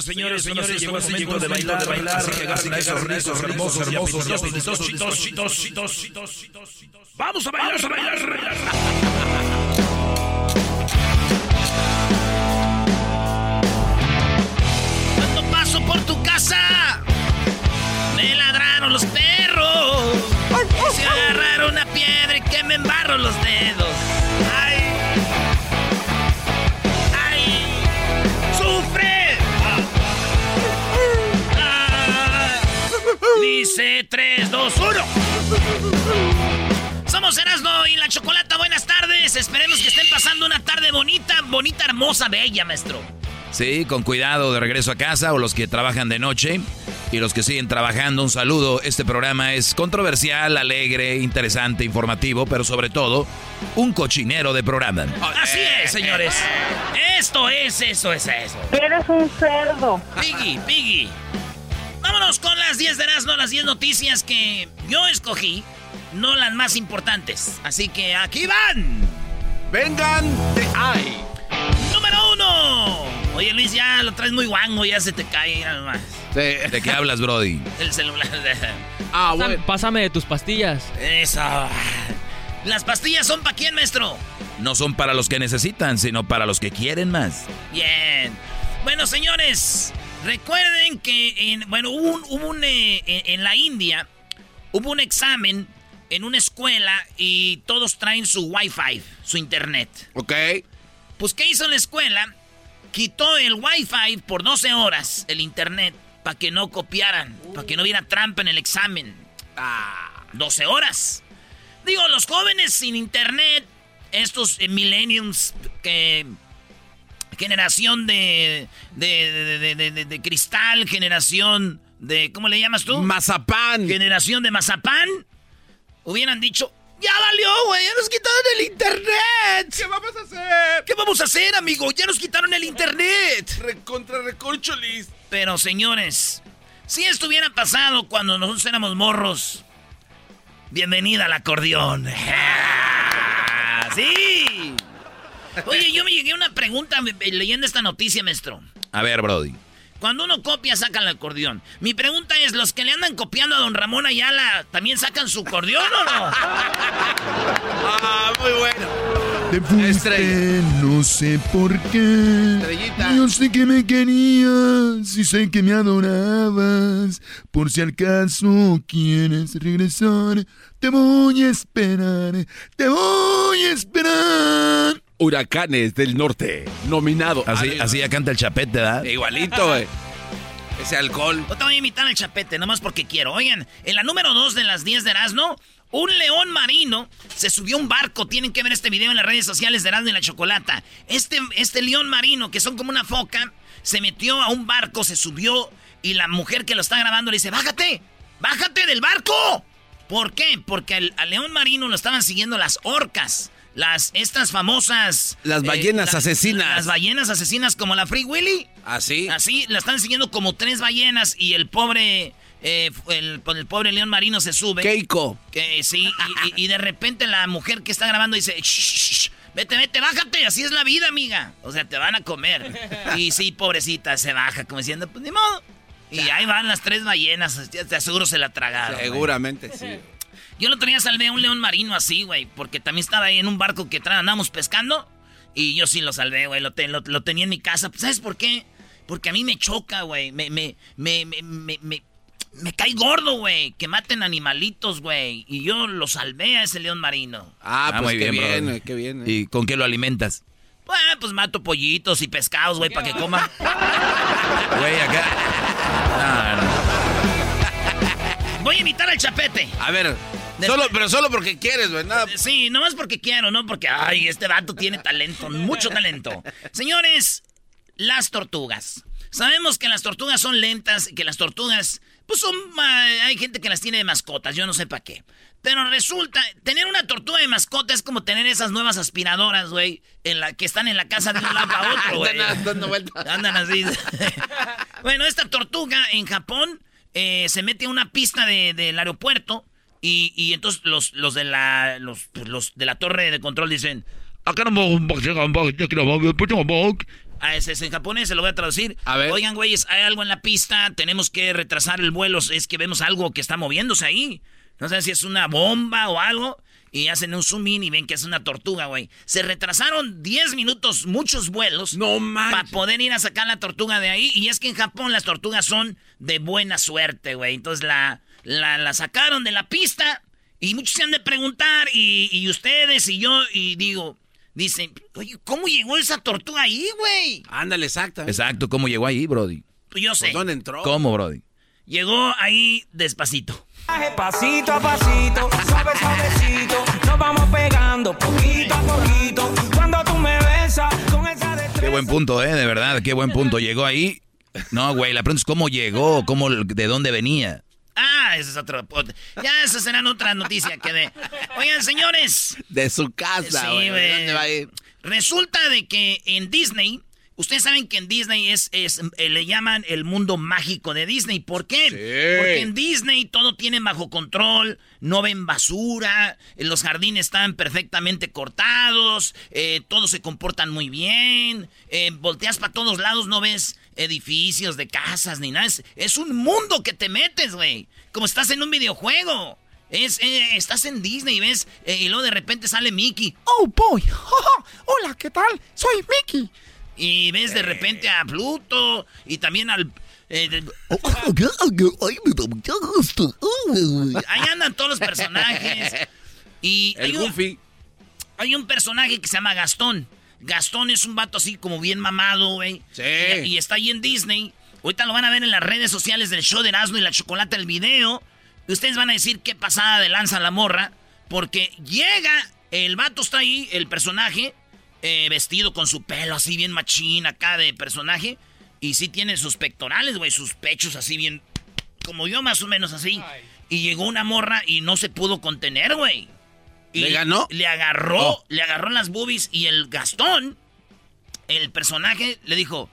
Señoras, señores, señores, llegó el momento de bailar, de bailar, así que agarren esos hermosos, hermosos, y apetitosos, chitos, chitos, chitos, chitos, chitos, chitos. Vamos a bailar, a bailar, a bailar. Cuando paso por tu casa, me ladraron los perros. Se agarraron una piedra y que me embarro los dedos. Dice 3, 2, 1. Somos Erasmo y la Chocolata. Buenas tardes. Esperemos que estén pasando una tarde bonita, bonita, hermosa, bella, maestro. Sí, con cuidado de regreso a casa o los que trabajan de noche y los que siguen trabajando, un saludo. Este programa es controversial, alegre, interesante, informativo, pero sobre todo un cochinero de programa. Así es, señores. Esto es, eso es eso. Eres un cerdo. Piggy, Piggy. Vámonos con las 10 de Erasmo, las 10 noticias que yo escogí, no las más importantes. Así que aquí van. Vengan de ay. Número uno. Oye, Luis, ya lo traes muy guango, ya se te cae, nomás. ¿De qué hablas, Brody? El celular. Ah, Pásame, bueno. pásame de tus pastillas. Eso. Las pastillas son para quién, maestro. No son para los que necesitan, sino para los que quieren más. Bien. Bueno, señores, recuerden que en, bueno, hubo un, hubo un, eh, en, la India hubo un examen en una escuela y todos traen su Wi-Fi, su internet. Ok. Pues, ¿qué hizo la escuela? Quitó el Wi-Fi por 12 horas, el internet, para que no copiaran, para que no hubiera trampa en el examen. Ah, 12 horas. Digo, los jóvenes sin internet, estos eh, millenniums que generación de de, de, de- de- de- de cristal, generación de, ¿cómo le llamas tú? Mazapán. Generación de mazapán. Hubieran dicho, ya valió, güey, ya nos quitaron el internet. ¿Qué vamos a hacer? ¿Qué vamos a hacer, amigo? Ya nos quitaron el internet. Recontra recorcholis. Pero, señores, si esto hubiera pasado cuando nosotros éramos morros, bienvenida al acordeón. ¡Sí! Oye, yo me llegué a una pregunta leyendo esta noticia, maestro. A ver, Brody. Cuando uno copia, saca el acordeón. Mi pregunta es, ¿los que le andan copiando a don Ramón Ayala también sacan su acordeón o no? Ah, muy bueno. Te fuiste, Estrella. no sé por qué. Estrellita. Yo sé que me querías y sé que me adorabas. Por si acaso quieres regresar, te voy a esperar, te voy a esperar. Huracanes del Norte. Nominado. Así, así ya canta el chapete, ¿verdad? Igualito, güey. Ese alcohol. No te voy a invitar al chapete, nomás porque quiero. Oigan, en la número 2 de las 10 de Erasmo, un león marino se subió a un barco. Tienen que ver este video en las redes sociales de Erasmo y la Chocolata. Este, este león marino, que son como una foca, se metió a un barco, se subió y la mujer que lo está grabando le dice, bájate, bájate del barco. ¿Por qué? Porque al, al león marino lo estaban siguiendo las orcas. Las, estas famosas... Las eh, ballenas la- asesinas. Las ballenas asesinas como la Free Willy. ¿Así? Así, la están siguiendo como tres ballenas y el pobre, eh, el, el pobre león marino se sube. Keiko. Que sí, y, y- y de repente la mujer que está grabando dice, "Shh, shh, shh, vete, vete, bájate, así es la vida, amiga. O sea, te van a comer. Y sí, pobrecita, se baja como diciendo, pues ni modo. Y ahí van las tres ballenas, te aseguro se la tragaron. güey. Seguramente sí. Yo el otro día salvé a un león marino así, güey, porque también estaba ahí en un barco que andábamos pescando. Y yo sí lo salvé, güey, lo, te- lo- lo tenía en mi casa. ¿Sabes por qué? Porque a mí me choca, güey. Me, me, me, me, me, me- me cae gordo, güey, que maten animalitos, güey. Y yo lo salvé a ese león marino. Ah, Ah, pues muy qué bien, bien, brother. güey, qué bien. eh. ¿Y con qué lo alimentas? Pues, pues mato pollitos y pescados, güey, para que coman. Güey, acá. No, no. Voy a invitar al chapete. A ver, Después- solo, pero solo porque quieres, güey. Nada. Sí, no es porque quiero, no porque, ay, este vato tiene talento, mucho talento. Señores, las tortugas. Sabemos que las tortugas son lentas, que las tortugas, pues son, hay gente que las tiene de mascotas, yo no sé para qué. Pero resulta, tener una tortuga de mascota es como tener esas nuevas aspiradoras, güey, en la que están en la casa de un lado a otro, güey. Andan. Andan así. bueno, esta tortuga en Japón eh, se mete a una pista de- del aeropuerto y, y entonces los, los de la los, pues, los de la torre de control dicen Ah, ese es en japonés, se lo voy a traducir. A ver. Oigan, güeyes, hay algo en la pista, tenemos que retrasar el vuelo, es que vemos algo que está moviéndose ahí. No sé si es una bomba o algo. Y hacen un zoom in y ven que es una tortuga, güey. Se retrasaron 10 minutos, muchos vuelos. No. Para poder ir a sacar la tortuga de ahí. Y es que en Japón las tortugas son de buena suerte, güey. Entonces la, la, la sacaron de la pista. Y muchos se han de preguntar. Y, y ustedes y yo. Y digo, dicen, oye, ¿cómo llegó esa tortuga ahí, güey? Ándale, exacto. Exacto, ¿cómo llegó ahí, Brody? Pues yo sé. ¿Por dónde entró? ¿Cómo, Brody? Llegó ahí despacito. Pasito a pasito, suave suavecito, nos vamos pegando poquito a poquito. Cuando tú me besas con esa destreza. Qué buen punto, ¿eh? De verdad, qué buen punto. Llegó ahí. No, güey, la pregunta es cómo llegó, cómo, de dónde venía. Ah, esa es otra. Ya, esa será otra noticia que de. Oigan, señores. De su casa, Sí, güey. güey. ¿Dónde va a ir? Resulta de que en Disney, ustedes saben que en Disney es, es eh, le llaman el mundo mágico de Disney. ¿Por qué? Porque en Disney todo tiene bajo control, no ven basura, eh, los jardines están perfectamente cortados, eh, todos se comportan muy bien, eh, volteas para todos lados, no ves edificios de casas ni nada. Es, es un mundo que te metes, güey. Como estás en un videojuego. Es, eh, estás en Disney, ¿ves? Eh, y luego de repente sale Mickey. Oh, boy. Hola, ¿qué tal? Soy Mickey. Y ves de repente a Pluto y también al... eh, de- ahí andan todos los personajes. Y hay El un, hay un personaje que se llama Gastón. Gastón es un vato así como bien mamado, güey. Sí. Y, y está ahí en Disney. Ahorita lo van a ver en las redes sociales del show de Erasmo y la Chocolate, el video. Y ustedes van a decir qué pasada de lanza la morra. Porque llega, el vato está ahí, el personaje, eh, vestido con su pelo así bien machín acá de personaje. Y sí tiene sus pectorales, güey, sus pechos así bien... Como yo más o menos así. Y llegó una morra y no se pudo contener, güey. Y ¿Le ganó? Le agarró, Oh. le agarró las boobies y el Gastón, el personaje, le dijo,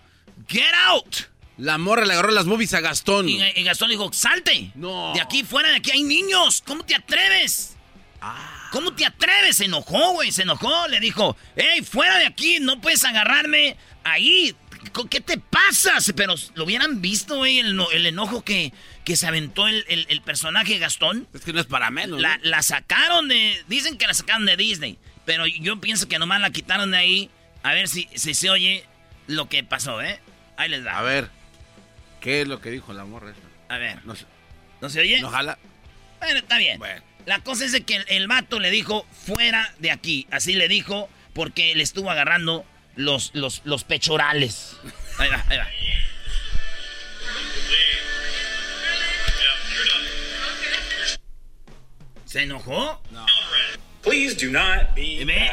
get out. La morra le agarró las boobies a Gastón. Y, y Gastón le dijo, salte. No. De aquí fuera, de aquí hay niños. ¿Cómo te atreves? Ah. ¿Cómo te atreves? Se enojó, güey, se enojó. Le dijo, hey, fuera de aquí, no puedes agarrarme ahí. ¿Qué te pasa? Pero lo hubieran visto, güey, el, no- el enojo que, que se aventó el, el- el personaje Gastón. Es que no es para menos. La, sacaron de. Dicen que la sacaron de Disney. Pero yo pienso que nomás la quitaron de ahí. A ver si, si se oye lo que pasó, ¿eh? Ahí les da. A ver. ¿Qué es lo que dijo la morra esa? A ver. No sé. ¿No se oye? ¿No jala? Bueno, está bien. Bueno. La cosa es de que el, el, vato le dijo, fuera de aquí. Así le dijo, porque le estuvo agarrando los, los, los pechorales. Ahí va, ahí va. ¿Se enojó? No. Please do not be ¿Ve?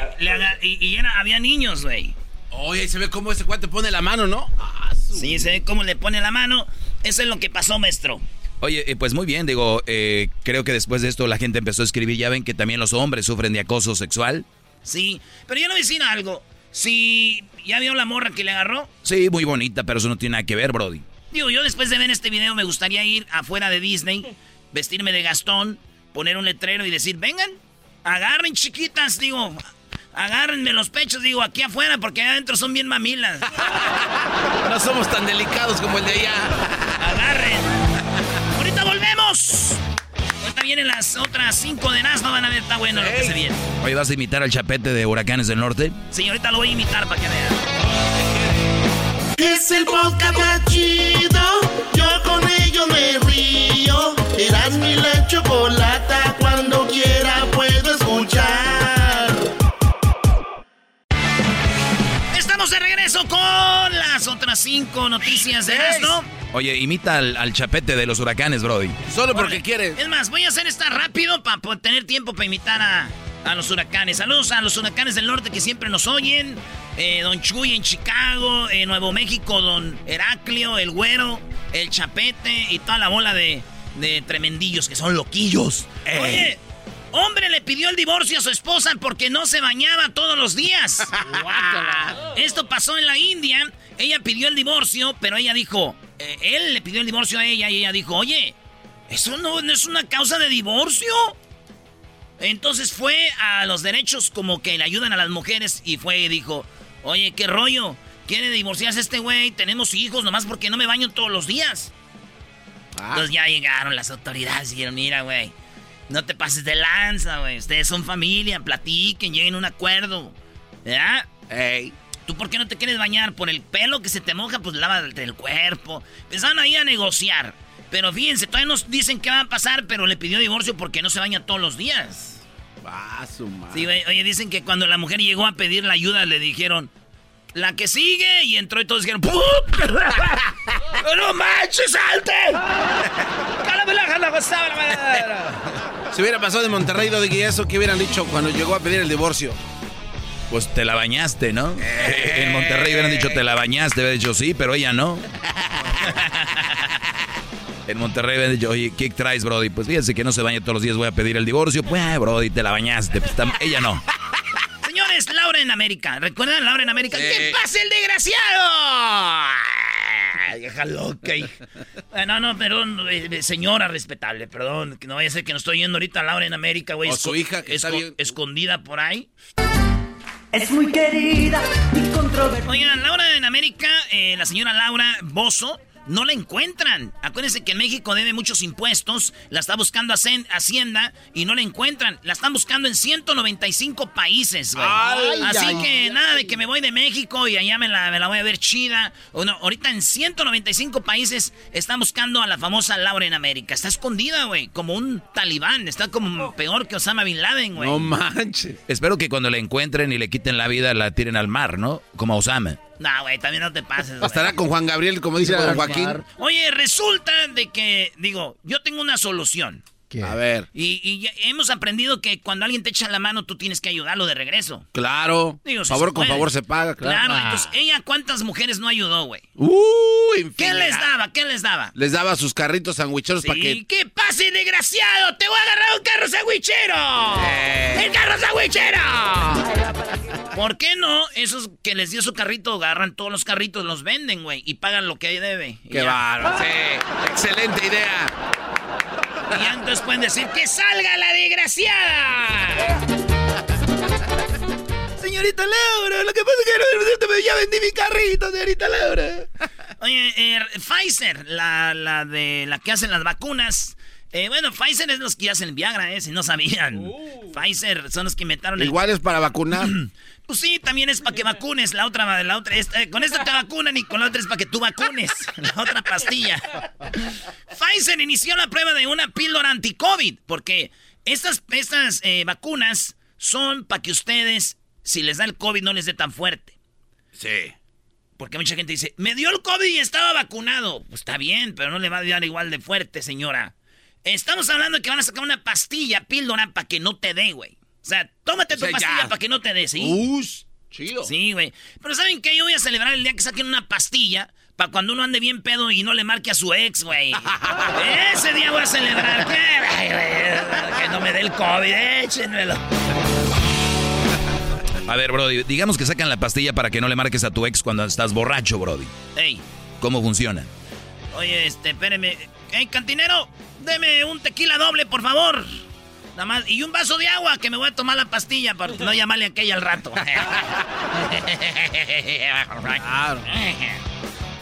y, y era, había niños, güey. Oye, se ve cómo ese cuate pone la mano, ¿no? Ah. Sí, se ve cómo le pone la mano. Eso es lo que pasó, maestro. Oye, eh, pues muy bien, digo, eh, creo que después de esto la gente empezó a escribir, ya ven que también los hombres sufren de acoso sexual. Sí, pero yo no voy a decir algo. Si ya vio la morra que le agarró, Sí, muy bonita, pero eso no tiene nada que ver, Brody. digo, yo después de ver este video me gustaría ir afuera de Disney, vestirme de Gastón, poner un letrero y decir, vengan, agarren chiquitas, digo, agárrenme los pechos, digo, aquí afuera, porque allá adentro son bien mamilas. No somos tan delicados como el de allá. Agarren. Vienen las otras cinco de Nas, no van a ver, está bueno lo que se viene. Oye, ¿vas a imitar al chapete de Huracanes del Norte? Sí, ahorita lo voy a imitar para que vean. Es el podcast más chido. Yo con ello me río. Eras mi la chocolata. Cuando quiera puedo regreso con las otras cinco noticias de Erasmo. Oye, imita al, al chapete de los huracanes, Brody. Solo porque Órale. quiere. Es más, voy a hacer esta rápido para tener tiempo para imitar a, a los huracanes. Saludos a los huracanes del norte que siempre nos oyen. Eh, don Chuy en Chicago, en Nuevo México, Don Heraclio, el Güero, el Chapete y toda la bola de, de tremendillos que son loquillos. Oye, hombre le pidió el divorcio a su esposa porque no se bañaba todos los días. Esto pasó en la India. Ella pidió el divorcio, pero ella dijo, eh, él le pidió el divorcio a ella y ella dijo, oye, eso no, no es una causa de divorcio. Entonces fue a los derechos como que le ayudan a las mujeres y fue y dijo, oye, qué rollo, quiere divorciarse este güey, tenemos hijos nomás porque no me baño todos los días. Entonces ya llegaron las autoridades y dijeron, mira, güey, no te pases de lanza, güey, ustedes son familia, platiquen, lleguen a un acuerdo. ¿Verdad? Ey. ¿Tú por qué no te quieres bañar? Por el pelo que se te moja, pues lávate el cuerpo. Empezaron ahí a negociar. Pero fíjense, todavía nos dicen qué va a pasar, pero le pidió divorcio porque no se baña todos los días. Ah, su madre. Sí, güey, oye, dicen que cuando la mujer llegó a pedir la ayuda, le dijeron, la que sigue, y entró y todos dijeron, ¡Pum! ¡No manches, salte! ¡Cálame la jala, gozaba la madera! Si hubiera pasado de Monterrey, de y eso, ¿qué hubieran dicho cuando llegó a pedir el divorcio? Pues te la bañaste, ¿no? En Monterrey hubieran dicho te la bañaste, hubiera dicho sí, pero ella no. En Monterrey hubieran dicho, oye, ¿qué traes, Brody? Pues fíjense que no se baña todos los días, voy a pedir el divorcio. Pues, Brody, te la bañaste. Pues, ella no. Señores, Laura en América. ¿Recuerdan Laura en América? Sí. ¿Qué pasa el desgraciado? Vieja loca, hija. Ah, No, no, perdón, eh, señora respetable, perdón. Que no vaya a ser que no estoy yendo ahorita a Laura en América, güey. O su hija, que está bien. Escondida por ahí. Es muy querida y controvertida. Oigan, Laura en América, eh, la señora Laura Bozo, no la encuentran. Acuérdense que en México debe muchos impuestos, la está buscando Hacienda y no la encuentran. La están buscando en 195 países, güey. Así ay, que nada de que me voy de México y allá me la, me la voy a ver chida. O no, ahorita en 195 países están buscando a la famosa Laura en América. Está escondida, güey, como un talibán. Está como peor que Osama Bin Laden, güey. No manches. Espero que cuando la encuentren y le quiten la vida, la tiren al mar, ¿no? Como a Osama. No, güey, también no te pases, güey. Estará con Juan Gabriel, como dice don Joaquín. Oye, resulta de que, digo, yo tengo una solución. A ver, Y, y ya hemos aprendido que cuando alguien te echa la mano, tú tienes que ayudarlo de regreso. claro. Digo, si favor con favor se paga, claro. Claro, entonces, ¿ella cuántas mujeres no ayudó, güey? Uh, ¿Qué infinidad. les daba? ¿Qué les daba? Les daba sus carritos sandwicheros para que... ¿Qué pase, desgraciado? ¡Te voy a agarrar un carro sandwichero! Eh. ¡El carro sandwichero! ¿Por qué no? Esos que les dio su carrito, agarran todos los carritos, los venden, güey, y pagan lo que debe. ¡Qué bárbaro! Sí, excelente idea. Y ya entonces pueden decir ¡Que salga la desgraciada! Señorita Laura, lo que pasa es que no, ya vendí mi carrito, señorita Laura. Oye, eh, Pfizer, la, la de la que hacen las vacunas. eh, bueno, Pfizer es los que hacen Viagra, eh, si no sabían. Pfizer son los que inventaron el Igual es para vacunar. pues sí, también es para que vacunes. La otra, la otra, esta- eh, con esta te vacunan y con la otra es para que tú vacunes. La otra pastilla. Pfizer inició la prueba de una píldora anti-COVID porque estas, estas eh, vacunas son para que ustedes, si les da el COVID, no les dé tan fuerte. Sí. Porque mucha gente dice, me dio el COVID y estaba vacunado. Pues está bien, pero no le va a dar igual de fuerte, señora. Estamos hablando de que van a sacar una pastilla, píldora, para que no te dé, güey. O sea, tómate tu O sea, ya. pastilla para que no te dé, ¿sí? Ush, chido. Sí, güey. Pero ¿saben qué? Yo voy a celebrar el día que saquen una pastilla para cuando uno ande bien pedo y no le marque a su ex, güey. Ese día voy a celebrar. Que no me dé el COVID, échenmelo. A ver, Brody, digamos que sacan la pastilla para que no le marques a tu ex cuando estás borracho, Brody. Ey, ¿Cómo funciona? oye, este, espéreme. Ey, cantinero, deme un tequila doble, por favor. Nada más, y un vaso de agua que me voy a tomar la pastilla para no llamarle a aquella al rato.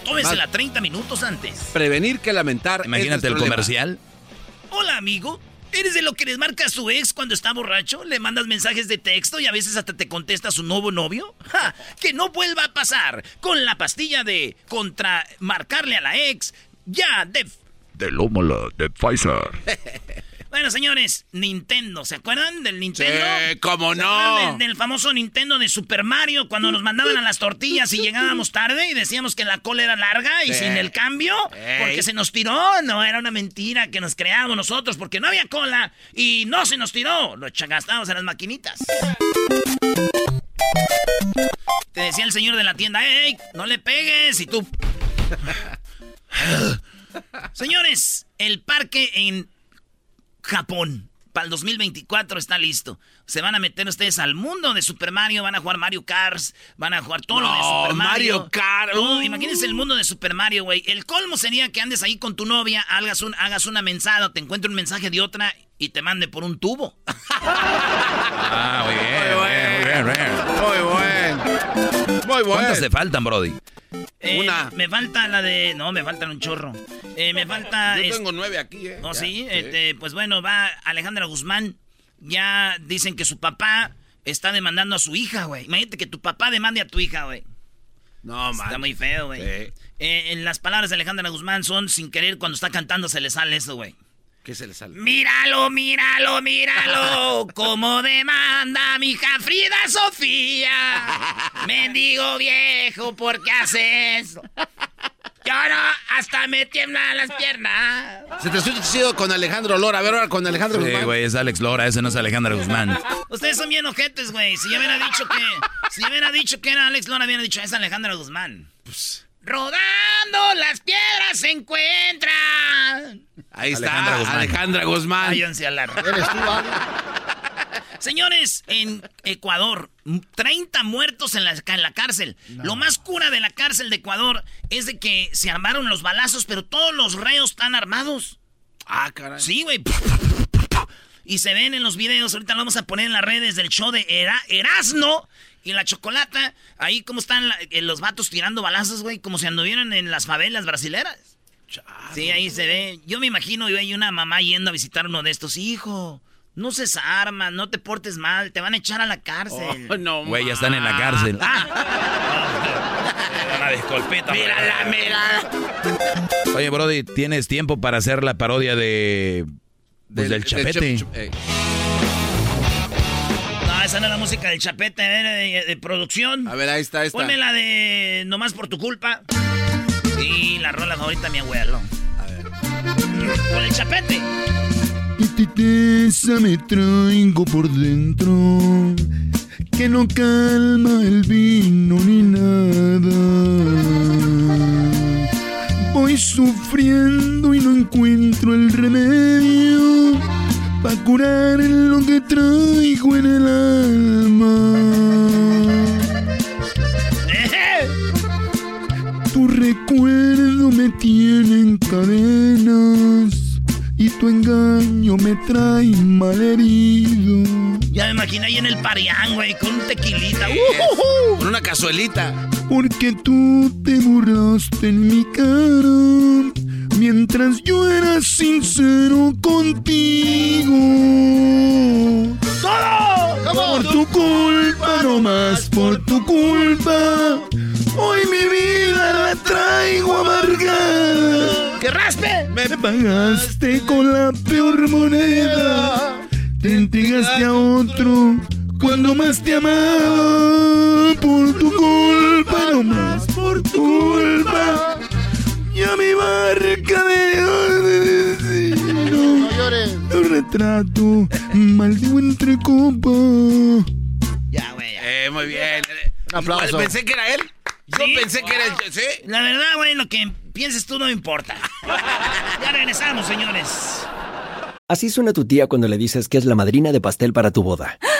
Tómesela 30 minutos antes. Prevenir que lamentar. Imagínate el comercial. Hola, amigo. ¿Eres de lo que les marca a su ex cuando está borracho? ¿Le mandas mensajes de texto y a veces hasta te contesta su nuevo novio? ¡Ja! ¡Que no vuelva a pasar! Con la pastilla de contra marcarle a la ex. Ya, de... Del ómola de Pfizer. Bueno, señores, Nintendo. ¿Se acuerdan del Nintendo? Sí, cómo ¿Se no. Del, del famoso Nintendo de Super Mario cuando nos mandaban a las tortillas y llegábamos tarde y decíamos que la cola era larga y Sí. sin el cambio Ey. porque se nos tiró. No, era una mentira que nos creamos nosotros porque no había cola y no se nos tiró. Lo gastábamos en las maquinitas. Te decía el señor de la tienda, ¡Ey! No le pegues y tú... Señores, el parque en Japón para el 2024 está listo. Se van a meter ustedes al mundo de Super Mario, van a jugar Mario Kart, van a jugar todo lo de No, Super Mario. Mario Kart, uh. Imagínense el mundo de Super Mario, güey. El colmo sería que andes ahí con tu novia, hagas, un, hagas una mensada, te encuentre un mensaje de otra y te mande por un tubo. Ah, muy bien, muy bien, muy bien. Muy bueno. Muy bueno. ¿Cuántas te faltan, Brody? Eh, Una. Me falta la de... No, me faltan un chorro. Eh, me falta... Yo es- tengo nueve aquí, ¿eh? No, Ya, sí, este, pues bueno, va Alejandra Guzmán. Ya dicen que su papá está demandando a su hija, güey. Imagínate que tu papá demande a tu hija, güey. No, man. Está muy feo, güey. Sí. Eh, en las palabras de Alejandra Guzmán son sin querer cuando está cantando se le sale eso, güey. ¿Qué se le sale? Míralo, míralo, míralo, como demanda mi hija Frida Sofía. Mendigo viejo, ¿por qué hace eso? Y ahora hasta me tiemblan las piernas. Se te chido con Alejandro Lora. A ver ahora con Alejandro Sí, Guzmán. güey, es Alex Lora, ese no es Alejandra Guzmán. Ustedes son bien ojetes, güey. Si ya hubiera dicho que. Si ya hubiera dicho que era Alex Lora, hubiera dicho es Alejandra Guzmán. Rodando las piedras se encuentran. Ahí está Alejandra Guzmán. Alejandra Guzmán. Váyanse a la. Señores, en Ecuador, 30 muertos en la, en la cárcel. Lo más cura de la cárcel de Ecuador es de que se armaron los balazos, pero todos los reos están armados. Ah, caray. Sí, güey. Y se ven en los videos, ahorita lo vamos a poner en las redes del show de Era- Erasno y la Chocolata. Ahí como están la- eh, los vatos tirando balazos, güey, como si anduvieran en las favelas brasileras. Sí, ahí se ve. Yo me imagino, güey, una mamá yendo a visitar uno de estos. Hijo, no se armas, no te portes mal, te van a echar a la cárcel. Oh, no, Güey, ya están en la cárcel. Una disculpita. Mírala, mira. Oye, Brody, ¿tienes tiempo para hacer la parodia de... Pues del, chapete? chup- chup- ey. Es la música del chapete, eh, de, de producción. A ver, ahí está, ahí está. Ponme la de Nomás por tu culpa. Y la rola favorita de mi abuelo. A ver. Con el chapete. Y tristeza me traigo por dentro, que no calma el vino ni nada. Voy sufriendo y no encuentro el remedio para curar lo que traigo en el alma. Tu recuerdo me tiene en cadenas y tu engaño me trae malherido. Ya me imaginé ahí en el parián, güey, con un tequilita. Con una cazuelita. Porque tú te burlaste en mi cara mientras yo era sincero contigo. ¡Todo! Por tu culpa, no más por tu culpa. Hoy mi vida la traigo amargada. ¡Que raspe! Me pagaste con la peor moneda. Te entregaste a otro cuando más te amaba. Por tu culpa, no más por tu culpa. Ya mi barca de destino. señores. Lo retrato, maldigo entre copa. Ya, güey. Eh, muy bien. Un aplauso. Pensé que era él. Yo Sí, pensé que era el... ¿Sí? La verdad, güey, lo que pienses tú no me importa. ya regresamos, señores. Así suena tu tía cuando le dices que es la madrina de pastel para tu boda.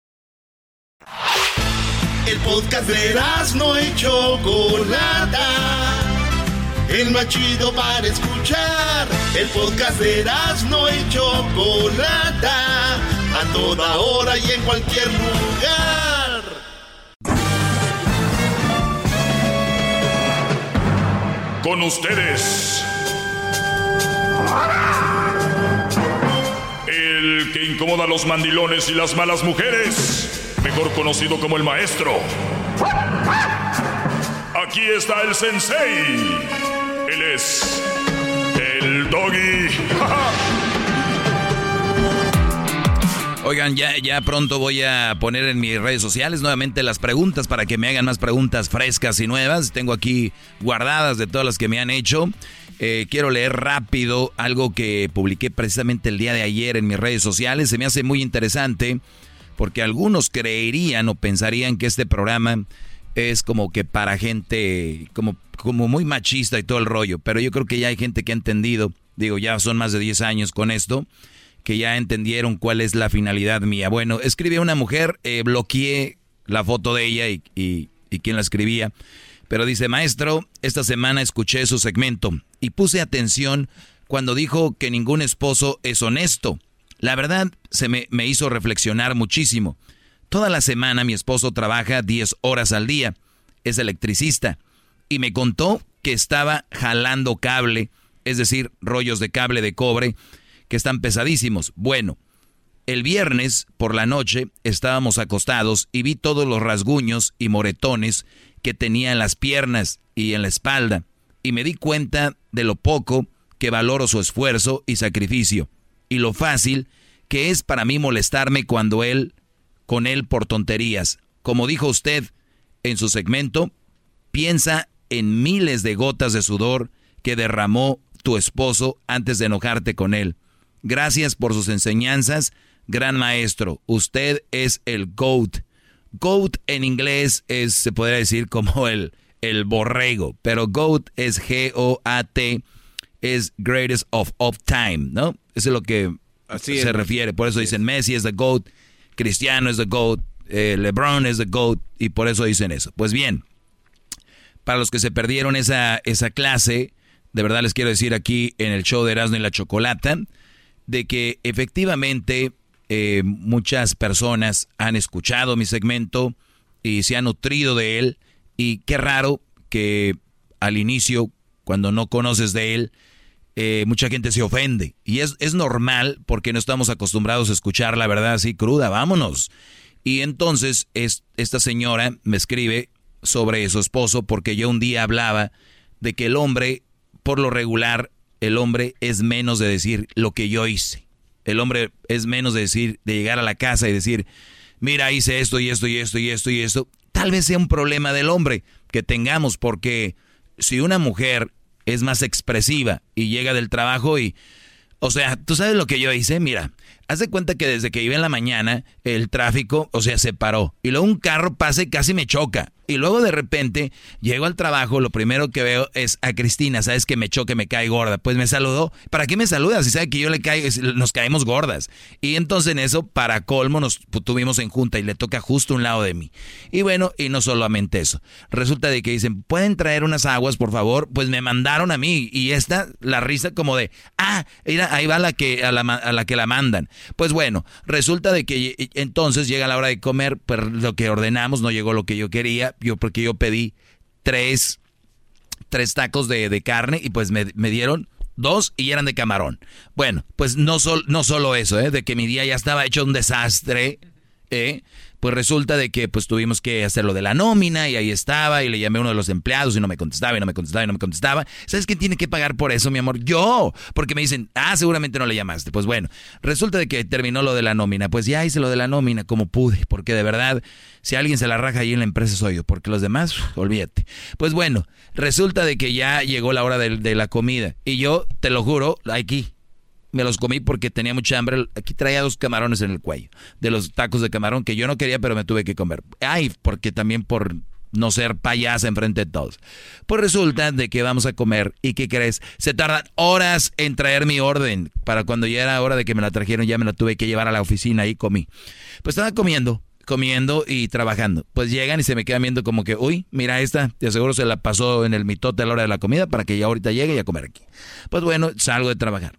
El podcast de no y Chocolata. El más chido para escuchar. El podcast de no y Chocolata. A toda hora y en cualquier lugar. Con ustedes. El que incomoda a los mandilones y las malas mujeres. Mejor conocido como el maestro. Aquí está el sensei. Él es. El doggy. Oigan, ya, ya pronto voy a poner en mis redes sociales nuevamente las preguntas para que me hagan más preguntas frescas y nuevas. Tengo aquí guardadas de todas las que me han hecho. Eh, quiero leer rápido algo que publiqué precisamente el día de ayer en mis redes sociales. Se me hace muy interesante porque algunos creerían o pensarían que este programa es como que para gente como, como muy machista y todo el rollo. Pero yo creo que ya hay gente que ha entendido, digo, ya son más de 10 años con esto que ya entendieron cuál es la finalidad mía. Bueno, escribe una mujer, eh, bloqueé la foto de ella y, y, y quién la escribía, pero dice, maestro, esta semana escuché su segmento y puse atención cuando dijo que ningún esposo es honesto. La verdad se me, me hizo reflexionar muchísimo. Toda la semana mi esposo trabaja 10 horas al día, es electricista, y me contó que estaba jalando cable, es decir, rollos de cable de cobre, que están pesadísimos. Bueno, el viernes por la noche estábamos acostados y vi todos los rasguños y moretones que tenía en las piernas y en la espalda y me di cuenta de lo poco que valoro su esfuerzo y sacrificio y lo fácil que es para mí molestarme cuando él con él por tonterías. Como dijo usted en su segmento, piensa en miles de gotas de sudor que derramó tu esposo antes de enojarte con él. Gracias por sus enseñanzas, gran maestro. Usted es el GOAT. GOAT en inglés es, se podría decir como el, el borrego, pero GOAT es G-O-A-T, es greatest of all time, ¿no? Eso es lo que Así se es. refiere. Por eso dicen Messi es the GOAT, Cristiano es the GOAT, eh, LeBron es the GOAT, y por eso dicen eso. Pues bien, para los que se perdieron esa, esa clase, de verdad les quiero decir aquí en el show de Erasmo y la Chocolata, de que efectivamente eh, muchas personas han escuchado mi segmento y se han nutrido de él. Y qué raro que al inicio, cuando no conoces de él, eh, mucha gente se ofende. Y es, es normal porque no estamos acostumbrados a escuchar la verdad así cruda, vámonos. Y entonces es, esta señora me escribe sobre su esposo porque yo un día hablaba de que el hombre, por lo regular, el hombre es menos de decir lo que yo hice. El hombre es menos de decir, de llegar a la casa y decir, mira, hice esto y esto y esto y esto y esto. Tal vez sea un problema del hombre que tengamos, porque si una mujer es más expresiva y llega del trabajo y, o sea, ¿tú sabes lo que yo hice? Mira, Haz de cuenta que desde que iba en la mañana, el tráfico, o sea, se paró. Y luego un carro pasa y casi me choca. Y luego de repente llego al trabajo, lo primero que veo es a Cristina, sabes que me choque, me cae gorda. Pues me saludó. ¿Para qué me saluda? Si sabe que yo le caigo, nos caemos gordas. Y entonces en eso, para colmo, nos tuvimos en junta y le toca justo un lado de mí. Y bueno, y no solamente eso. Resulta de que dicen, ¿pueden traer unas aguas, por favor? Pues me mandaron a mí. Y esta, la risa como de, ah, mira, ahí va la que, a la, a la que la mandan. Pues bueno, resulta de que entonces llega la hora de comer, pero lo que ordenamos no llegó lo que yo quería yo porque yo pedí tres, tres tacos de, carne y pues me, dieron dos y eran de camarón. Bueno, pues no, no solo eso, ¿eh? de que mi día ya estaba hecho un desastre, ¿eh? Pues resulta de que pues tuvimos que hacer lo de la nómina y ahí estaba y le llamé a uno de los empleados y no me contestaba y no me contestaba y no me contestaba. ¿Sabes quién tiene que pagar por eso, mi amor? Yo, porque me dicen, ah, seguramente no le llamaste. Pues bueno, resulta de que terminó lo de la nómina. Pues ya hice lo de la nómina como pude, porque de verdad, si alguien se la raja ahí en la empresa soy yo, porque los demás, olvídate. Pues bueno, resulta de que ya llegó la hora de, de la comida y yo, te lo juro, aquí me los comí porque tenía mucha hambre. Aquí traía dos camarones en el cuello, de los tacos de camarón que yo no quería, pero me tuve que comer. Ay, porque también por no ser payasa enfrente de todos. Pues resulta de que vamos a comer y ¿qué crees? Se tardan horas en traer mi orden. Para cuando ya era hora de que me la trajeron, ya me la tuve que llevar a la oficina y comí. Pues estaba comiendo, comiendo y trabajando. Pues llegan y se me quedan viendo como que, uy, mira esta, te aseguro se la pasó en el mitote a la hora de la comida para que ya ahorita llegue y a comer aquí. Pues bueno, salgo de trabajar.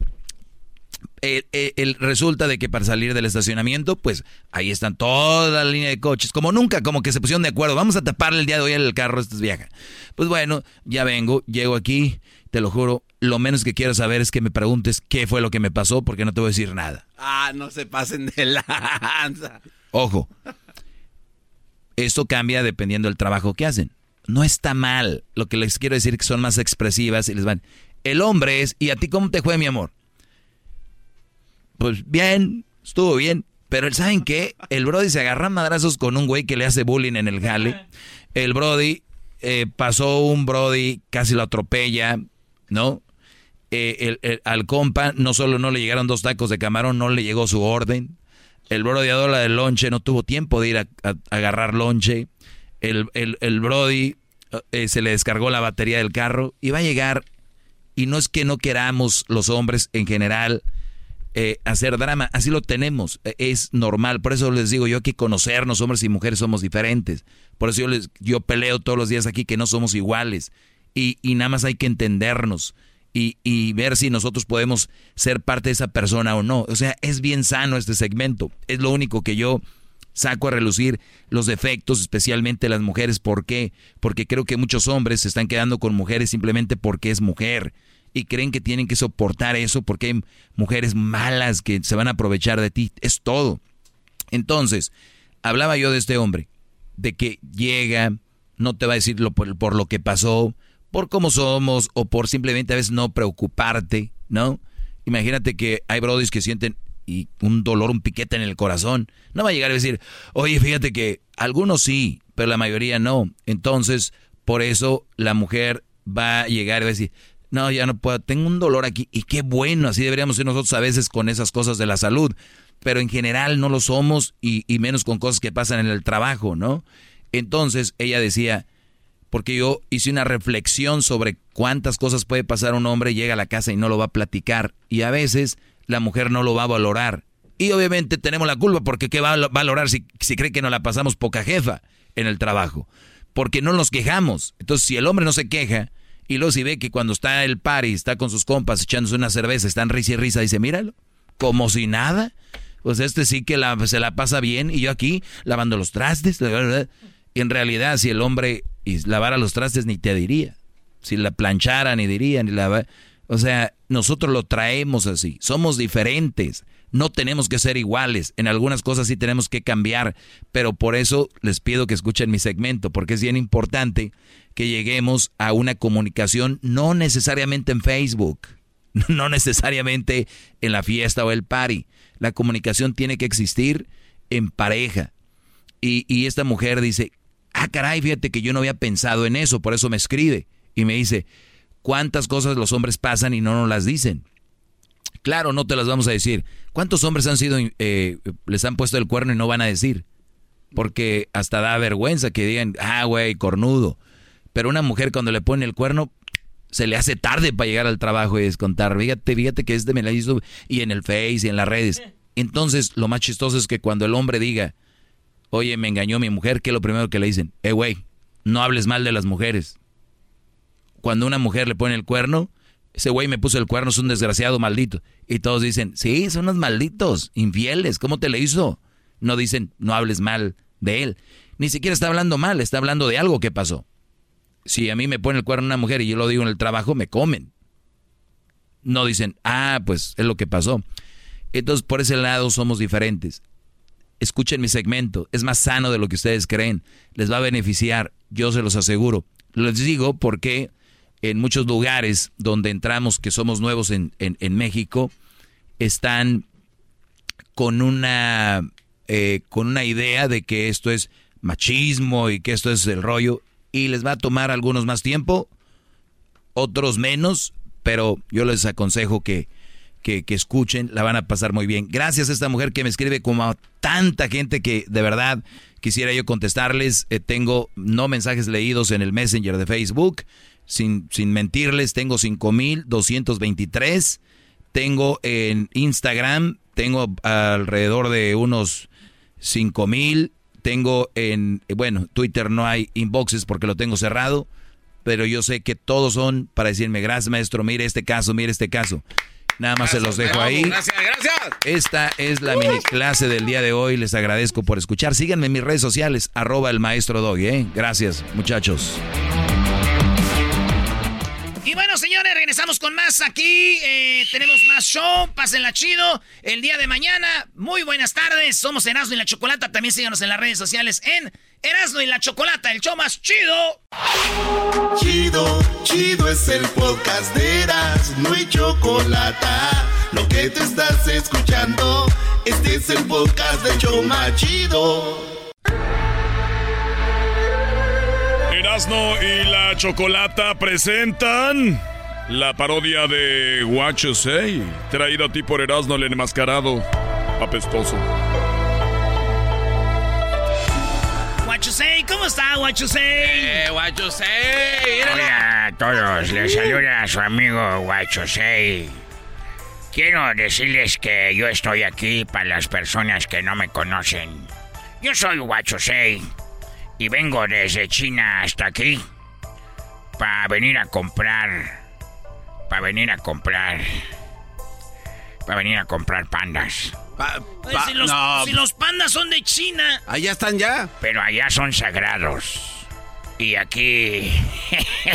Eh, eh, el, resulta de que para salir del estacionamiento, pues ahí están toda la línea de coches, como nunca, como que se pusieron de acuerdo, vamos a taparle el día de hoy el carro, esto es vieja. Pues bueno, ya vengo, llego aquí, te lo juro, lo menos que quiero saber es que me preguntes qué fue lo que me pasó, porque no te voy a decir nada. Ah, no se pasen de lanza. Ojo, esto cambia dependiendo del trabajo que hacen. No está mal, lo que les quiero decir es que son más expresivas y les van. El hombre es, ¿y a ti cómo te fue, mi amor? Pues bien, estuvo bien. Pero ¿saben qué? El Brody se agarra madrazos con un güey que le hace bullying en el jale. El Brody eh, pasó un Brody, casi lo atropella, ¿no? Eh, el, al compa no solo no le llegaron dos tacos de camarón, no le llegó su orden. El Brody la del lonche no tuvo tiempo de ir a, agarrar lonche. El, el Brody eh, se le descargó la batería del carro y va a llegar. Y no es que no queramos los hombres en general eh, hacer drama. Así lo tenemos, e, es normal. Por eso les digo yo que conocernos, hombres y mujeres, somos diferentes. Por eso yo, les, yo peleo todos los días aquí que no somos iguales. Y, y nada más hay que entendernos y, y, ver si nosotros podemos ser parte de esa persona o no. O sea, es bien sano este segmento. Es lo único que yo saco a relucir los defectos, especialmente las mujeres. ¿Por qué? Porque creo que muchos hombres se están quedando con mujeres simplemente porque es mujer y creen que tienen que soportar eso porque hay mujeres malas que se van a aprovechar de ti. Es todo. Entonces, hablaba yo de este hombre, de que llega, no te va a decir por, lo que pasó, por cómo somos o por simplemente a veces no preocuparte, ¿no? Imagínate que hay brodis que sienten y un dolor, un piquete en el corazón. No va a llegar a decir, oye, fíjate que algunos sí, pero la mayoría no. Entonces, por eso la mujer va a llegar y va a decir, no, ya no puedo, tengo un dolor aquí. Y qué bueno, así deberíamos ser nosotros a veces con esas cosas de la salud. Pero en general no lo somos y, menos con cosas que pasan en el trabajo, ¿no? Entonces ella decía, porque yo hice una reflexión sobre cuántas cosas puede pasar un hombre, llega a la casa y no lo va a platicar. Y a veces la mujer no lo va a valorar. Y obviamente tenemos la culpa porque ¿qué va a valorar si, si cree que no la pasamos poca jefa en el trabajo? Porque no nos quejamos. Entonces si el hombre no se queja, y luego si ve que cuando está el party, está con sus compas echándose una cerveza, están risa y risa, dice, míralo, como si nada. Pues este sí que la, se la pasa bien y yo aquí lavando los trastes. En realidad si el hombre lavara los trastes ni te diría. Si la planchara ni diría, ni la... O sea, nosotros lo traemos así. Somos diferentes. No tenemos que ser iguales. En algunas cosas sí tenemos que cambiar. Pero por eso les pido que escuchen mi segmento, porque es bien importante que lleguemos a una comunicación no necesariamente en Facebook, no necesariamente en la fiesta o el party. La comunicación tiene que existir en pareja. Y, y esta mujer dice, ah, caray, fíjate que yo no había pensado en eso, por eso me escribe. Y me dice, ¿cuántas cosas los hombres pasan y no nos las dicen? Claro, no te las vamos a decir. ¿Cuántos hombres han sido, eh, les han puesto el cuerno y no van a decir? Porque hasta da vergüenza que digan, ah, güey, cornudo. Pero una mujer cuando le pone el cuerno, se le hace tarde para llegar al trabajo y descontar. Fíjate, fíjate que este me la hizo y en el Face y en las redes. Entonces, lo más chistoso es que cuando el hombre diga, oye, me engañó mi mujer, ¿qué es lo primero que le dicen? Eh, güey, no hables mal de las mujeres. Cuando una mujer le pone el cuerno, ese güey me puso el cuerno, es un desgraciado maldito. Y todos dicen, sí, son unos malditos, infieles, ¿cómo te le hizo? No dicen, no hables mal de él. Ni siquiera está hablando mal, está hablando de algo que pasó. Si a mí me pone el cuerno una mujer y yo lo digo en el trabajo, me comen. No dicen, ah, pues es lo que pasó. Entonces, por ese lado somos diferentes. Escuchen mi segmento, es más sano de lo que ustedes creen. Les va a beneficiar, yo se los aseguro. Les digo porque en muchos lugares donde entramos, que somos nuevos en, México, están con una, eh, con una idea de que esto es machismo y que esto es el rollo y les va a tomar algunos más tiempo, otros menos, pero yo les aconsejo que, que, escuchen, la van a pasar muy bien. Gracias a esta mujer que me escribe como a tanta gente que de verdad quisiera yo contestarles. Eh, tengo no mensajes leídos en el Messenger de Facebook, sin, sin mentirles, tengo 5223. Tengo en Instagram, tengo alrededor de unos 5000 tengo en, bueno, Twitter no hay inboxes porque lo tengo cerrado, pero yo sé que todos son para decirme, gracias maestro, mire este caso, mire este caso. Nada más se los dejo ahí. Gracias, gracias. Esta es la mini clase del día de hoy. Les agradezco por escuchar. Síganme en mis redes sociales, arroba el maestro Doggy. ¿eh? Gracias, muchachos. Y bueno, señores, regresamos con más aquí. Eh, tenemos más show. Pásenla chido. El día de mañana. Muy buenas tardes. Somos Erasmo y la Chocolata. También síganos en las redes sociales en Erasmo y la Chocolata, el show más chido. Chido, chido es el podcast de Erasmo y Chocolata. Lo que te estás escuchando, este es el podcast de más chido. Erasmo y la Chocolata presentan la parodia de What You Say, traída a ti por Erasmo el enmascarado apestoso. Say, ¿cómo está Say? Eh, Say. Hola a todos, les saluda a su amigo Say. Quiero decirles que yo estoy aquí para las personas que no me conocen. Yo soy Say y vengo desde China hasta aquí para venir a comprar, para venir a comprar, para venir a comprar pandas. si, los, pandas son de China. Allá están ya. Pero allá son sagrados. Y aquí,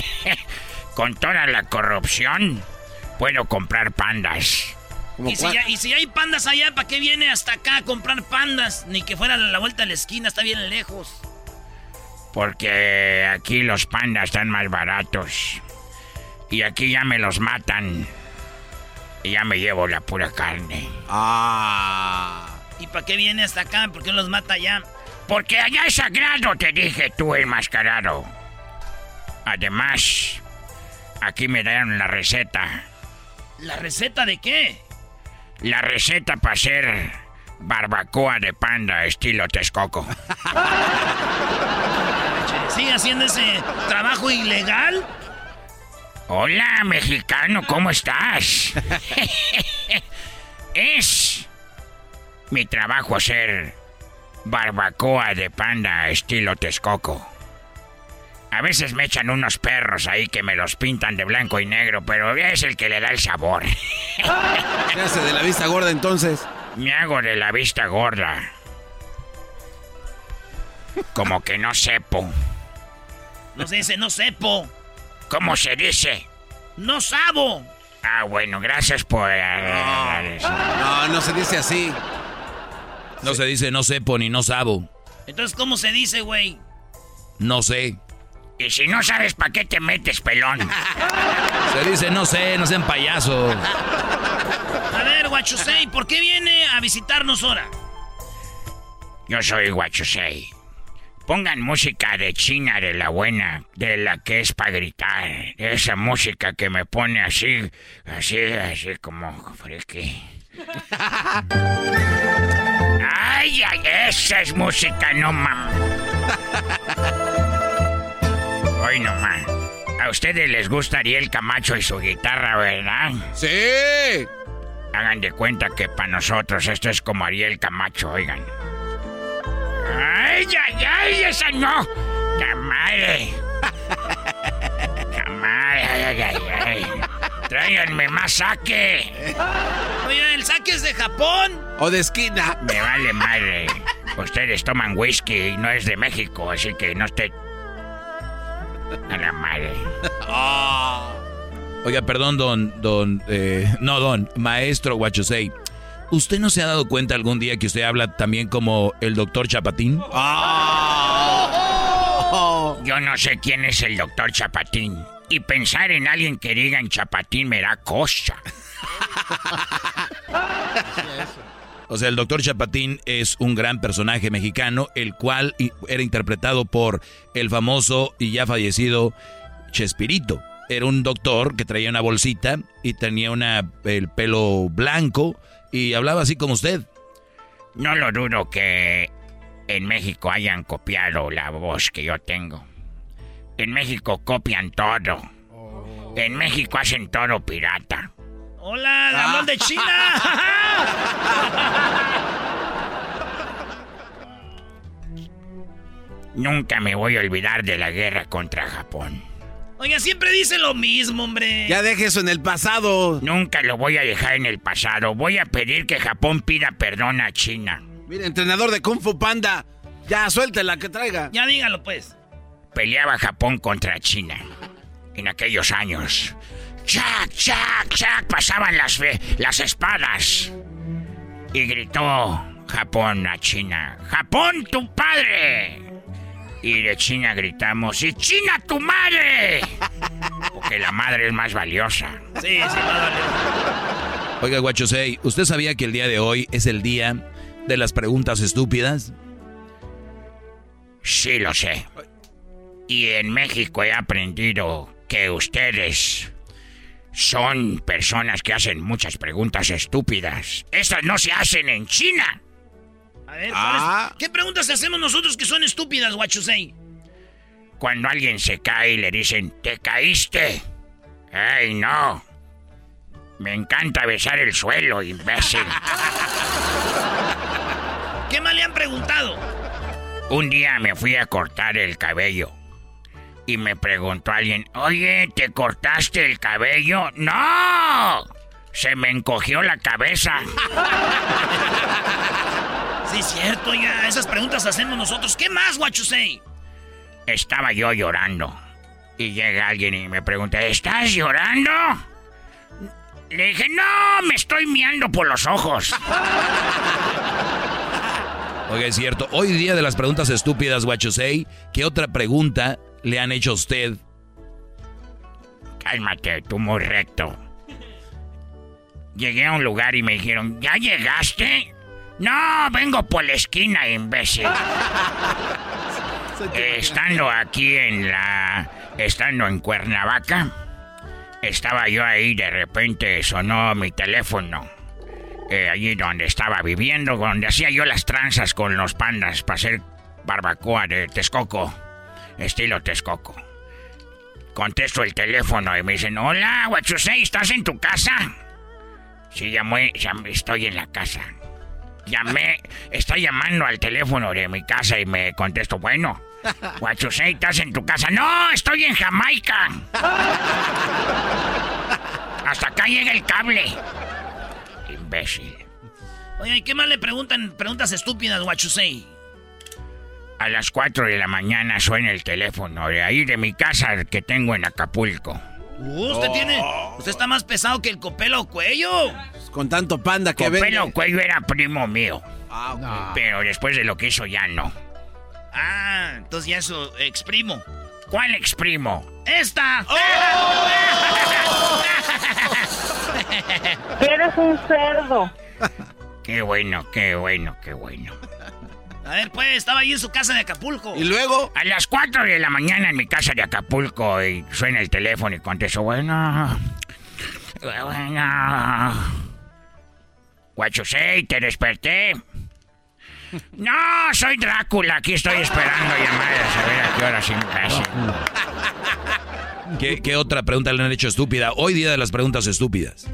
con toda la corrupción, puedo comprar pandas. ¿Y si, y si, hay pandas allá, ¿para qué viene hasta acá a comprar pandas? Ni que fuera a la vuelta de la esquina, está bien lejos. Porque aquí los pandas están más baratos. Y aquí ya me los matan. Y ya me llevo la pura carne. Ah. ¿Y para qué viene hasta acá? ¿Por qué los mata allá? Porque allá es sagrado, te dije tú, enmascarado. Además, aquí me dieron la receta. ¿La receta de qué? La receta para hacer barbacoa de panda estilo Texcoco. ¿Sigue haciendo ese trabajo ilegal? Hola, mexicano, ¿cómo estás? es mi trabajo hacer barbacoa de panda estilo Texcoco. A veces me echan unos perros ahí que me los pintan de blanco y negro, pero es el que le da el sabor. ¿Qué hace de la vista gorda entonces? Me hago de la vista gorda. Como que no sepo. No se dice no sepo. ¿Cómo se dice? No sabo. Ah, bueno, gracias por... Eh, no, no, se dice así. No se dice no sepo ni no sabo. Entonces, ¿cómo se dice, güey? No sé. Y si no sabes para qué te metes, pelón. Se dice no sé, no sean payasos. A ver, Guachusei, ¿por qué viene a visitarnos ahora? Yo soy Guachusei Pongan música de China, de la buena, de la que es para gritar. Esa música que me pone así, así, así como friki. Ay, ay, esa es música, no mames. Hoy no más. A ustedes les gusta Ariel Camacho y su guitarra, ¿verdad? Sí. Hagan de cuenta que para nosotros esto es como Ariel Camacho, oigan. ¡Ay, ay, ay! ¡Esa no! ¡La madre! ¡La madre! ¡Ay, ay, ay! ¡Tráiganme más saque! Oye, ¿el saque es de Japón? O de esquina. Me vale madre. Ustedes toman whisky y no es de México, así que no esté... A la madre. Oiga, perdón, don, don, eh, no, don, maestro Guachosei. ¿Usted no se ha dado cuenta algún día que usted habla también como el doctor Chapatín? Yo no sé quién es el doctor Chapatín. Y pensar en alguien que diga en Chapatín me da cosa. O sea, el doctor Chapatín es un gran personaje mexicano, el cual era interpretado por el famoso y ya fallecido Chespirito. Era un doctor que traía una bolsita y tenía una, el pelo blanco y hablaba así como usted. No lo dudo que en México hayan copiado la voz que yo tengo. En México copian todo. En México hacen todo pirata. ¡Hola, Lamón de China! Nunca me voy a olvidar de la guerra contra Japón. Oiga, siempre dice lo mismo, hombre. Ya deje eso en el pasado. Nunca lo voy a dejar en el pasado. Voy a pedir que Japón pida perdón a China. Mire, entrenador de Kung Fu Panda. Ya, suéltela que traiga. Ya dígalo, pues. Peleaba Japón contra China. En aquellos años. ¡Chac, chac, chac! Pasaban las, fe- las espadas. Y gritó Japón a China. ¡Japón, tu padre! Y de China gritamos, ¡y China, tu madre! Porque la madre es más valiosa. Sí, sí, más valioso. Oiga, Guachosei, ¿usted sabía que el día de hoy es el día de las preguntas estúpidas? Sí, lo sé. Y en México he aprendido que ustedes son personas que hacen muchas preguntas estúpidas. Estas no se hacen en China. A ver, Ah. ¿cuáles- ¿qué preguntas hacemos nosotros que son estúpidas, Guachusei? Cuando alguien se cae y le dicen, ¿te caíste? ¡Ay, no! Me encanta besar el suelo, imbécil. ¿Qué más le han preguntado? Un día me fui a cortar el cabello. Y me preguntó alguien, oye, ¿te cortaste el cabello? ¡No! Se me encogió la cabeza. Sí, cierto, ya. Esas preguntas hacemos nosotros. ¿Qué más, Guachusei? Estaba yo llorando. Y llega alguien y me pregunta, ¿estás llorando? Le dije, no, me estoy miando por los ojos. Oiga, es cierto. Hoy día de las preguntas estúpidas, Guachosei, ¿qué otra pregunta le han hecho a usted? Cálmate, tú muy recto. Llegué a un lugar y me dijeron, ¿ya llegaste? No, vengo por la esquina, imbécil. Estando aquí en la... Estando en Cuernavaca, estaba yo ahí, de repente sonó mi teléfono. Eh, allí donde estaba viviendo, donde hacía yo las tranzas con los pandas para hacer barbacoa de Texcoco. Estilo Texcoco. Contesto el teléfono y me dicen, hola, Huachusei, ¿estás en tu casa? Sí, llamé, llamé, estoy en la casa. Llamé, está llamando al teléfono de mi casa y me contesto, bueno, Huachusei, ¿estás en tu casa? No, estoy en Jamaica. Hasta acá llega el cable. Imbécil. Oye, ¿y qué más le preguntan? Preguntas estúpidas, Guachusei. A las 4 de la mañana suena el teléfono de ahí de mi casa que tengo en Acapulco. Uh, usted tiene. Usted está más pesado que el copelo cuello. Con tanto panda que Copelo vende. Cuello era primo mío. Ah, ok. Pero después de lo que hizo ya no. Ah, entonces ya eso, exprimo. ¿Cuál exprimo? ¡Esta! Eres un cerdo. Qué bueno, qué bueno, qué bueno. A ver, pues, estaba ahí en su casa de Acapulco. ¿Y luego? A las 4 de la mañana en mi casa de Acapulco y suena el teléfono y contesto, bueno... Bueno... Guachusei, ¿te desperté? No, soy Drácula, aquí estoy esperando llamadas a ver a qué hora sí me. ¿Qué, ¿Qué otra pregunta le han hecho estúpida? Hoy día de las preguntas estúpidas.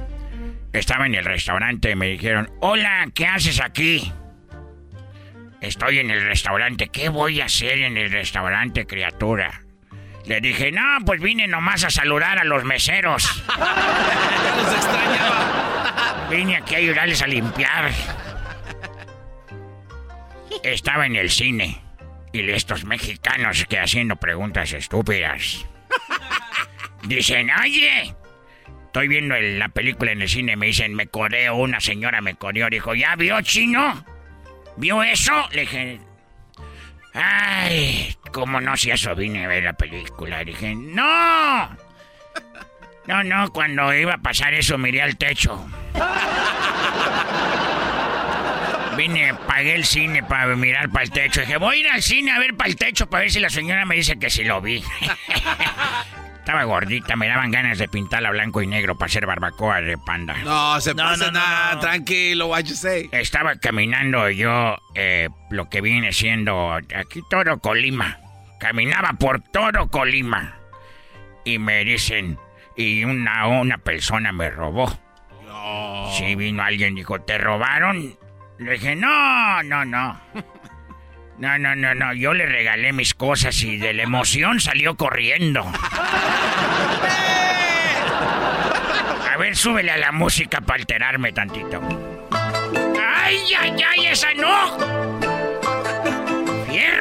Estaba en el restaurante y me dijeron, hola, ¿qué haces aquí? Estoy en el restaurante, ¿qué voy a hacer en el restaurante, criatura? Le dije, no, pues vine nomás a saludar a los meseros. Los extrañaba. Vine aquí a ayudarles a limpiar. Estaba en el cine y estos mexicanos que haciendo preguntas estúpidas. Dicen, oye, estoy viendo el- la película en el cine, me dicen, me coreo, una señora me coreó, dijo, ¿ya vio chino? ¿Vio eso? Le dije, ay, ¿cómo no si eso vine a ver la película? Dije, no. No, no, cuando iba a pasar eso miré al techo. Vine, pagué el cine para mirar para el techo. Dije, voy a ir al cine a ver para el techo para ver si la señora me dice que sí lo vi. Estaba gordita, me daban ganas de pintarla blanco y negro para hacer barbacoa de panda. No, se No, pasa no, no, nada, no. tranquilo, what you say. Estaba caminando yo, eh, lo que viene siendo aquí todo Colima. Caminaba por todo Colima. Y me dicen, y una, una persona me robó. Sí, vino alguien y dijo, ¿te robaron? Le dije, no, no, no. No, no, no, no. Yo le regalé mis cosas y de la emoción salió corriendo. A ver, súbele a la música para alterarme tantito. ¡Ay, ay, ay! ¡Esa no!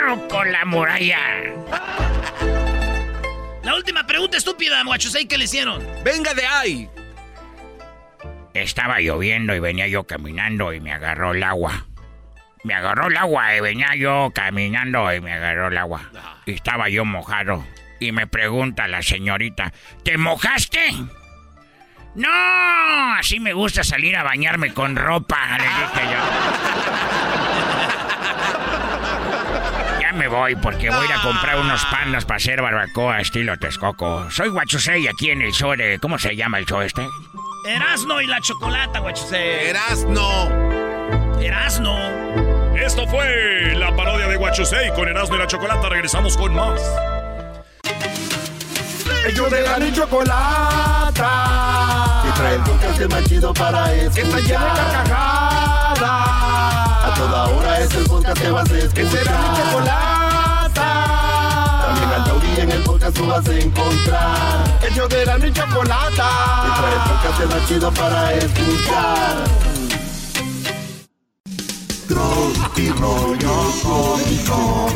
¡Fierro por la muralla! La última pregunta estúpida, Guachusei, ¿qué le hicieron? Venga de ahí. Estaba lloviendo y venía yo caminando y me agarró el agua. Me agarró el agua y venía yo caminando y me agarró el agua. Y estaba yo mojado. Y me pregunta la señorita, ¿te mojaste? No, así me gusta salir a bañarme con ropa, le dije yo. Me voy porque voy a ir a comprar unos pandas para hacer barbacoa estilo Texcoco. Soy Guachusei aquí en el show de... ¿Cómo se llama el show este? Erasno y la chocolata, Guachusei. Erasno. Erasno. Esto fue la parodia de Guachusei con Erasmo y la Chocolata. Regresamos con más. Ellos de la ni chocolata. Que trae el podcast más chido para escuchar. Que está llena de carcajadas. Toda hora es el podcast que vas a escuchar. Que será mi chocolata. También al taurí en el podcast tú vas a encontrar. Ellos de la ni chocolata. Que trae el podcast más chido para escuchar. Tropi rollo cómico.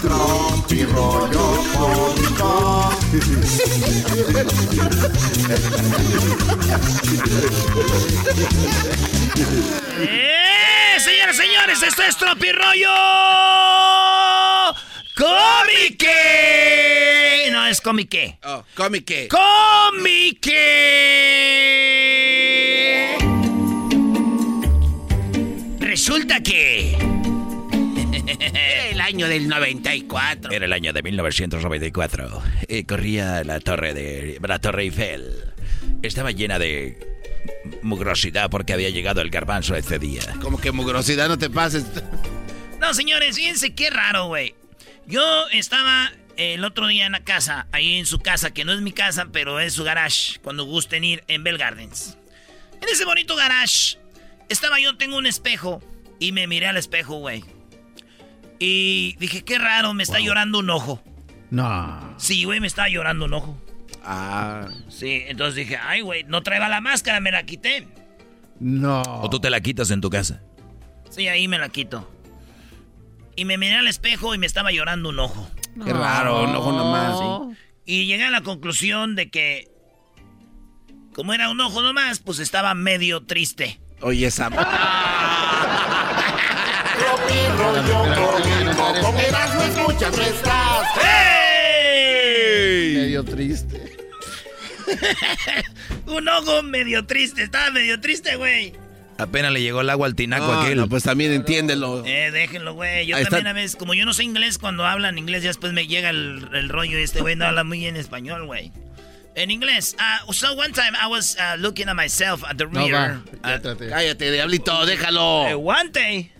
Tropi rollo cómico. ¡Eh! Señoras y señores, esto es Tropirollo Cómique. No, es Cómique. Oh, cómique. Cómique. Resulta que... El año del 94. Era el año de 1994. Eh, corría la torre de la torre Eiffel. Estaba llena de mugrosidad porque había llegado el garbanzo ese día. Como que mugrosidad no te pases. No, señores, fíjense qué raro, güey. Yo estaba el otro día en la casa, ahí en su casa, que no es mi casa, pero es su garage, cuando gusten ir en Bell Gardens. En ese bonito garage, estaba yo, tengo un espejo, y me miré al espejo, güey. Y dije, qué raro, me está llorando un ojo. No. Sí, güey, me estaba llorando un ojo. Ah. Sí, entonces dije, ay, güey, no traeba la máscara, me la quité. No. ¿O tú te la quitas en tu casa? Sí, ahí me la quito. Y me miré al espejo y me estaba llorando un ojo. Qué raro, un ojo nomás. Sí. Y llegué a la conclusión de que, como era un ojo nomás, pues estaba medio triste. Oye, esa. Medio triste. un ojo medio triste, estaba medio triste, güey. Apenas le llegó el agua al tinaco No, aquel. no, pues también entiéndelo. Eh, déjenlo, güey. Yo Ahí también está. a veces, como yo no sé inglés, cuando hablan inglés, ya después me llega el, el rollo. Este güey no habla muy bien español, güey. En inglés. Uh, so one time I was uh, looking at myself at the No, rear. va. uh, Cállate, diablito, déjalo. uh, one day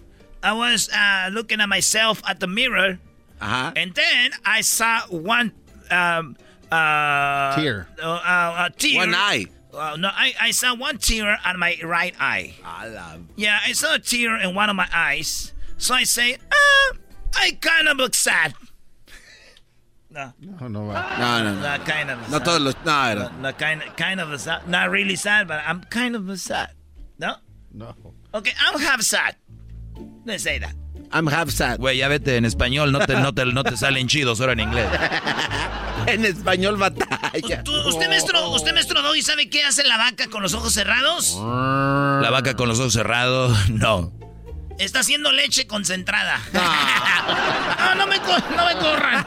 I was uh, looking at myself at the mirror. Ajá. And then I saw one um, uh, Tear. Uh, uh, a tear. One eye. Uh, no, I, I saw one tear on my right eye. Yeah, I saw a tear in one of my eyes. So I say, uh, I kind of look sad. No. No, no va. No, no, no. Not kind of No sad. todos los. No, era. Not, not kind, kind of sad. Not really sad, but I'm kind of sad. No? No. Okay, I'm half sad. Let's say that. I'm half sad. Güey, ya vete en español, no te, no te, no te salen chidos ahora en inglés. en español batalla. ¿Usted, maestro, usted, maestro Doggy, sabe qué hace la vaca con los ojos cerrados? La vaca con los ojos cerrados, no. Está haciendo leche concentrada. no, no me, co- no me corran.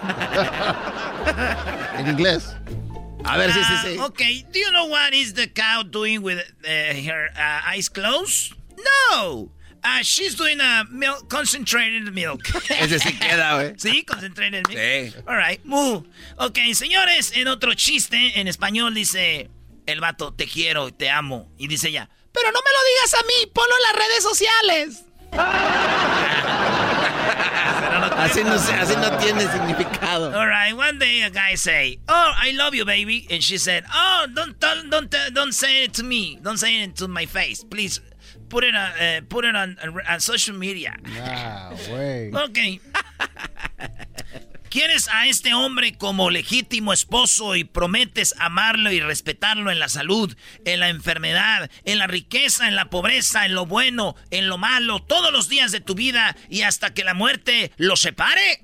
En inglés. A ver, sí, sí, sí. Ah, okay, do you know what is the cow doing with uh, her uh, eyes closed? No. Uh, she's doing a milk, concentrated milk. Ese sí queda, güey. ¿Sí? Concentrated milk. Sí. All right, moo. Ok, señores, en otro chiste, en español dice el vato, te quiero, te amo. Y dice ella, pero no me lo digas a mí, ponlo en las redes sociales. Así no, sé, así no tiene significado. All right. One day a guy say, "Oh, I love you, baby," and she said, "Oh, don't tell, don't tell- don't say it to me. Don't say it to my face, please. Put it on uh, put it on, on social media." Ah, güey. Ok. ¿Quieres a este hombre como legítimo esposo y prometes amarlo y respetarlo en la salud, en la enfermedad, en la riqueza, en la pobreza, en lo bueno, en lo malo, todos los días de tu vida y hasta que la muerte lo separe?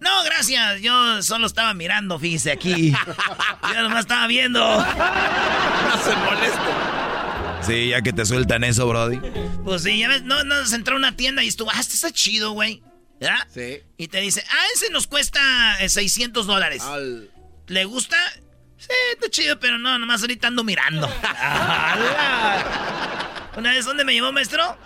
No, gracias. Yo solo estaba mirando, fíjese aquí. Yo nomás estaba viendo. No se moleste. Sí, ya que te sueltan eso, Brody. Pues sí, ya ves, no, no, se entró a una tienda y estuvo, ah, este está chido, güey. ¿Verdad? Sí. Y te dice, ah, ese nos cuesta eh, 600 dólares. ¿Le gusta? Sí, está chido, pero no, nomás ahorita ando mirando. ¡Hala! Una vez, ¿dónde me llevó, maestro?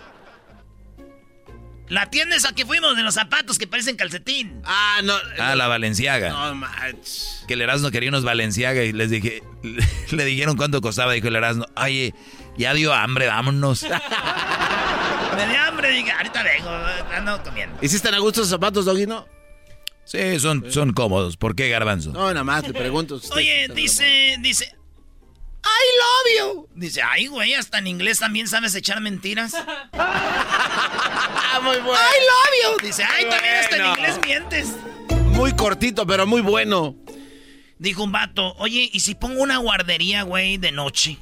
La tienda esa que fuimos de los zapatos que parecen calcetín. Ah, no. Ah, la Valenciaga. No, manches. Que el Erasmo quería unos Valenciaga y les dije, le dijeron cuánto costaba. Dijo el Erasmo, oye, ya dio hambre, vámonos. Me dio hambre, dije, ahorita vengo, ando comiendo. ¿Y si están a gusto esos zapatos, Doguino? Sí, son, son cómodos. ¿Por qué, Garbanzo? No, nada más te pregunto. si Oye, dice, dice. I love you. Dice, ay, güey, hasta en inglés también sabes echar mentiras. Ah, muy bueno. I love you. Dice, ay, también hasta en inglés mientes. Muy cortito, pero muy bueno. Dijo un vato, oye, ¿y si pongo una guardería, güey, de noche?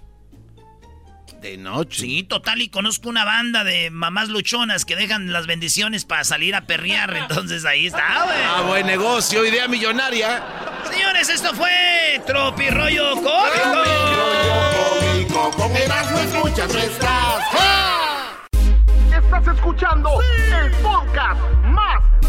De noche. Sí, total, y conozco una banda de mamás luchonas que dejan las bendiciones para salir a perrear. Entonces ahí está, güey. Ah, buen negocio, idea millonaria. Señores, esto fue Tropirollo Cómico. Con Erasmo escuchas nuestras. Estás escuchando el podcast más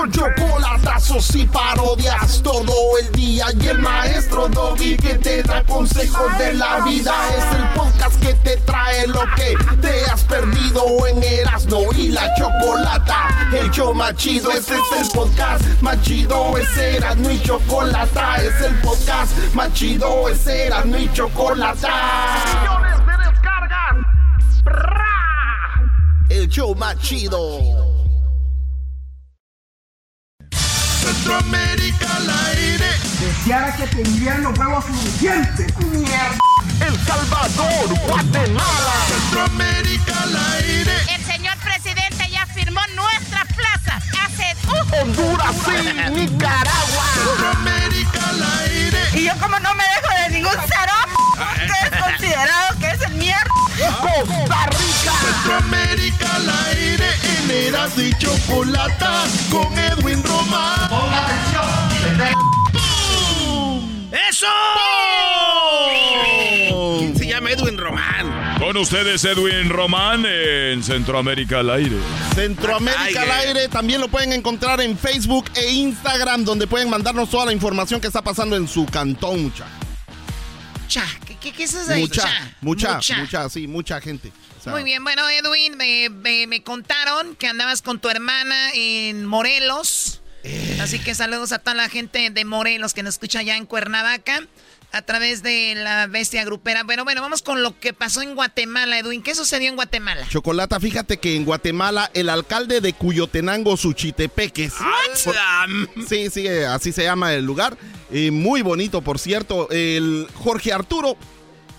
Con chocolatazos y parodias todo el día. Y el maestro Doggy que te da consejos de la vida es el podcast que te trae lo que te has perdido en Erasmo y la chocolata. El show más chido este es el podcast más chido es Erasmo y chocolata. Es el podcast más chido es Erasmo y chocolata. Millones de descargas el show más chido Centroamérica al aire. Deseara que tendrían los huevos suficientes. Mierda. El Salvador, Guatemala. Centroamérica al aire. El señor presidente ya firmó nuestra plaza hace... uh, Honduras y Nicaragua. Centroamérica al aire. Y yo como no me dejo de ningún cero, que es considerado que es el mierda. Costa Rica. Centroamérica al aire. Eras y Chocolata con Edwin Román. Ponga ¡Eso! ¿Quién se llama Edwin Román? Con ustedes Edwin Román en Centroamérica al aire. Centroamérica al aire también lo pueden encontrar en Facebook e Instagram, donde pueden mandarnos toda la información que está pasando en su cantón, mucha. Cha, ¿qué, qué, qué es eso ahí? Mucha, Cha. mucha, Mucha. mucha, sí, mucha gente. Muy bien, bueno, Edwin, me, me- me contaron que andabas con tu hermana en Morelos. Así que saludos a toda la gente de Morelos que nos escucha allá en Cuernavaca a través de la bestia grupera. Bueno, bueno, vamos con lo que pasó en Guatemala, Edwin. ¿Qué sucedió en Guatemala? Chocolata, fíjate que en Guatemala el alcalde de Cuyotenango, Suchitepeques. por- sí, sí, eh, así se llama el lugar. eh, muy bonito, por cierto. El Jorge Arturo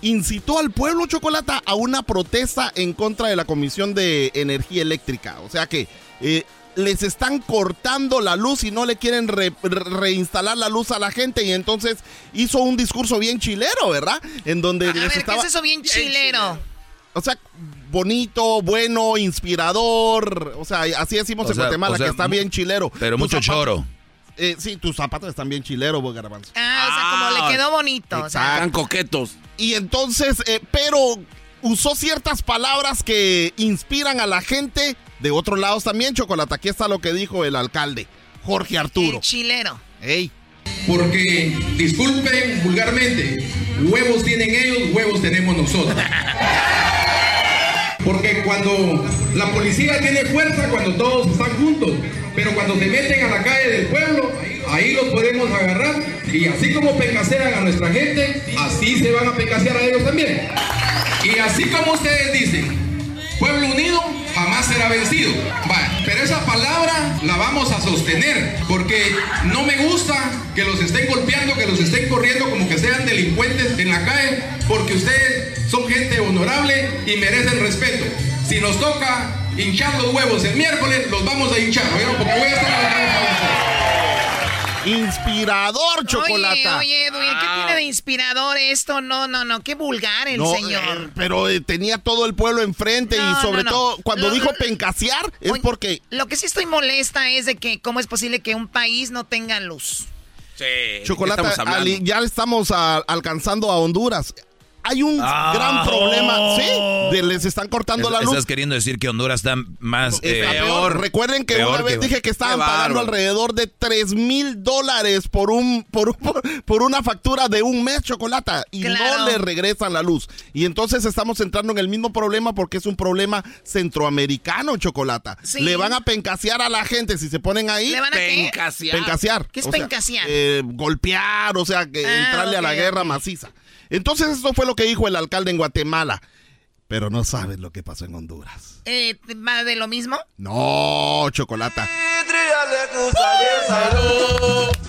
incitó al pueblo Chocolata a una protesta en contra de la Comisión de Energía Eléctrica. O sea que eh, les están cortando la luz y no le quieren re- re- reinstalar la luz a la gente. Y entonces hizo un discurso bien chilero, ¿verdad? En donde A les ver, ¿qué estaba... es eso bien chilero? O sea, bonito, bueno, inspirador. O sea, así decimos O en sea, Guatemala, o sea, que está bien chilero. pero Tus mucho zapatos- choro. Eh, sí, tus zapatos están bien chileros, vos, garbanzo. Ah, o sea, como le quedó bonito. o sea. Exacto. coquetos. Y entonces, eh, pero usó ciertas palabras que inspiran a la gente de otros lados también, Chocolate. Aquí está lo que dijo el alcalde, Jorge Arturo. chilero. Ey. Porque, disculpen vulgarmente, huevos tienen ellos, huevos tenemos nosotros. Porque cuando la policía tiene fuerza, cuando todos están juntos, pero cuando se meten a la calle del pueblo, ahí los podemos agarrar y así como pencasean a nuestra gente, así se van a pencasear a ellos también. Y así como ustedes dicen, Pueblo unido jamás será vencido. Pero esa palabra la vamos a sostener porque no me gusta que los estén golpeando, que los estén corriendo como que sean delincuentes en la calle, porque ustedes son gente honorable y merecen respeto. Si nos toca hinchar los huevos el miércoles, los vamos a hinchar, voy a estar la ustedes. Inspirador, Chocolata. Oye, oye, Edwin, ¿qué tiene de inspirador esto? No, no, no, qué vulgar el No, señor. eh, pero eh, tenía todo el pueblo enfrente No, y sobre no, no. todo cuando Lo- dijo pencasear es porque Lo que sí estoy molesta es de que cómo es posible que un país no tenga luz. Sí. Chocolate, estamos ya estamos a- alcanzando a Honduras. Hay un Ah. gran problema, sí, de les están cortando la luz. Estás queriendo decir que Honduras está más Está eh, peor. Recuerden que peor una vez que- dije que estaban pagando alrededor de 3 mil dólares por un por, un- por, por una factura de un mes chocolata y Claro. no le regresan la luz. Y entonces estamos entrando en el mismo problema porque es un problema centroamericano, chocolata. Sí. Le van a pencasear a la gente si se ponen ahí. ¿Le van a? Pencasear. Pencasear. ¿Qué es O sea, pencasear? eh, golpear, o sea, que Ah, entrarle a la guerra maciza. Entonces eso fue lo que dijo el alcalde en Guatemala. Pero no sabes lo que pasó en Honduras. Eh, ¿Va de lo mismo? No, chocolata.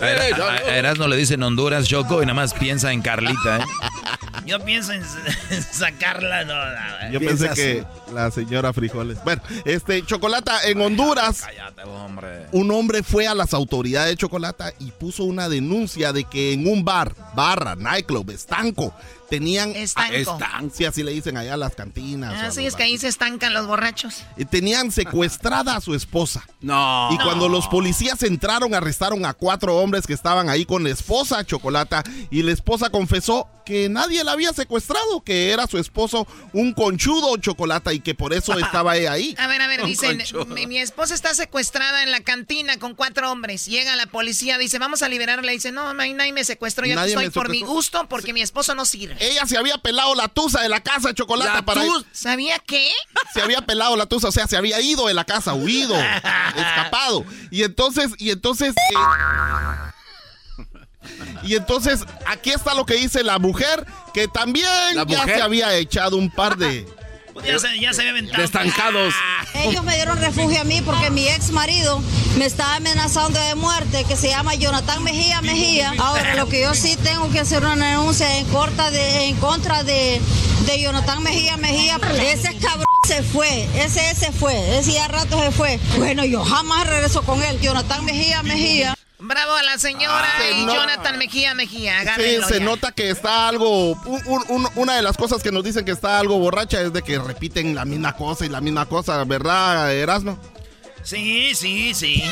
A, a- a Erasmo le dicen Honduras, Choco, y nada más piensa en Carlita, ¿eh? Yo pienso en, sacarla. No, no, Yo pensé que la señora Frijoles. Bueno, este, Chocolata, en Honduras, Cállate, hombre. un hombre fue a las autoridades de Chocolata y puso una denuncia de que en un bar, barra, nightclub, estanco, tenían... Estanco. Estanco. Sí, así le dicen allá a las cantinas. o Ah, a sí, los es que ahí se estancan los borrachos. Tenían secuestrada a su esposa. No. Y cuando los policías entraron, arrestaron a cuatro hombres que estaban ahí con la esposa, Chocolata, y la esposa confesó que nadie la había secuestrado, que era su esposo un conchudo, Chocolata, y que por eso estaba ella ahí. A ver, a ver, Un dicen, mi, mi esposa está secuestrada en la cantina con cuatro hombres. Llega la policía, dice, vamos a liberarla. Dice, no, ahí nadie me secuestró, yo Nadie estoy por mi gusto porque mi esposo no sirve. Ella se había pelado la tusa de la casa, Chocolata, La para... tus- ¿Sabía qué? Se había pelado la tusa, o sea, se había ido de la casa, huido, escapado. Y entonces, y entonces... eh, Y entonces, aquí está lo que dice la mujer, que también ¿La ya se había echado un par de... Pues ya, se, ya se había aventado. De estancados. Ellos me dieron refugio a mí porque mi ex marido me estaba amenazando de muerte, que se llama Jonathan Mejía Mejía. Ahora, lo que yo sí tengo que hacer una denuncia en contra de, en contra de, de Jonathan Mejía Mejía. Ese cabrón se fue, ese ese fue, ese ya rato se fue. Bueno, yo jamás regreso con él. Jonathan Mejía Mejía. Bravo a la señora Ah, y no- Jonathan Mejía Mejía. Sí, se ya. nota que está algo. un- un- un- una de las cosas que nos dicen que está algo borracha es de que repiten la misma cosa y la misma cosa, ¿verdad, Erasmo? Sí, sí, sí.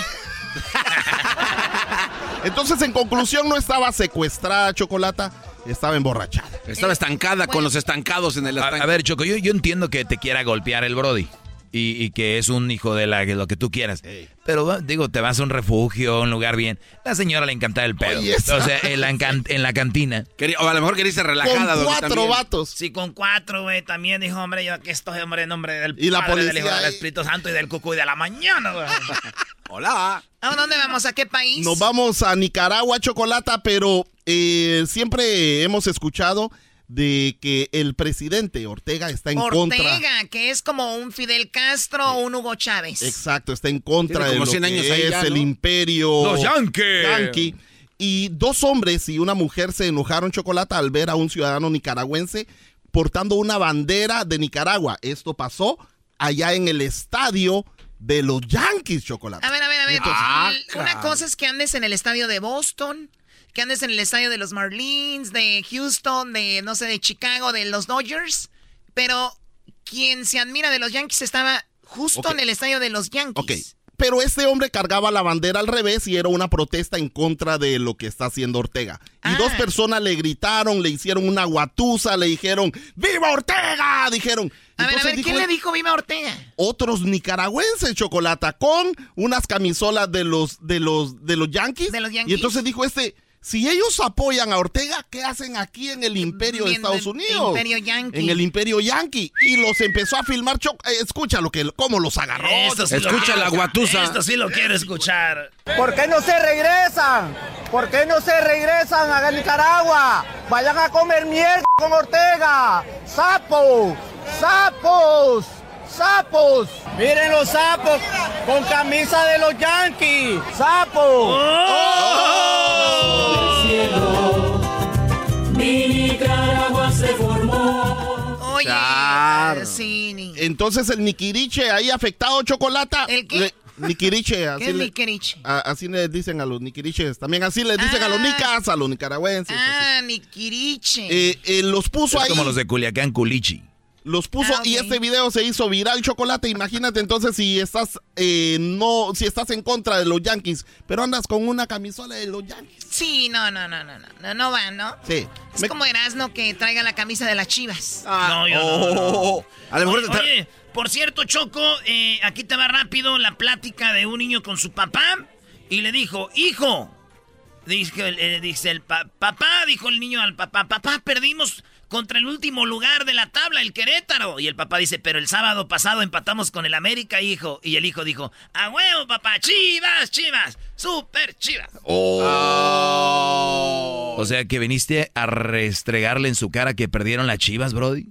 Entonces, en conclusión, no estaba secuestrada Chocolata, estaba emborrachada. Estaba estancada con los estancados en el A, estanque. a ver, Choco, yo, yo entiendo que te quiera golpear el Brody. Y, y que es un hijo de la, lo que tú quieras. Pero digo, te vas a un refugio, a un lugar bien. La señora le encanta el pedo. Oye, o sea, en la, en la cantina. Quería- o a lo mejor quería irse relajada. Doggy, también. vatos. Sí, con cuatro, güey. También dijo, hombre, yo aquí estoy, hombre, en nombre del Y la Padre, del policía Hijo, del. Espíritu Santo y del cucuy de la mañana, güey. Hola. ¿A dónde vamos? ¿A qué país? Nos vamos a Nicaragua, Chocolata, pero eh, siempre hemos escuchado de que el presidente Ortega está en contra. Ortega, que es como un Fidel Castro o un Hugo Chávez. Exacto, está en contra de lo 100 que es ya, el imperio Los Yankees. yankee. Y dos hombres y una mujer se enojaron chocolate al ver a un ciudadano nicaragüense portando una bandera de Nicaragua. Esto pasó allá en el estadio de los Yankees, chocolate. A ver, a ver, a ver. Ah, Una cosa es que andes en el estadio de Boston, que andes en el estadio de los Marlins, de Houston, de, no sé, de Chicago, de los Dodgers, pero quien se admira de los Yankees estaba justo en el estadio de los Yankees. Ok. Pero este hombre cargaba la bandera al revés y era una protesta en contra de lo que está haciendo Ortega. Y Ah. dos personas le gritaron, le hicieron una guatusa, le dijeron, ¡Viva Ortega! Dijeron. A ver, a ver, dijo ¿quién le dijo Viva Ortega? Otros nicaragüenses, Chocolata, con unas camisolas de los, de los, de los Yankees. De los Y Yankees. entonces dijo este, si ellos apoyan a Ortega, ¿qué hacen aquí en el imperio de Estados el Unidos? imperio Yankee. En el imperio Yankee. Y los empezó a filmar, Cho- eh, escucha lo que, cómo los agarró. Esto sí lo Escucha la guatusa. Esto sí lo quiero escuchar. ¿Por qué no se regresan? ¿Por qué no se regresan a Nicaragua? Vayan a comer mierda con Ortega. ¡Sapos! ¡Sapos! ¡Sapos! Miren los sapos con camisa de los Yankees. ¡Sapos! Mi Nicaragua se formó. Oye, Claro. sí, ni- Entonces el Niquiriche ahí afectado, Chocolata. ¿El qué? le- Niquiriche, así, ¿Qué es le, a- así le dicen a los Niquiriches. También así le dicen a los Ah. nicas, a los nicaragüenses. Ah, Niquiriche. Eh, eh, los puso Es ahí. como los de Culiacán, Culichi. Los puso Ah, y este video se hizo viral chocolate. Imagínate entonces si estás eh, no, si estás en contra de los Yankees, pero andas con una camisola de los Yankees. Sí, no, no, no, no, no, no, no va, ¿no? Sí. Es Me- como Erasmo que traiga la camisa de las chivas. Ah, no, yo no, no, no. Oh, A lo mejor Oye, por cierto, Choco, eh, aquí te va rápido la plática de un niño con su papá y le dijo, hijo, dice, el- eh, dice el pa- papá, dijo el niño al papá, papá, perdimos contra el último lugar de la tabla, el Querétaro. Y el papá dice, pero el sábado pasado empatamos con el América, hijo. Y el hijo dijo, a huevo, papá, chivas, chivas, super chivas. O sea, que viniste a restregarle en su cara que perdieron las chivas, Brody.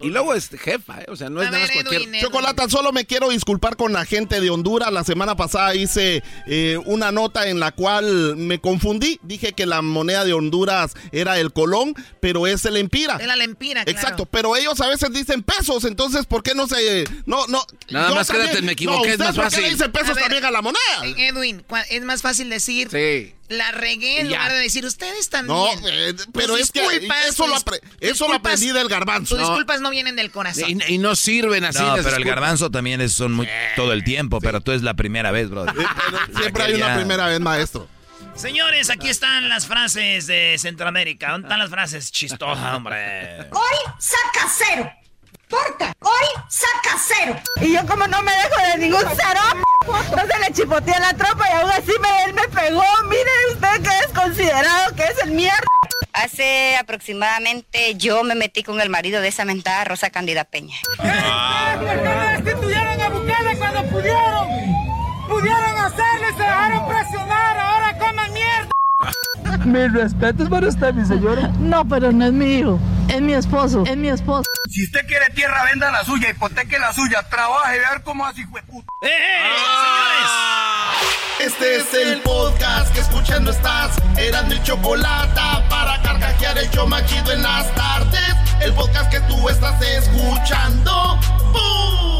Y luego es jefa, ¿eh? O sea, no es A nada más ver, cualquier. Edwin, Edwin. Chocolata, solo me quiero disculpar con la gente de Honduras. La semana pasada hice eh, una nota en la cual me confundí. Dije que la moneda de Honduras era el colón, pero es el empira. Es la lempira, claro. Exacto, pero ellos a veces dicen pesos, entonces ¿por qué no se no no Nada más también- quédate, me equivoqué, no, es más ¿ustedes por qué fácil. le dicen pesos A ver, también a la moneda? Eh, Edwin, es más fácil decir Sí. La regué en lugar de decir ustedes también. No, eh, pero Tus es que disculpas, eso lo, apre- tus eso lo aprendí del garbanzo. Tus disculpas no vienen del corazón. Y, y no sirven así. No, pero el garbanzo también es, son muy, todo el tiempo, pero tú es la primera vez, Brody. Pero siempre hay una primera vez, maestro. Señores, aquí están las frases de Centroamérica. ¿Dónde están las frases chistosas, hombre? Hoy saca cero. Hoy saca cero. Y yo como no me dejo de ningún cero, entonces le chipoteé la tropa y aún así me, él me pegó. Mire usted que es considerado que es el mierda. Hace aproximadamente yo me metí con el marido de esa mentada Rosa Cándida Peña. ¿Por qué no destituyeron a Bukele cuando pudieron? Pudieron hacerle, se dejaron presionar, ahora coman mierda. Mis respetos para usted, mi señora. No, pero no es mi hijo, es mi esposo, es mi esposo. Si usted quiere tierra, venda la suya, hipoteque la suya, trabaje, ver cómo así fue puta. ¡Eh, eh, Este es el podcast que escuchando estás. Eran mi chocolate para carcajear el show más chido en las tardes. El podcast que tú estás escuchando. ¡Bum!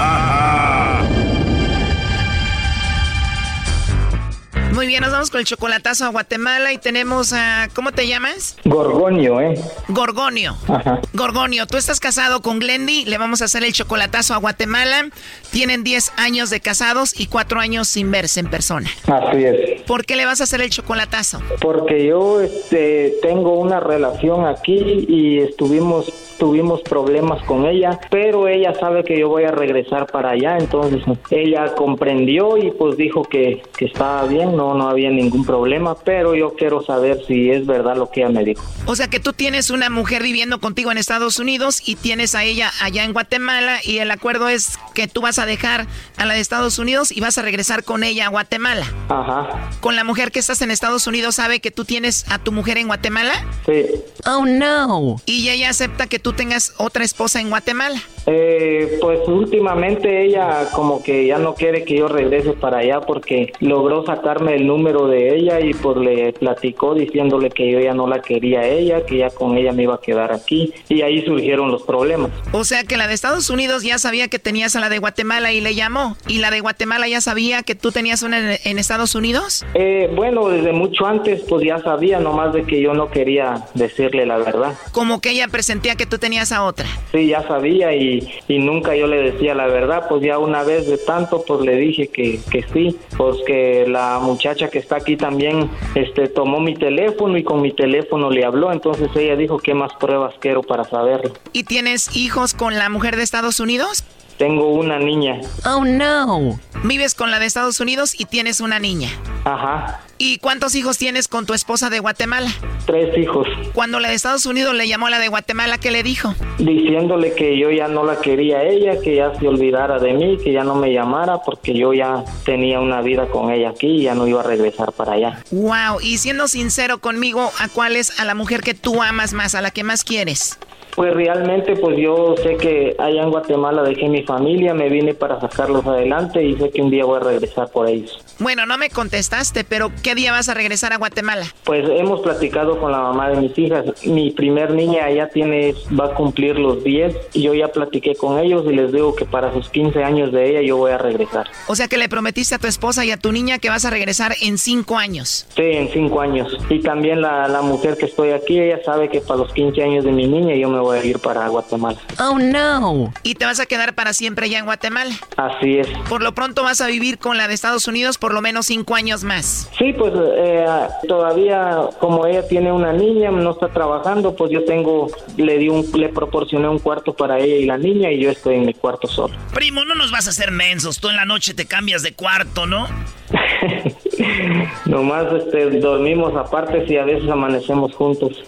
Muy bien, nos vamos con el chocolatazo a Guatemala y tenemos a... ¿Cómo te llamas? Gorgonio, ¿eh? Gorgonio. Ajá. Gorgonio, tú estás casado con Glendy, le vamos a hacer el chocolatazo a Guatemala. Tienen 10 años de casados y 4 años sin verse en persona. Así es. ¿Por qué le vas a hacer el chocolatazo? Porque yo este, tengo una relación aquí y estuvimos tuvimos problemas con ella, pero ella sabe que yo voy a regresar para allá, entonces ella comprendió y pues dijo que, que estaba bien, no, no había ningún problema, pero yo quiero saber si es verdad lo que ella me dijo. O sea que tú tienes una mujer viviendo contigo en Estados Unidos y tienes a ella allá en Guatemala y el acuerdo es que tú vas a dejar a la de Estados Unidos y vas a regresar con ella a Guatemala. Ajá. Con la mujer que estás en Estados Unidos sabe que tú tienes a tu mujer en Guatemala. Sí. Oh no. Y ella acepta que tú tengas otra esposa en Guatemala. Eh, pues últimamente ella como que ya no quiere que yo regrese para allá porque logró sacarme el número de ella y pues le platicó diciéndole que yo ya no la quería a ella, que ya con ella me iba a quedar aquí y ahí surgieron los problemas. O sea que la de Estados Unidos ya sabía que tenías a la de Guatemala y le llamó. ¿Y la de Guatemala ya sabía que tú tenías una en, en Estados Unidos? Eh, bueno, desde mucho antes pues ya sabía, nomás de que yo no quería decirle la verdad. Como que ella presentía que tú tenías a otra. Sí, ya sabía y, y nunca yo le decía la verdad, pues ya una vez de tanto pues le dije que, que sí, pues que la muchacha que está aquí también este tomó mi teléfono y con mi teléfono le habló, entonces ella dijo qué más pruebas quiero para saberlo. ¿Y tienes hijos con la mujer de Estados Unidos? Tengo una niña. Oh no. Vives con la de Estados Unidos y tienes una niña. Ajá. ¿Y cuántos hijos tienes con tu esposa de Guatemala? Tres hijos. Cuando la de Estados Unidos le llamó a la de Guatemala, ¿qué le dijo? Diciéndole que yo ya no la quería a ella, que ya se olvidara de mí, que ya no me llamara porque yo ya tenía una vida con ella aquí y ya no iba a regresar para allá. Wow, y siendo sincero conmigo, ¿a cuál es a la mujer que tú amas más, a la que más quieres? Pues realmente, pues yo sé que allá en Guatemala dejé mi familia, me vine para sacarlos adelante y sé que un día voy a regresar por ellos. Bueno, no me contestaste, pero ¿qué día vas a regresar a Guatemala? Pues hemos platicado con la mamá de mis hijas. Mi primer niña ya tiene, va a cumplir los 10 y yo ya platiqué con ellos y les digo que para sus 15 años de ella yo voy a regresar. O sea que le prometiste a tu esposa y a tu niña que vas a regresar en 5 años. Sí, en 5 años. Y también la, la mujer que estoy aquí, ella sabe que para los 15 años de mi niña yo me voy a ir para Guatemala. Oh no. ¿Y te vas a quedar para siempre ya en Guatemala? Así es. Por lo pronto vas a vivir con la de Estados Unidos por lo menos cinco años más. Sí, pues eh, todavía como ella tiene una niña, no está trabajando, pues yo tengo, le di un, le proporcioné un cuarto para ella y la niña y yo estoy en mi cuarto solo. Primo, no nos vas a hacer mensos, tú en la noche te cambias de cuarto, ¿no? Nomás este, dormimos aparte y a veces amanecemos juntos.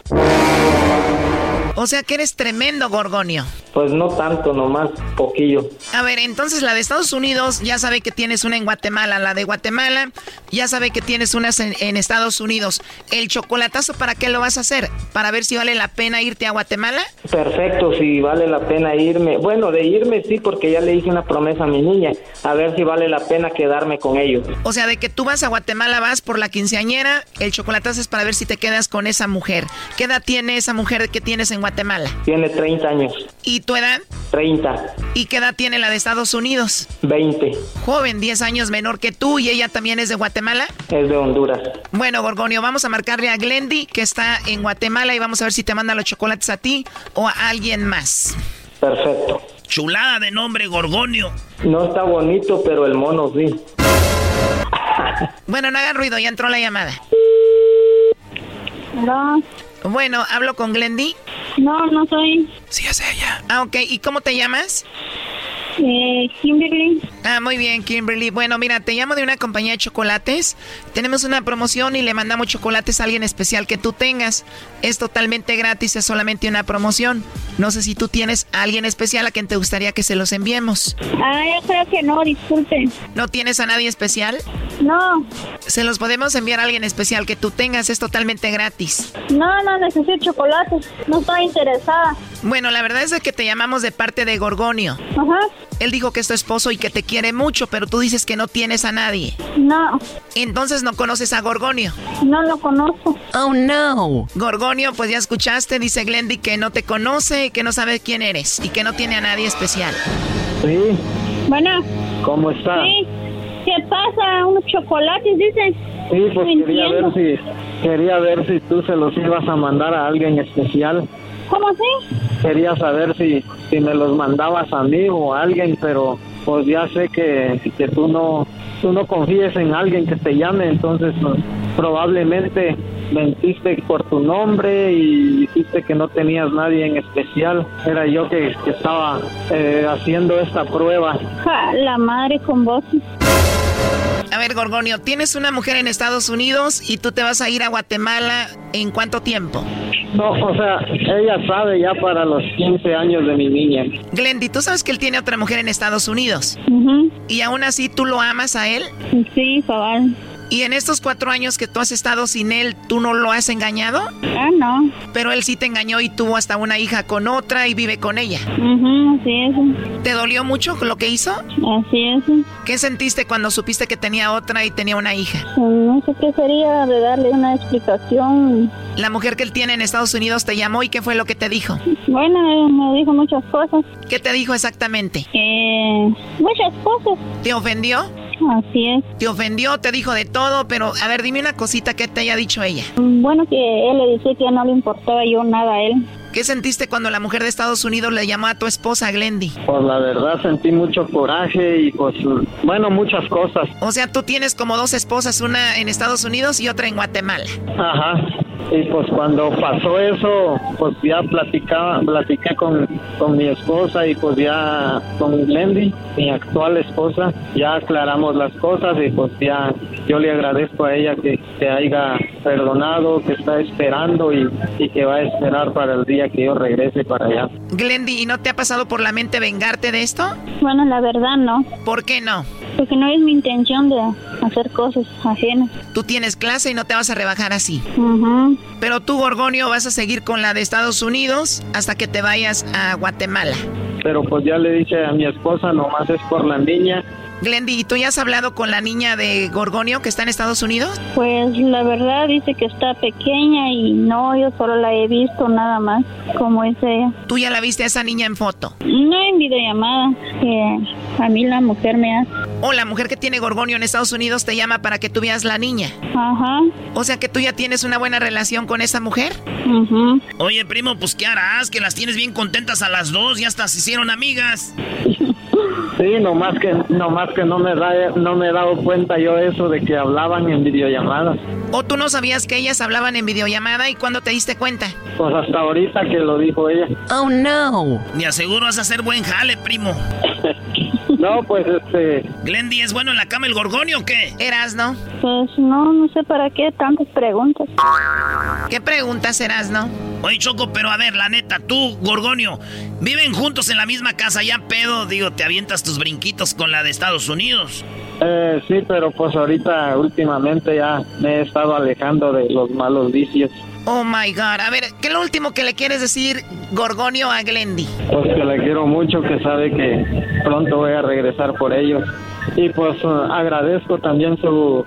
O sea que eres tremendo, Gorgonio. Pues no tanto, nomás poquillo. A ver, entonces la de Estados Unidos ya sabe que tienes una en Guatemala. La de Guatemala ya sabe que tienes unas en, en Estados Unidos. ¿El chocolatazo para qué lo vas a hacer? ¿Para ver si vale la pena irte a Guatemala? Perfecto, si vale la pena irme. Bueno, de irme sí, porque ya le hice una promesa a mi niña. A ver si vale la pena quedarme con ellos. O sea, de que tú vas a Guatemala, vas por la quinceañera, el chocolatazo es para ver si te quedas con esa mujer. ¿Qué edad tiene esa mujer que tienes en Guatemala? Tiene 30 años. ¿Y tu edad? 30. ¿Y qué edad tiene la de Estados Unidos? 20. Joven, 10 años menor que tú y ella también es de Guatemala. Es de Honduras. Bueno, Gorgonio, vamos a marcarle a Glendy que está en Guatemala y vamos a ver si te manda los chocolates a ti o a alguien más. Perfecto. Chulada de nombre, Gorgonio. No está bonito, pero el mono sí. Bueno, no hagan ruido, ya entró la llamada. No. Bueno, ¿hablo con Glendy? No, no soy. Sí, es ella. Ah, ok. ¿Y cómo te llamas? Eh, Kimberly. Ah, muy bien, Kimberly. Bueno, mira, te llamo de una compañía de chocolates. Tenemos una promoción y le mandamos chocolates a alguien especial que tú tengas. Es totalmente gratis, es solamente una promoción. No sé si tú tienes a alguien especial a quien te gustaría que se los enviemos. Ah, yo creo que no, disculpe. ¿No tienes a nadie especial? No. Se los podemos enviar a alguien especial que tú tengas, es totalmente gratis. No, no necesito chocolates. No estoy interesada. Bueno, la verdad es que te llamamos de parte de Gorgonio. Ajá. Él dijo que es tu esposo y que te quiere mucho, pero tú dices que no tienes a nadie. No. Entonces no conoces a Gorgonio. No lo conozco. Oh, no. Gorgonio, pues ya escuchaste, dice Glendy que no te conoce, que no sabe quién eres y que no tiene a nadie especial. Sí. Bueno. ¿Cómo está? Sí. ¿Qué pasa? Unos chocolates, dice. Sí, pues quería ver si quería ver si tú se los ibas a mandar a alguien especial. ¿Cómo así? Quería saber si si me los mandabas a mí o a alguien, pero pues ya sé que, que tú no tú no confíes en alguien que te llame, entonces pues, probablemente mentiste por tu nombre y dijiste que no tenías nadie en especial. Era yo que, que estaba eh, haciendo esta prueba. Ja, la madre con vos. A ver, Gorgonio, tienes una mujer en Estados Unidos y tú te vas a ir a Guatemala en cuánto tiempo? No, o sea, ella sabe ya para los 15 años de mi niña. Glendy, tú sabes que él tiene otra mujer en Estados Unidos. ¿Y aún así tú lo amas a él? Sí, cabal. ¿Y en estos cuatro años que tú has estado sin él, tú no lo has engañado? Ah, no. Pero él sí te engañó y tuvo hasta una hija con otra y vive con ella. Ujú, así es. ¿Te dolió mucho lo que hizo? Así es. ¿Qué sentiste cuando supiste que tenía otra y tenía una hija? No sé qué sería de darle una explicación. La mujer que él tiene en Estados Unidos te llamó y qué fue lo que te dijo? Bueno, me dijo muchas cosas. ¿Qué te dijo exactamente? Eh, muchas cosas. ¿Te ofendió? Así es. Te ofendió, te dijo de todo, pero a ver, dime una cosita que te haya dicho ella. Bueno, que él le decía que no le importaba yo nada a él. ¿Qué sentiste cuando la mujer de Estados Unidos le llamó a tu esposa Glendy? Pues la verdad sentí mucho coraje y pues, bueno, muchas cosas. O sea, tú tienes como dos esposas, una en Estados Unidos y otra en Guatemala. Ajá. Y pues cuando pasó eso, pues ya platicaba, platiqué con, con mi esposa y pues ya con Glendy, mi actual esposa, ya aclaramos las cosas y pues ya yo le agradezco a ella que te haya perdonado, que está esperando y, y que va a esperar para el día que yo regrese para allá. Glendy, ¿y no te ha pasado por la mente vengarte de esto? Bueno, la verdad no. ¿Por qué no? Porque no es mi intención de hacer cosas ajenas. Tú tienes clase y no te vas a rebajar así. Pero tú, Gorgonio, vas a seguir con la de Estados Unidos hasta que te vayas a Guatemala. Pero pues ya le dije a mi esposa, nomás es por la niña. Glendy, ¿y tú ya has hablado con la niña de Gorgonio que está en Estados Unidos? Pues la verdad dice que está pequeña y no, yo solo la he visto nada más, como es ella. ¿Tú ya la viste a esa niña en foto? No en videollamada, que a mí la mujer me hace. O la mujer que tiene Gorgonio en Estados Unidos te llama para que tú veas la niña. Ajá. O sea que tú ya tienes una buena relación con esa mujer. Ujú. Oye, primo, pues ¿qué harás? Que las tienes bien contentas a las dos, ya hasta se hicieron amigas. Sí, nomás que, nomás que no me da, no me he dado cuenta yo eso de que hablaban en videollamadas. ¿O tú no sabías que ellas hablaban en videollamada y cuándo te diste cuenta? Pues hasta ahorita que lo dijo ella. Oh no. Me aseguro vas a hacer buen jale, primo. No, pues este. ¿Glendy es bueno en la cama el gorgonio o qué? Eras, ¿no? Pues no, no sé para qué tantas preguntas. ¿Qué preguntas eras, no? Oye, Choco, pero a ver, la neta, tú, Gorgonio, viven juntos en la misma casa, ya pedo, digo, te avientas tus brinquitos con la de Estados Unidos. Eh, sí, pero pues ahorita últimamente ya me he estado alejando de los malos vicios. Oh my God. A ver, ¿qué es lo último que le quieres decir, Gorgonio, a Glendy? Pues que le quiero mucho, que sabe que pronto voy a regresar por ellos. Y pues eh, agradezco también su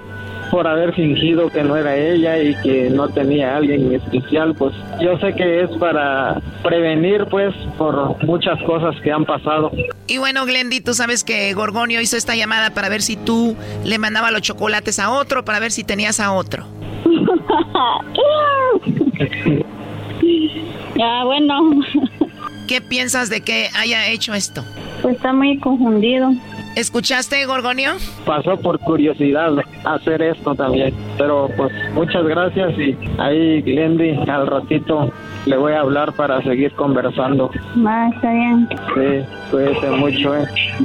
por haber fingido que no era ella y que no tenía a alguien especial, pues yo sé que es para prevenir pues por muchas cosas que han pasado. Y bueno, Glendy, tú sabes que Gorgonio hizo esta llamada para ver si tú le mandabas los chocolates a otro, para ver si tenías a otro. ya, bueno. ¿Qué piensas de que haya hecho esto? Pues está muy confundido. ¿Escuchaste, Gorgonio? Pasó por curiosidad hacer esto también. Pero pues muchas gracias y ahí, Glendy, al ratito le voy a hablar para seguir conversando. Va, está bien. Sí, cuídese mucho, ¿eh?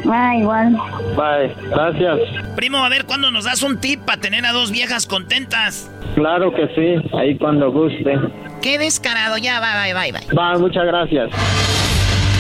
Va, igual. Bye, gracias. Primo, a ver, ¿cuándo nos das un tip para tener a dos viejas contentas? Claro que sí, ahí cuando guste. Qué descarado, ya, bye, bye, bye. Va, muchas gracias.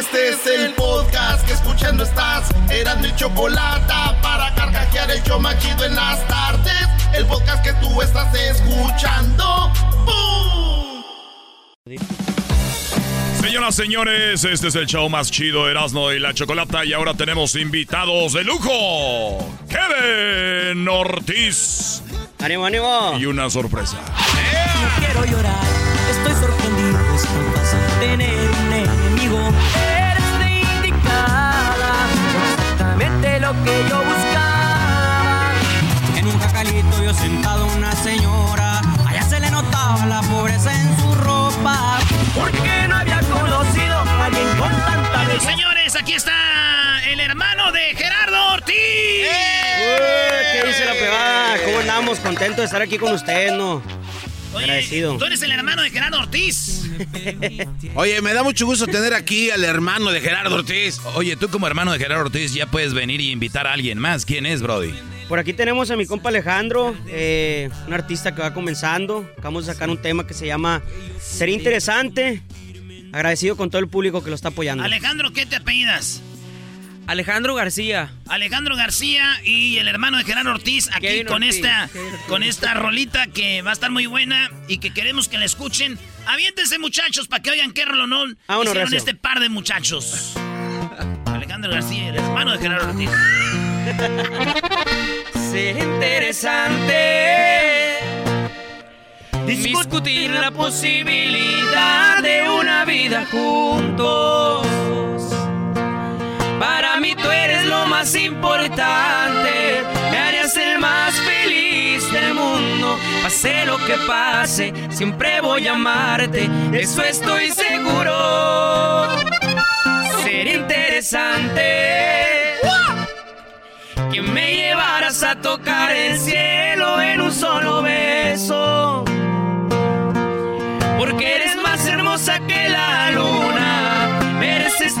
Este es el podcast que escuchando estás. Eran mi chocolate para carcajear el yo machido en las tardes. El podcast que tú estás escuchando. ¡Bum! Señoras, señores, este es el show más chido, Erasmo y la Chocolata, y ahora tenemos invitados de lujo. Kevin Ortiz. ¡Ánimo, ánimo! Y una sorpresa. No quiero llorar, una señora, allá se le notaba la pobreza en su ropa. Porque no había conocido a alguien con tanta Bueno, belleza. señores, aquí está el hermano de Gerardo Ortiz. Uy, ¿Qué dice la pegada? ¿Cómo andamos? Contento de estar aquí con ustedes, ¿no? Agradecido. Tú eres el hermano de Gerardo Ortiz. Oye, me da mucho gusto tener aquí al hermano de Gerardo Ortiz. Oye, tú como hermano de Gerardo Ortiz ya puedes venir y invitar a alguien más. ¿Quién es, Brody? Por aquí tenemos a mi compa Alejandro, eh, un artista que va comenzando. Acabamos de sacar un tema que se llama Sería Interesante. Agradecido con todo el público que lo está apoyando. Alejandro, ¿qué te apellidas? Alejandro García. Alejandro García y el hermano de Gerardo Ortiz aquí Kevin con Ortiz. esta Kevin con esta rolita que va a estar muy buena y que queremos que la escuchen. Aviéntense muchachos para que oigan qué rolonón Vámonos, hicieron este par de muchachos. Alejandro García, el hermano de Gerardo Ortiz. Sería interesante discutir la posibilidad de una vida juntos. Mí tú eres lo más importante, me harías el más feliz del mundo. Pase lo que pase, siempre voy a amarte, eso estoy seguro. Sería interesante que me llevaras a tocar el cielo en un solo beso. Porque eres más hermosa que la mereces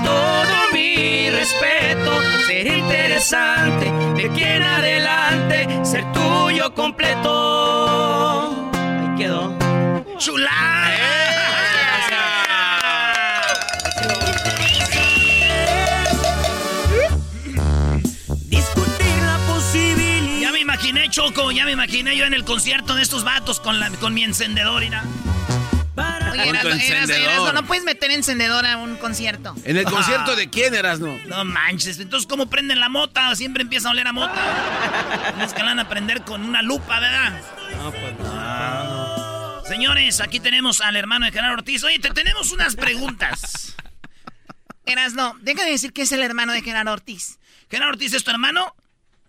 todo mi respeto. Sería interesante de aquí en adelante ser tuyo completo. Ahí quedó. ¡Chulada! Discutir la posibilidad. Ya me imaginé, Choco, ya me imaginé yo en el concierto de estos vatos con, la, con mi encendedor y nada. Oye, no puedes meter encendedor a un concierto. ¿En el concierto de quién eras, no? No manches, entonces ¿cómo prenden la mota? Siempre empieza a oler a mota. Tienes que la van a prender con una lupa, ¿verdad? No, pues Ah. Señores, aquí tenemos al hermano de Gerardo Ortiz. Oye, te tenemos unas preguntas. Erasno, deja de decir que es el hermano de Gerardo Ortiz. ¿Gerardo Ortiz es tu hermano?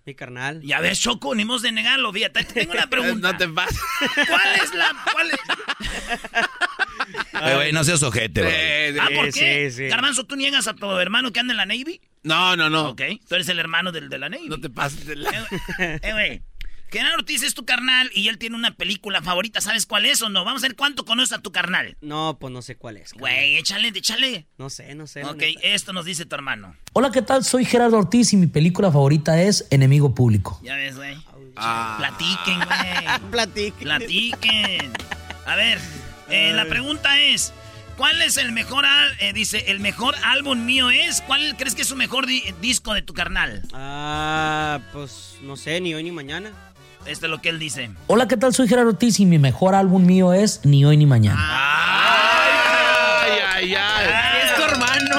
Mi carnal. Ya ves, Choco, ni hemos de negarlo. Fíjate, te tengo una pregunta. No te pases. ¿Cuál es la...? Cuál es- Oye, güey, no seas ojete, bro. Eh, Ah, ¿por Sí, qué? sí, sí. Garbanzo, ¿tú niegas a tu hermano que anda en la Navy? No, no, no. Ok. Tú eres el hermano del de la Navy. No te pases de la... Eh, güey. Genaro Ortiz es tu carnal y él tiene una película favorita. ¿Sabes cuál es o no? Vamos a ver cuánto conoces a tu carnal. No, pues no sé cuál es. Güey, échale, échale. No sé, no sé. Ok, esto nos dice tu hermano. Hola, ¿qué tal? Soy Gerardo Ortiz y mi película favorita es Enemigo Público. Ya ves, güey. Ah. Platiquen, güey. Platiquen. Platiquen. A ver, eh, la pregunta es, ¿cuál es el mejor, al- eh, dice, el mejor álbum mío es? ¿Cuál crees que es su mejor di- disco de tu carnal? Ah, pues no sé, ni hoy ni mañana. Esto es lo que él dice. Hola, ¿qué tal? Soy Gerardo Ortiz y mi mejor álbum mío es Ni Hoy Ni Mañana. Ay, ay, ay. Es tu hermano.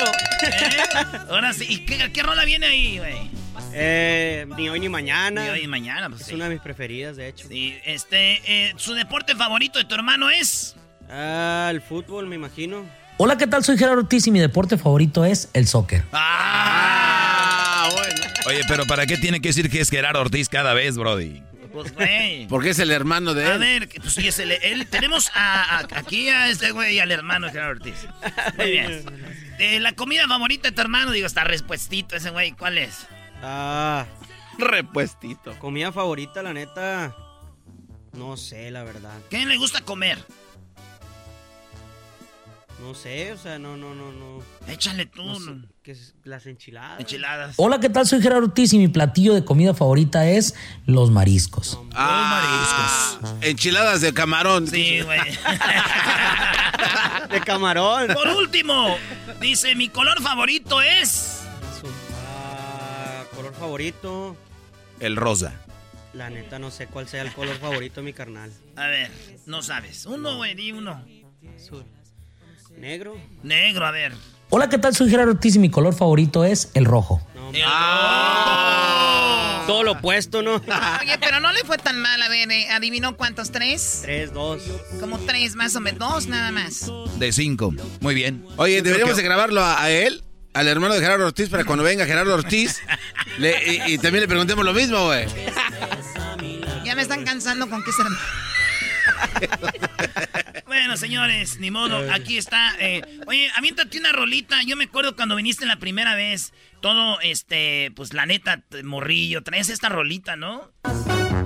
Ahora sí, ¿y qué, qué rola viene ahí, güey? Eh, ni hoy ni mañana. Ni hoy ni mañana, pues Es sí. una de mis preferidas, de hecho. Sí, este, eh, ¿su deporte favorito de tu hermano es? Ah, el fútbol, me imagino. Hola, ¿qué tal? Soy Gerardo Ortiz y mi deporte favorito es el soccer. Ah, bueno. Oye, pero ¿para qué tiene que decir que es Gerardo Ortiz cada vez, Brody? Pues, güey. Porque es el hermano de A él. ver, que, pues sí, es el, él, tenemos a, a- aquí a este güey y al hermano de Gerardo Ortiz. Muy bien. Eh, la comida favorita de tu hermano, digo, está respuestito ese güey. ¿Cuál es? Ah, Repuestito. comida favorita, la neta. No sé, la verdad. ¿Qué le gusta comer? No sé, o sea, no, no, no, no. Échale tú. No sé. ¿qué es? Las enchiladas. Enchiladas. Hola, ¿qué tal? Soy Gerardo Ortiz y mi platillo de comida favorita es los mariscos. Ah, Enchiladas de camarón. Sí, güey. De camarón. Por último, dice, mi color favorito es... Ah, color favorito. El rosa. La neta, no sé cuál sea el color favorito de mi carnal. A ver, no sabes. Uno, güey, di uno. Negro. Negro, a ver. Hola, ¿qué tal? Soy Gerardo Ortiz y mi color favorito es el rojo. El Todo lo opuesto, ¿no? Oye, pero no le fue tan mal. A ver, eh, ¿adivinó cuántos? ¿Tres? Tres, dos. Como tres más o menos. Dos nada más. De cinco. Muy bien. Oye, deberíamos de grabarlo a, a él, al hermano de Gerardo Ortiz, para cuando venga Gerardo Ortiz. le- y, y también le preguntemos lo mismo, güey. Ya me están cansando con que ser... Bueno, señores, ni modo, aquí está. eh, oye, aviéntate una rolita. Yo me acuerdo cuando viniste la primera vez, todo, este, pues la neta, morrillo, traes esta rolita, ¿no?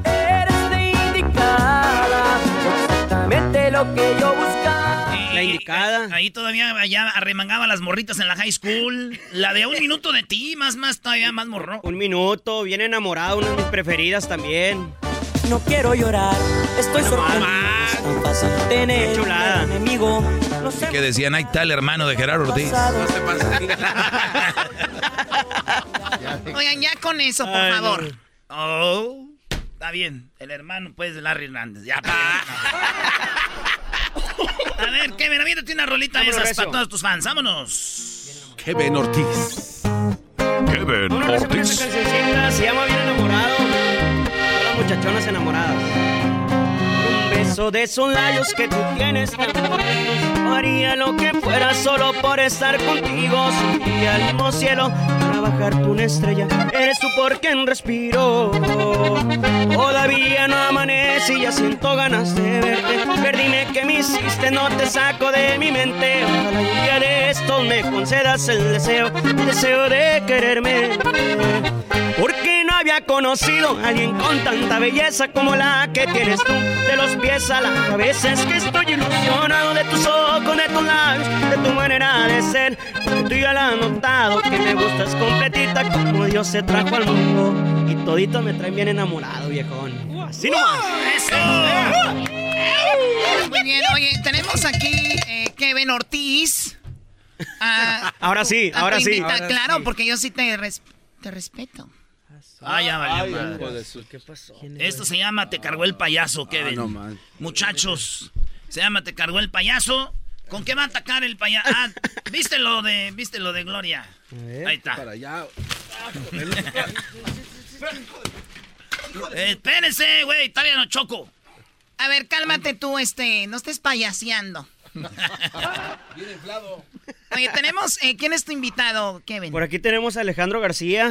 Eres de indicada, exactamente lo que yo buscaba. La indicada. Ahí todavía allá arremangaba las morritas en la high school. La de un minuto de ti, más, más, todavía más morro. Un minuto, bien enamorado, una de mis preferidas también. No quiero llorar, estoy No sorprendido. Es tan fácil tener Qué chulada. un enemigo. No sé Que decían, ahí el hermano de Gerardo Ortiz. No se pasa. Oigan, ya con eso, por Ay, no. favor. Oh, está bien. El hermano, pues, de Larry Hernández. Ya, pa' A ver, Kevin, aviéntate una rolita de esas para todos tus fans. Vámonos. Kevin Ortiz. Kevin Ortiz. se llama Bien enamorado. Muchachonas enamoradas. Un beso de esos labios que tú tienes tan bonitos, Haría lo que fuera solo por estar contigo. Subí al mismo cielo para bajarte una estrella. Eres tú por quien respiro. Todavía no amanece y ya siento ganas de verte. Ver, dime que me hiciste, no te saco de mi mente. Ojalá un día de estos me concedas el deseo, el deseo de quererme. Porque había conocido a alguien con tanta belleza como la que tienes tú. De los pies a la cabeza es que estoy ilusionado de tus ojos, de tus labios, de tu manera de ser. Porque tú ya lo has notado que me gustas completita como Dios se trajo al mundo. Y todito me traen bien enamorado, viejón. Así nomás. Muy bien, oye, tenemos aquí eh, Kevin Ortiz. Ah, Ahora sí, a ahora sí. Ahora claro, sí. porque yo sí te, res- te respeto. Ah, ya valió. madre. hijo de su- ¿Qué pasó? Esto se llama Te cargó el payaso, Kevin. no, man. Muchachos, se llama Te cargó el payaso. ¿Con qué va a atacar el payaso? Ah, ¿viste lo de, viste lo de Gloria? Ahí está. Para allá. Eh, espérense, güey, todavía no choco. A ver, cálmate tú, este, no estés payaseando. Bien inflado. Oye, tenemos, eh, ¿quién es tu invitado, Kevin? Por aquí tenemos a Alejandro García.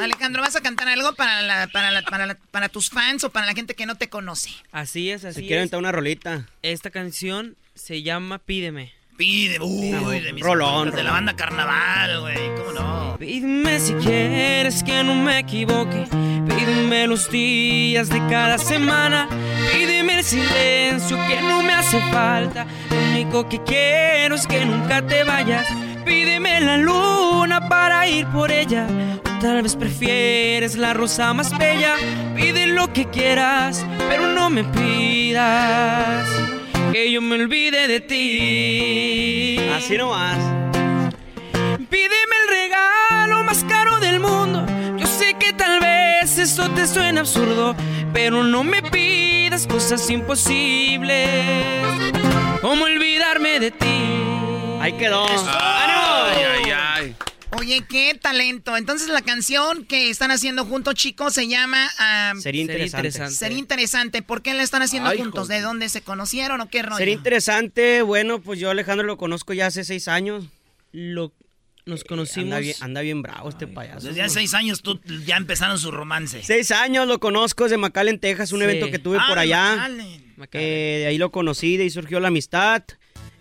Alejandro, ¿vas a cantar algo para, la, para, la- para, la- para tus fans o para la gente que no te conoce? Así es, así Si quieren es. entrar una rolita. Esta canción se llama Pídeme. Pide, uy, de mis Rolón, favoritas, de la rolón. banda Carnaval, güey, ¿cómo no? Pídeme si quieres que no me equivoque. Pídeme los días de cada semana. Pídeme el silencio que no me hace falta. Lo único que quiero es que nunca te vayas. Pídeme la luna para ir por ella. O tal vez prefieres la rosa más bella. Pide lo que quieras, pero no me pidas que yo me olvide de ti. Así nomás. Pídeme el regalo más caro del mundo. Yo sé que tal vez eso te suena absurdo, pero no me pidas cosas imposibles. Como olvidarme de ti. Ahí quedó. Ay, ay, ay. Oye, qué talento. Entonces la canción que están haciendo juntos, chicos, se llama... ah, Sería interesante. Sería interesante. ¿Por qué la están haciendo Ay, juntos? ¿De dónde se conocieron o qué rollo? Sería interesante. Bueno, pues yo Alejandro lo conozco ya hace seis años. Lo, nos conocimos. Anda bien, anda bien bravo este payaso. Desde hace seis años tú ya empezaron su romance. Seis años lo conozco desde McAllen, Texas, un Sí. evento que tuve Ah, por de allá. McAllen. Eh, de ahí lo conocí, de ahí surgió la amistad.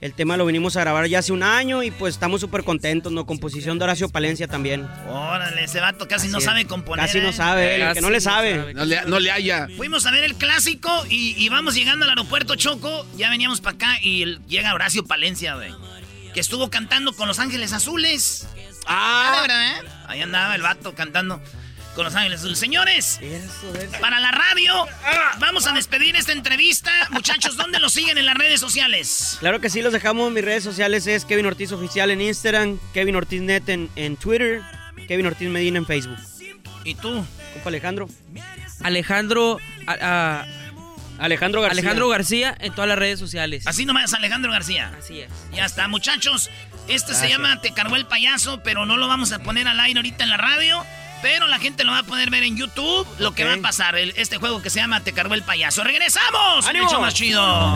El tema lo venimos a grabar ya hace un año y pues estamos súper contentos, ¿no? Composición de Horacio Palencia también. Órale, ese vato casi no sabe componer. Casi no ¿eh? sabe, el que no le sabe. No le, no le haya. Fuimos a ver el clásico y, y vamos llegando al aeropuerto Choco. Ya veníamos para acá y el- llega Horacio Palencia, güey. Que estuvo cantando con Los Ángeles Azules. Ah, de verdad, ¿eh? Ahí andaba el vato cantando con Los Ángeles Azules. Señores, para la radio, vamos a despedir esta entrevista. Muchachos, ¿dónde los siguen en las redes sociales? Claro que sí, los dejamos en mis redes sociales. Es Kevin Ortiz Oficial en Instagram, Kevin Ortiz Net en, en Twitter, Kevin Ortiz Medina en Facebook. ¿Y tú? Compa Alejandro. Alejandro. a- a- Alejandro García. Alejandro García en todas las redes sociales. Así nomás, Alejandro García. Así es. Ya está, muchachos. Este se llama Te cargó el payaso, pero no lo vamos a poner al aire ahorita en la radio. Pero la gente lo va a poder ver en YouTube. Lo que va a pasar, el- este juego que se llama Te cargó el payaso. ¡Regresamos! ¡Ánimo! Mucho más chido.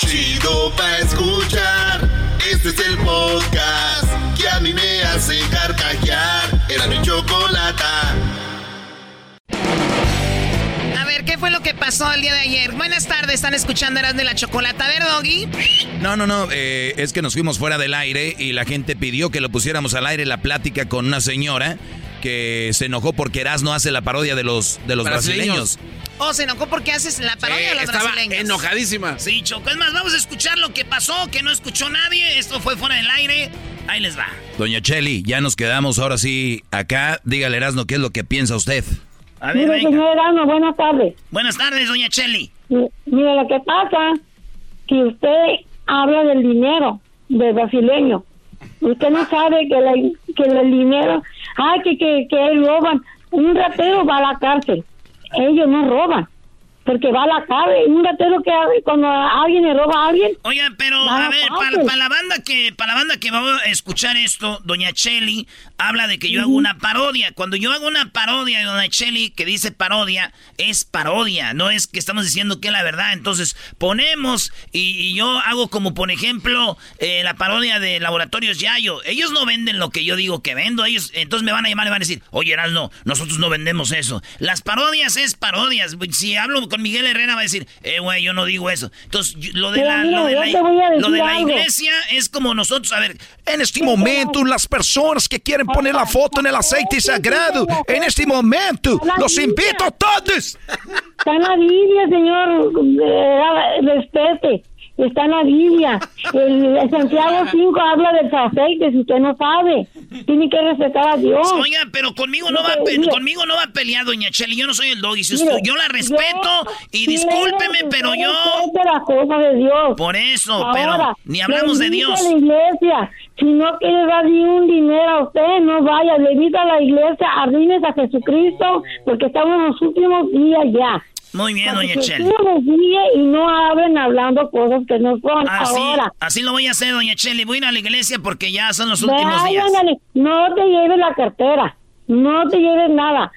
Chido pa' escuchar. Este es el podcast que a mí me hace carcajear. Era mi chocolata. A ver, ¿qué fue lo que pasó el día de ayer? Buenas tardes, están escuchando Eras de la Chocolata. A ver, Doggy. No, no, no, eh, es que nos fuimos fuera del aire y la gente pidió que lo pusiéramos al aire la plática con una señora que se enojó porque Erasmo hace la parodia de los, de los Brasileños. brasileños. Oh, se enojó porque haces la parodia de los estaba brasileños. enojadísima. Sí, Choco. Es más, vamos a escuchar lo que pasó, que no escuchó nadie. Esto fue fuera del aire. Ahí les va. Doña Cheli, ya nos quedamos ahora sí acá. Dígale, Erasmo, ¿qué es lo que piensa usted? A ver, Mire, venga. señor Erasmo, buenas tardes. Buenas tardes, doña Cheli. Mire, lo que pasa que usted habla del dinero del brasileño. Usted no sabe que, la- que el dinero, ay, que, que, que roban. Un ratero va a la cárcel. Ellos no roban. Porque va a la cárcel. Un ratero que cuando alguien le roba a alguien. Oigan, pero a ver, para la banda que para la banda que va a escuchar esto, doña Cheli habla de que yo hago una parodia. Cuando yo hago una parodia de doña Cheli que dice parodia, es parodia, no es que estamos diciendo que es la verdad. Entonces, ponemos y, y yo hago como por ejemplo eh, la parodia de Laboratorios Yayo. Ellos no venden lo que yo digo que vendo, ellos entonces me van a llamar y van a decir, "Oye, Erasno, nosotros no vendemos eso." Las parodias es parodias. Si hablo con Miguel Herrera va a decir, "Eh, güey, yo no digo eso." Entonces, lo de la, mira, lo de la- lo de iglesia es como nosotros, a ver, En este momento, las personas que quieren poner la foto en el aceite sagrado, en este momento, los invito a todos. Está en la Biblia, señor. eh, respete. Está en la Biblia. El, Santiago 5 habla del aceite, si usted no sabe. Tiene que respetar a Dios. Oiga, pero conmigo no va Mire, conmigo no va a pelear doña Cheli, yo no soy el doggy, si mire, usted- yo la respeto y discúlpeme, pero yo las cosas de Dios. Por eso, Ahora, pero ni hablamos de Dios. la iglesia. Si no quiere dar ni un dinero a usted, no vaya, le invito a la iglesia, arrimes a Jesucristo, porque estamos en los últimos días ya. Muy bien, doña guíe y no hablen hablando cosas que no son. Así, Ahora, así lo voy a hacer, doña Cheli. Voy a ir a la iglesia porque ya son los últimos días. no te lleves la cartera, no te lleves nada.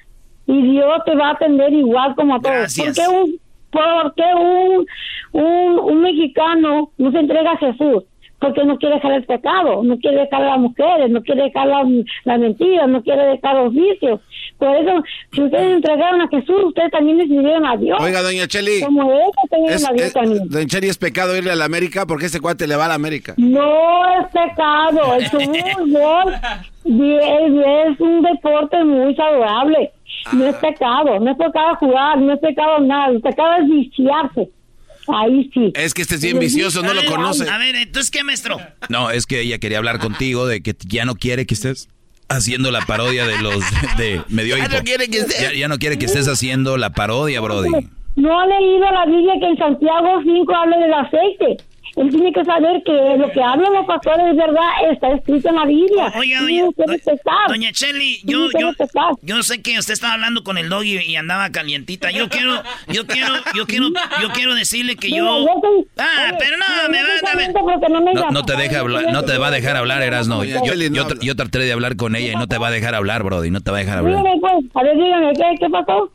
Y Dios te va a atender igual como a todos. Gracias. ¿Por qué un, por qué un, un, un mexicano no se entrega a Jesús? Porque no quiere dejar el pecado, no quiere dejar a las mujeres, no quiere dejar las las mentiras, no quiere dejar los vicios. Por eso, si ustedes entregaron a Jesús, ustedes también les sirvieron a Dios. Oiga, doña Cheli. Como ellos también Es, a Dios es- también. doña Cheli, ¿es pecado irle a la América? Porque ese cuate le va a la América. No es pecado, el fútbol es, es un deporte muy saludable. No es pecado, no es pecado jugar, no es pecado nada, el pecado es viciarse. Ahí sí. Es que este es bien vicioso, no lo conoce. A ver, entonces, ¿qué, maestro? No, es que ella quería hablar contigo de que ya no quiere que estés haciendo la parodia de los de medio Ya no quiere que estés- Ya, ya no quiere que estés haciendo la parodia, Brody. No ha leído la Biblia que en Santiago 5 habla del aceite. Él tiene que saber que lo que hablan los pastores es verdad, está escrito en la Biblia. No quieres pecar. doña Cheli, yo, yo, yo sé que usted estaba hablando con el doggy y andaba calientita. Yo quiero, yo quiero, yo quiero, yo quiero decirle que yo. Mira, yo soy- Ah, oye, pero no, me va a no me No, no te deja hablar, no te va a dejar hablar, Erasno. Yo, yo, yo traté de hablar con ella y no te va a dejar hablar, Brody. No te va a dejar hablar. Dígame, pues, a ver, dígame, ¿qué, qué pasó?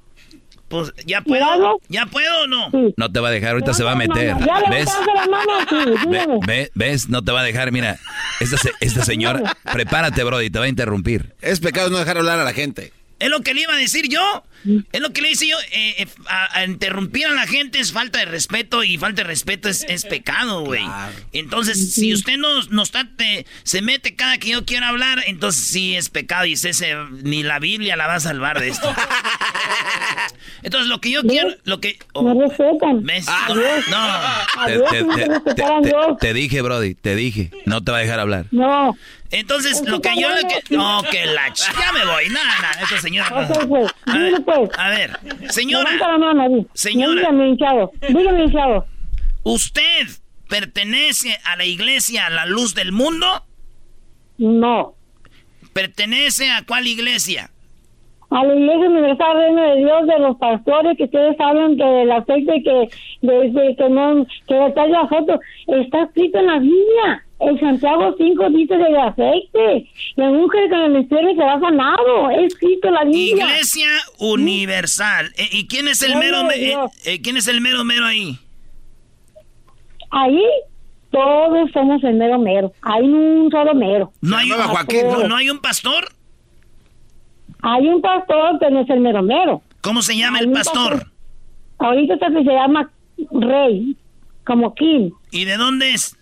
Pues, ¿ya puedo? ¿Ya puedo o no? No te va a dejar, ahorita se va a meter. Ya ¿Ves? levantaste la mano, sí, Ve- dígame. ve- ¿Ves? No te va a dejar. Mira, esta, esta señora, prepárate, Brody, te va a interrumpir. Es pecado no dejar hablar a la gente. Es lo que le iba a decir yo. Es lo que le hice yo. eh, eh, a, a interrumpir a la gente es falta de respeto y falta de respeto es, es pecado, güey. Entonces, si usted no, no está, te- se mete cada que yo quiera hablar, entonces sí es pecado y usted se- ni la Biblia la va a salvar de esto. Entonces, lo que yo quiero, lo que... oh, Me respetan. ¿Ves? Adiós. No. No te dije, Brody, te dije. No te va a dejar hablar. No. Entonces, Pues lo que yo le que... No, que la... ch- Ya me voy. Nada, nada, esta señora... Ok, pues, A dile, ver, pues. a ver, señora... Levanta la mano, di. Señora. Dígame, hinchado. Dígame, hinchado. ¿Usted pertenece a la iglesia a la luz del mundo? No. ¿Pertenece a cuál iglesia? A la iglesia universal reino de Dios de los pastores que ustedes hablan que el aceite que desde que no que la foto está escrito en la Biblia. El Santiago 5 dice del aceite. La mujer con el enfermo será sanado. Es escrito en la Biblia. Iglesia Universal. Eh, ¿Y quién es el mero de me- eh, eh, quién es el mero mero ahí? Ahí todos somos el mero mero. Hay un solo mero. No hay, un, no, no hay un pastor. Hay un pastor que no es el mero mero. ¿Cómo se llama Hay el un pastor? Ahorita se se llama Rey, como King, ¿Y de dónde es?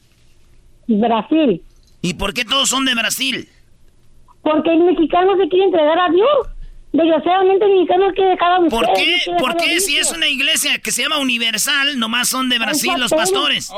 Brasil. ¿Y por qué todos son de Brasil? Porque el mexicano se quiere entregar a Dios. Desgraciadamente el mexicano quiere dejar a mujer. ¿Por no qué? ¿Por qué si es una iglesia que se llama Universal, nomás son de Brasil los pastores?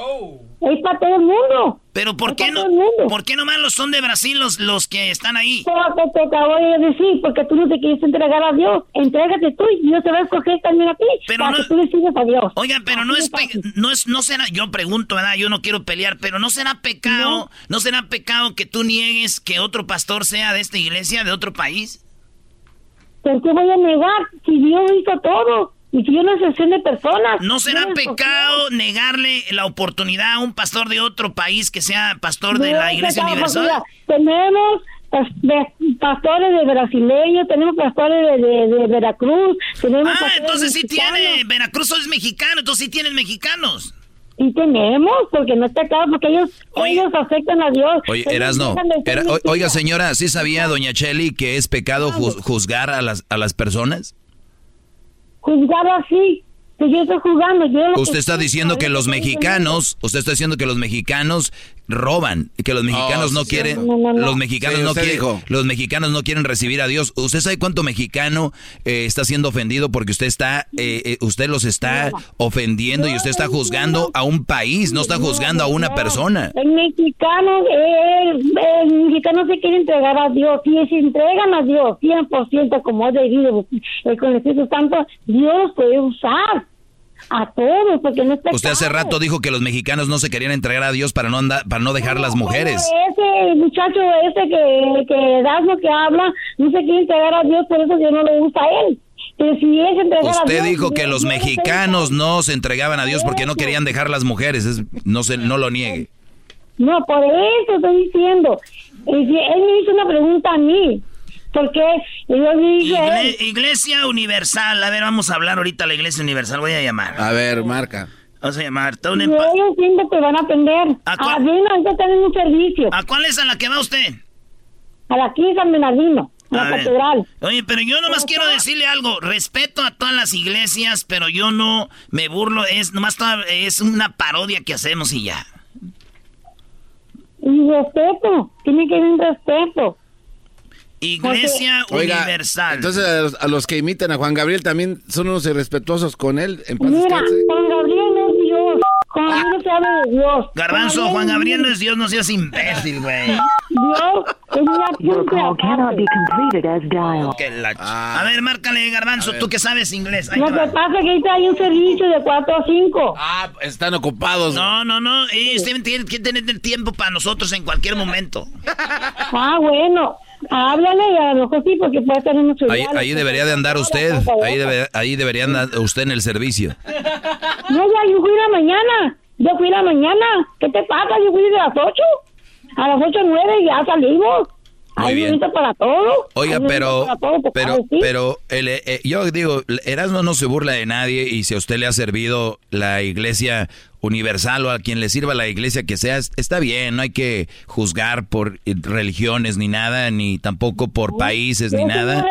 Es para todo el mundo. Pero ¿por Es qué no? ¿Por qué nomás los son de Brasil los, los que están ahí? Porque te acabo de decir, porque tú no te quieres entregar a Dios. Entrégate tú y Dios te va a escoger también a ti. Pero para no- que tú le sigas a Dios. Oiga, pero no es, de no es, no será, yo pregunto, ¿verdad? Yo no quiero pelear, pero no será pecado, no, será pecado que tú niegues que otro pastor sea de esta iglesia, de otro país. ¿Por qué voy a negar si Dios hizo todo? Y si yo no excepción de personas. ¿No será pecado negarle la oportunidad a un pastor de otro país que sea pastor de No la es iglesia pecado, universal? mira, Tenemos pastores de brasileños, tenemos pastores de, de- de Veracruz, tenemos Ah, entonces sí mexicanos. tiene, Veracruz es mexicano, entonces sí tienen mexicanos. Y tenemos, porque no está claro, porque ellos, ellos aceptan a Dios. Oye, Erasno, era- oiga señora, ¿sí sabía doña Cheli que es pecado ju- juzgar a las, a las personas? Juzgar así, que yo estoy jugando. Yo lo Usted que está diciendo que los mexicanos, usted está diciendo que los mexicanos roban y que los mexicanos Oh, no sí, quieren, no, no, no. los mexicanos Sí, no quieren, dijo. los mexicanos no quieren recibir a Dios. ¿Usted sabe cuánto mexicano eh, está siendo ofendido porque usted está, eh, eh, usted los está ofendiendo y usted está juzgando a un país, no está juzgando a una persona? El mexicano, el, el mexicano se quiere entregar a Dios. Si se entregan a Dios 100% como es debido, eh, con el Espíritu Santo, Dios puede usar. A todos, porque no es Usted hace rato dijo que los mexicanos no se querían entregar a Dios para no andar, para no dejar las mujeres. Ese muchacho ese que, que das lo que habla, no se quiere entregar a Dios, por eso yo no le gusta a él. Pero si es entregar a Usted Dios, dijo que los mexicanos no se entregaban a Dios porque no querían dejar las mujeres. Es- no se, no lo niegue. No, por eso estoy diciendo. Él me hizo una pregunta a mí. Porque yo dije Igle- iglesia Universal. A ver, vamos a hablar ahorita a la Iglesia Universal. Voy a llamar. A ver, marca. Vamos a llamar. Está un y empa- ellos siempre te van a atender. ¿A cuál? Ah, bien, ahorita están en un servicio. ¿A cuál es a la que va usted? A la aquí San Bernardino, a A la ver. catedral. Oye, pero yo nomás quiero decirle algo. Respeto a todas las iglesias, pero yo no me burlo. Es nomás toda- es una parodia que hacemos y ya. Y respeto, tiene que haber un respeto. Iglesia Oiga, Universal. entonces a los, a los que imitan a Juan Gabriel también son unos irrespetuosos con él. En paz Mira, descanse. Juan Gabriel no es Dios. Juan Gabriel se habla de Dios. Garbanzo, Juan Gabriel no es Dios, no seas imbécil, güey. Dios es la ch- A ver, márcale, Garbanzo, tú que sabes inglés. Ahí Lo que pasa es que ahorita hay un servicio de 4 a 5. Ah, están ocupados. No, no, no. Ellos tienen, tienen que tener tiempo para nosotros en cualquier momento. Ah, bueno. Háblale y a lo mejor sí, porque puede tener mucho Ahí, ahí debería de andar usted. Ahí, debe- ahí debería andar usted en el servicio. No, ya, yo fui la mañana. Yo fui la mañana. ¿Qué te pasa? Yo fui de las 8. A las 8 9 y ya salimos. Muy Hay bien. para todo. Oiga, pero, para todo, pues, pero, claro, sí. pero, el, eh, yo digo, Erasmo no se burla de nadie y si a usted le ha servido la iglesia universal o a quien le sirva la iglesia que sea, es- está bien, no hay que juzgar por eh, religiones ni nada, ni tampoco por países ni nada.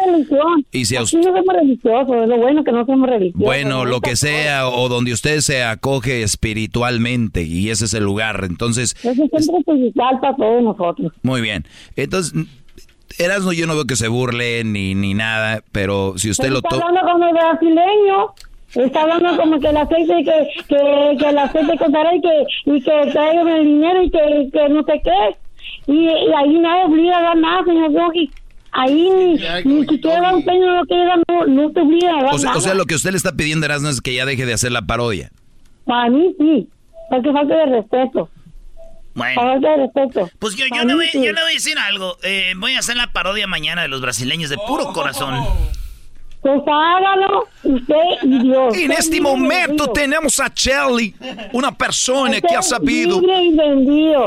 Y si Aquí no somos religiosos, es lo bueno que no somos religiosos. Bueno, lo que sea, o donde usted se acoge espiritualmente, y ese es el lugar. Entonces, es siempre espiritual para todos nosotros. muy bien. Entonces, Erasmo yo no veo que se burle ni, ni nada, pero si usted Pero lo toma... hablando como el brasileño. Está hablando como que el aceite que, que, que el aceite costará y que, y que traigan el dinero y que, que no sé qué. Y, y ahí nadie obliga a dar nada, señor Yogi. Ahí ni, ni siquiera da un peño lo que da, no, no te obliga a dar O sea, nada. o sea, lo que usted le está pidiendo, Erasmo, es que ya deje de hacer la parodia. Para mí sí, porque falta de respeto. Bueno. Falta de respeto. Pues yo, yo, le, voy, sí. yo le voy a decir algo. Eh, voy a hacer la parodia mañana de los brasileños de puro corazón. Pues hágalo usted y Dios. En este momento tenemos a Charlie, una persona que ha sabido,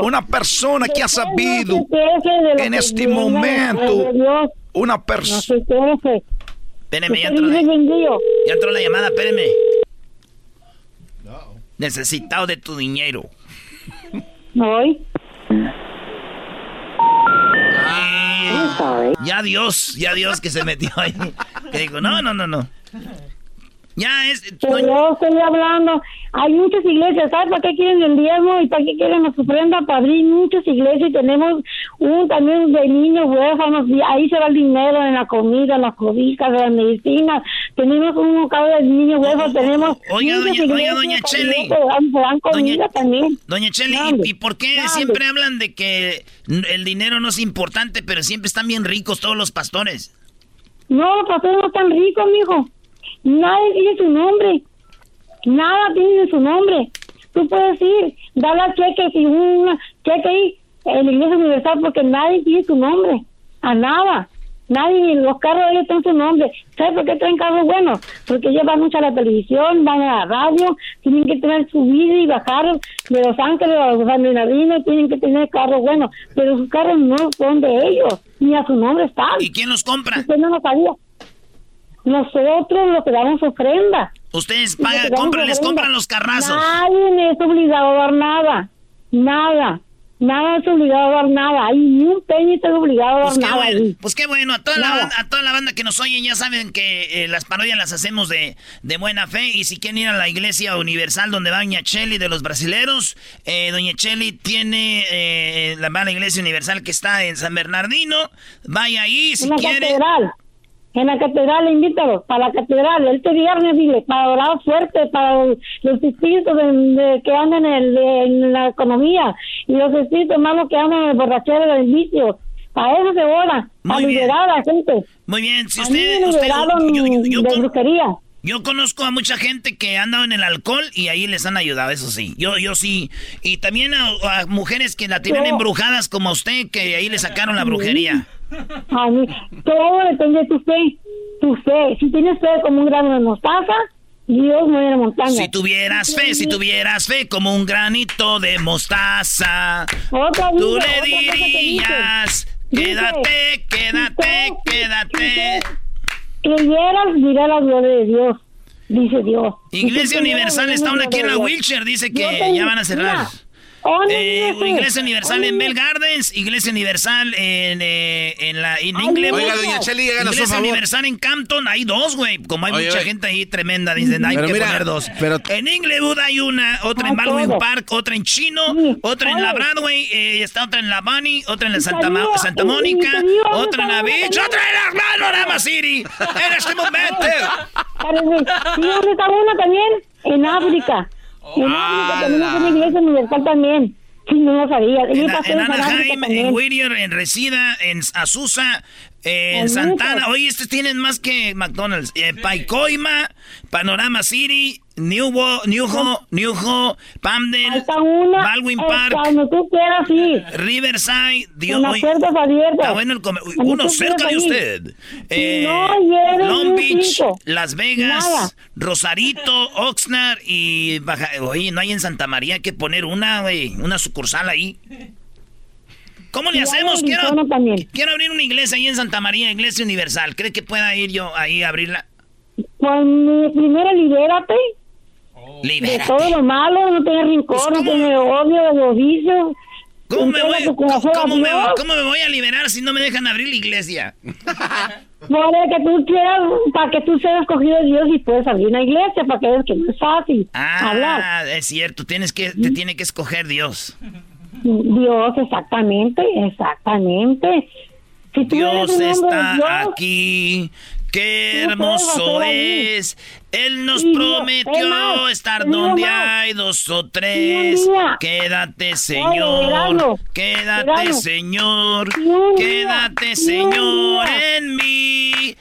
una persona que ha sabido en este momento, una No persona. Espérenme, ya entró, entró la llamada, espérenme. Necesitado de tu dinero. Hoy. Ya Dios, ya Dios que se metió ahí. Que dijo, no, no, no, no. Ya es... Pero yo estoy hablando, hay muchas iglesias, ¿sabes para qué quieren el diezmo y para qué quieren las ofrendas? Para abrir muchas iglesias y tenemos un también de niños huérfanos, y ahí se va el dinero en la comida, en las cobijas, en las medicinas, tenemos un bocado de niños huérfanos, tenemos Oiga, doña- oiga, doña dan comida también. Doña Mande, ¿y, y por qué siempre hablan de que el dinero no es importante, pero siempre están bien ricos todos los pastores? No, los pastores no están ricos, mijo. Nadie tiene su nombre. Nada tiene su nombre. Tú puedes ir, darle cheques y un cheque ahí en la Iglesia Universal porque nadie tiene su nombre. A nada. Nadie, los carros de ellos tienen su nombre. ¿Sabes por qué traen carros buenos? Porque ellos van mucho a la televisión, van a la radio, tienen que tener subir y bajar de Los Ángeles a los Bernardino, tienen que tener carros buenos. Pero sus carros no son de ellos, ni a su nombre están. ¿Y quién los compra? Usted no lo sabía. Nosotros los que damos ofrenda. Ustedes pagan, compran, les compran los carrazos. Nadie es obligado a dar nada. Nada. Nada es obligado a dar nada. Ahí ni un peña está obligado a dar Pues nada. bueno, pues qué bueno, a toda, la, banda- a toda la banda que nos oyen ya saben que eh, las parodias las hacemos de, de buena fe y si quieren ir a la iglesia universal donde va Doña Cheli de los brasileros, eh, Doña Cheli tiene eh, la, va a la iglesia universal que está en San Bernardino, vaya ahí si en la quiere. catedral. En la catedral, invítalo, para la catedral, este viernes, dile, para orar fuerte, para los espíritus de, de- que andan en, el- en la economía y los espíritus malos que andan en el borrachero del vicio. Para eso se ora, para liberar a la gente. Muy bien, si A mí usted, me usted- yo- yo- yo de brujería. Yo conozco a mucha gente que ha andado en el alcohol y ahí les han ayudado, eso sí. Yo, yo sí. Y también a, a mujeres que la tienen No. embrujadas como usted, que ahí le sacaron la brujería. Ay, todo depende de tu fe. Tu fe. Si tienes fe como un grano de mostaza, Dios mueve la montaña. Si tuvieras fe, si tuvieras fe como un granito de mostaza, Otra tú le dirías, quédate, quédate, quédate. Creyeras, dirá la gloria de Dios. Dice Dios. Iglesia Universal está una aquí en la wheelchair, dice que te- ya van a cerrar. Mira, ¿dónde Eh? Iglesia Universal en ¿Dónde Bell Gardens, Iglesia Universal en, eh, en la en Inglewood. Oiga, doña un Iglesia favor. Universal en Campton, hay dos, güey. Como hay Oye, mucha oye. gente ahí tremenda, dicen, hay Pero que mira, poner dos. pero- En Inglewood hay una, otra en Baldwin. Park, otra en Chino, otra en la. Broadway, eh, está otra en la Bunny, otra en la Y Santa, Ma- Santa y- y Mónica, otra en la Beach, otra en la Panorama City. En este momento. Sí, ¿dónde está una también? En África. En África tenemos una iglesia universal también. Sí, no lo sabía. En, en África Anaheim, en Whittier, en Resida, en Azusa, En Santana. Oye, estos tienen más que McDonald's. Eh, Paicoima, Panorama City, Newho, Newho, Newho, Pamden. Baldwin eh, Park, Cuando tú quieras ir. Riverside. Dios, abiertas. Está bueno el comer. Uno cerca de usted. Eh, no Long Beach. Las Vegas, Nada. Rosarito, Oxnard y Baja. Oye, no hay en Santa María que poner una, güey, una sucursal ahí. ¿Cómo le hacemos? Quiero, quiero abrir una iglesia ahí en Santa María, Iglesia Universal. ¿Cree que pueda ir yo ahí a abrirla? Pues primero libérate de Libera. todo lo malo, no tener rincón, Pues, no ¿cómo? tener odio, de los vicios. ¿Cómo me, voy, cómo me- cómo me voy a liberar si no me dejan abrir la iglesia? Para que tú quieras, para que tú seas escogido de Dios y puedes abrir una iglesia, para que veas que no es fácil hablar. Ah, es cierto, tienes que, te tiene que escoger Dios. Dios, exactamente, exactamente. Si Dios está Dios, aquí. Qué hermoso es. Él nos Y prometió más, estar donde hay dos o tres. Quédate, Señor. Quédate. Señor. Quédate, Señor, en mí.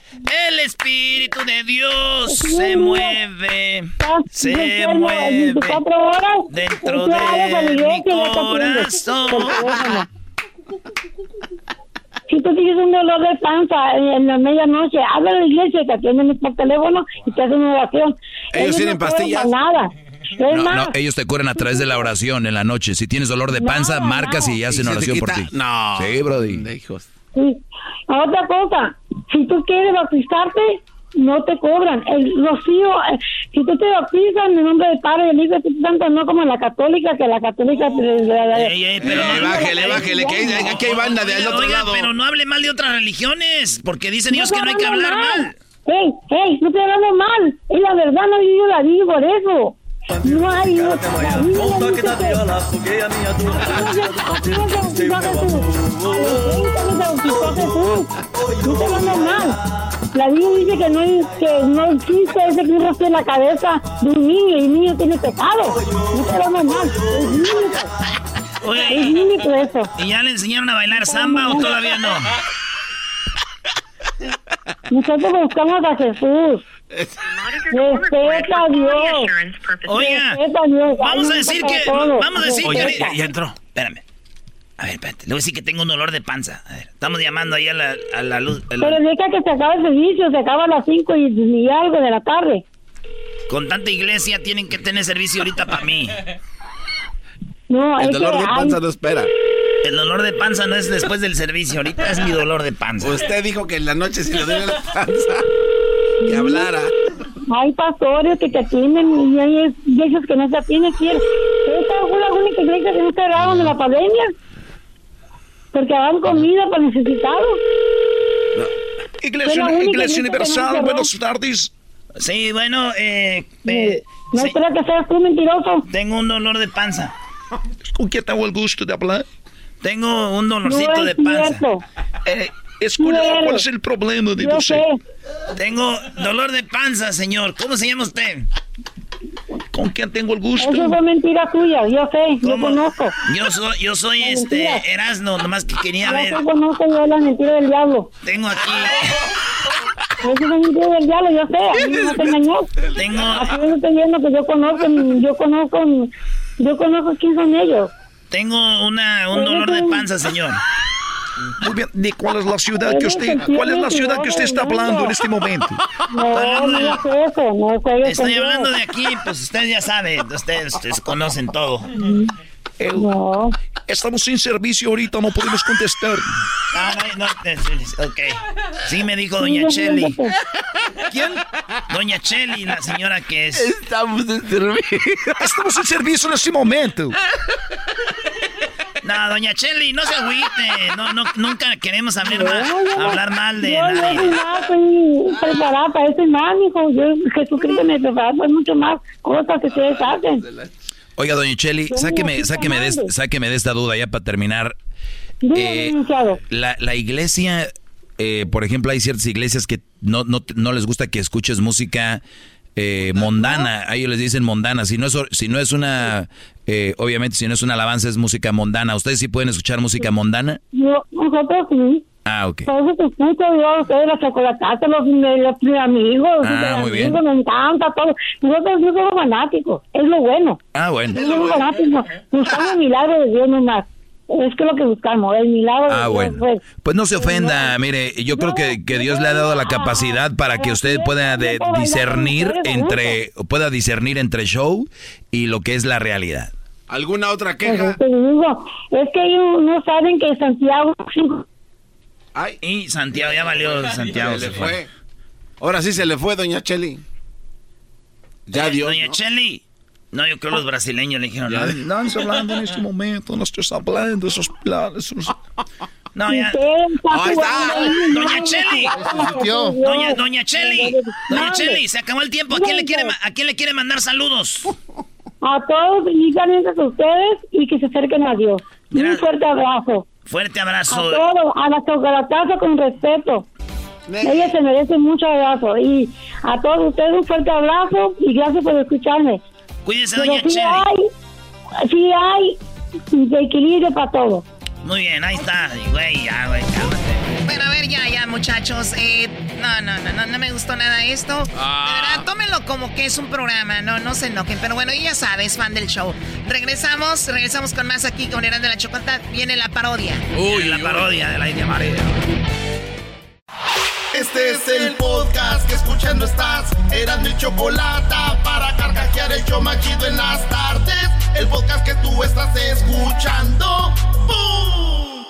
El Espíritu de Dios se mueve. Se mueve. 24 horas, dentro de mi corazón. Si tú tienes un dolor de panza en la medianoche, habla a la iglesia y te atienden por teléfono y te hacen una oración. Ellos tienen no pastillas. nada. No, no, ellos te curan a través de la oración en la noche. Si tienes dolor de panza, Nada, marcas nada. y hacen ¿Y se te oración por ti. No. Sí, Brody. De hijos. sí. Otra cosa, si tú quieres bautizarte, no te cobran. El rocío, eh, si tú te bautizas en el nombre del Padre, del Hijo y del Espíritu Santo, no como la católica, que la católica... Ey, ey, pero Eh, no- bájele, bájele, que hay- aquí hay banda del Oiga, otro oiga, lado. pero no hable mal de otras religiones, porque dicen ellos No que no hay que hablar mal. Ey, ey, no estoy hablando mal. Es la verdad, no yo la digo por eso. No hay Biblia dice que- La Biblia dice que no, que no existe ese que rostro en la cabeza de un niño y el niño tiene pecado. No hablando mal. Es bíblico. Oye, Es ¿y, bíblico eso. y ya le enseñaron a bailar samba o todavía no? Nosotros buscamos a Jesús. Respeta a Dios. Oiga, vamos a decir que, vamos a decir Oye, que, ya, ya entró, espérame. A ver, espérate, le voy a decir que tengo un dolor de panza. A ver, estamos llamando ahí a la, a la luz. a la- Pero deja que se acabe el servicio, se acaba a las 5 y, y algo de la tarde. Con tanta iglesia tienen que tener servicio ahorita para mí. No, El es dolor que de hay- panza no espera. El dolor de panza no es después del servicio, ahorita es mi dolor de panza. Usted dijo que en la noche si le duele la panza, que hablara. hay pastores que te atienden y hay iglesias que no te atienden. ¿Quién? Esta fue la única iglesia que no cerraron de la pandemia. Porque dan comida para necesitados. Iglesia, Iglesia no Universal, buenas tardes. Sí, bueno, eh, eh, No sí, que seas tú mentiroso. tengo un dolor de panza. ¿Con quién tengo el gusto de hablar? Tengo un No dolorcito de es panza. cierto. Eh, escucha, No eres. ¿cuál es el problema de Yo usted? sé. Tengo dolor de panza, señor. ¿Cómo se llama usted? ¿Con quién tengo el gusto? Eso fue mentira tuya. Yo sé. Yo conozco. Yo soy, yo soy La este mentira. Erasno, nomás que quería ver. Yo conozco yo la mentira del diablo. Tengo aquí. Eso es hijo del diablo, yo sé, a mí no te engañó. Tengo... Aquí yo estoy viendo que yo conozco, yo conozco, yo conozco quién son ellos. Tengo una, un dolor de panza, señor. Muy bien, ¿de cuál es la ciudad que usted, cuál es la ciudad que usted está hablando en este momento? No, no es eso, no juegues Estoy hablando de aquí, pues usted ya sabe, ustedes, ustedes conocen todo. No. Estamos sin servicio ahorita, no podemos contestar. Ah, no, no, ok. Sí me dijo doña Cheli. ¿Quién? Doña Cheli, la señora que es... Estamos en servicio. Estamos en servicio en este momento. No, doña Cheli, no se agüite. No, no, nunca queremos hablar mal, yo- hablar mal de yo nadie. más, soy preparada para eso y más, hijo. Yo, Jesucristo me preparó para mucho más cosas que ustedes hacen. Oiga, doña Cheli, Yo sáqueme, sáqueme, de, sáqueme de esta duda ya para terminar. Eh, la, la iglesia, eh, por ejemplo, hay ciertas iglesias que no, no, no les gusta que escuches música eh, mondana. A ellos les dicen mondana. Si no es, si no es una, eh, obviamente, si no es una alabanza, es música mondana. ¿Ustedes sí pueden escuchar música mondana? Yo, nosotros sí. Ah, ok. Por eso te escucho yo, ustedes, los chocolatatas, los, los, amigos, Ah, muy bien. amigos, me encanta todo. Nosotros no somos fanáticos, es lo bueno. Ah, bueno. No somos fanáticos, buscamos el milagro de Dios nomás. Es que es lo que buscamos, el milagro de Ah, Dios. bueno. pues. Pues no se ofenda, mire, yo creo que, que Dios le ha dado la capacidad para que usted pueda de- discernir entre, pueda discernir entre show y lo que es la realidad. ¿Alguna otra Pues queja? es que digo, es que ellos no saben que Santiago Y Santiago, ya valió Santiago. Se se le fue. fue. Ahora sí se le fue, doña Cheli. Ya Doña- Dios. Doña ¿no? Cheli. No, yo creo los brasileños le dijeron, no, No estamos hablando en este momento, no estás hablando de esos planes. esos- no, ya. Ahí está. Doña Cheli. Doña, doña Cheli. Doña Cheli, se acabó el tiempo. ¿A quién le quiere, ma- a quién le quiere mandar saludos? A todos, díganle a ustedes y que se acerquen a Dios. Un fuerte abrazo. Fuerte A abrazo. todos, a la chocolataza con respeto. Ella se merece mucho abrazo. Y a todos ustedes un fuerte abrazo y gracias por escucharme. Cuídese, Pero doña sí Cheli. hay, sí hay de equilibrio para todo. Muy bien, ahí está. Güey, ya, güey, cálmate. Bueno, a ver, ya, ya, muchachos. Eh, no, no, no, no, no me gustó nada esto. De verdad, tómenlo como que es un programa, no, no se enojen. Pero bueno, y ya sabes, fan del show. Regresamos, regresamos con más aquí con Eran de la Chocolata. Viene la parodia. Uy, la parodia de la India María. Este es el podcast que escuchando estás. Eran mi chocolate para carcajear el show más chido en las tardes. El podcast que tú estás escuchando. ¡Bum!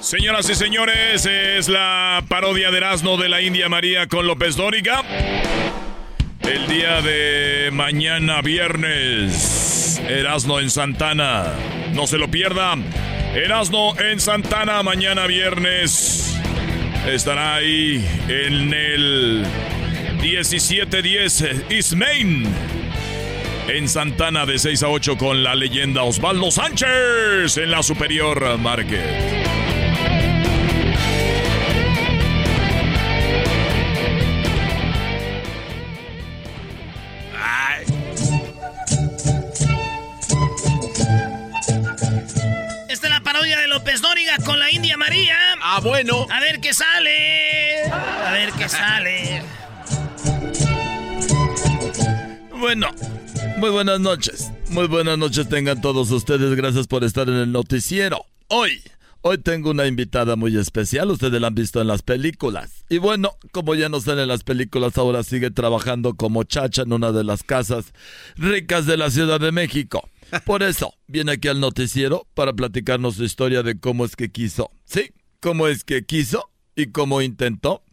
Señoras y señores, es la parodia de Erasmo de la India María con López Dóriga. El día de mañana viernes, Erasmo en Santana. No se lo pierda. Erasmo en Santana mañana viernes. Estará ahí en el 1710 East Main. En Santana de 6 a 8 con la leyenda Osvaldo Sánchez en la Superior Market. Con la India María. Ah, bueno. A ver qué sale. A ver qué sale. Bueno, muy buenas noches. Muy buenas noches tengan todos ustedes. Gracias por estar en el noticiero. Hoy, hoy tengo una invitada muy especial. Ustedes la han visto en las películas. Y bueno, como ya no sale en las películas, ahora sigue trabajando como chacha en una de las casas ricas de la Ciudad de México. Por eso, viene aquí al noticiero para platicarnos su historia de cómo es que quiso. Sí, cómo es que quiso y cómo intentó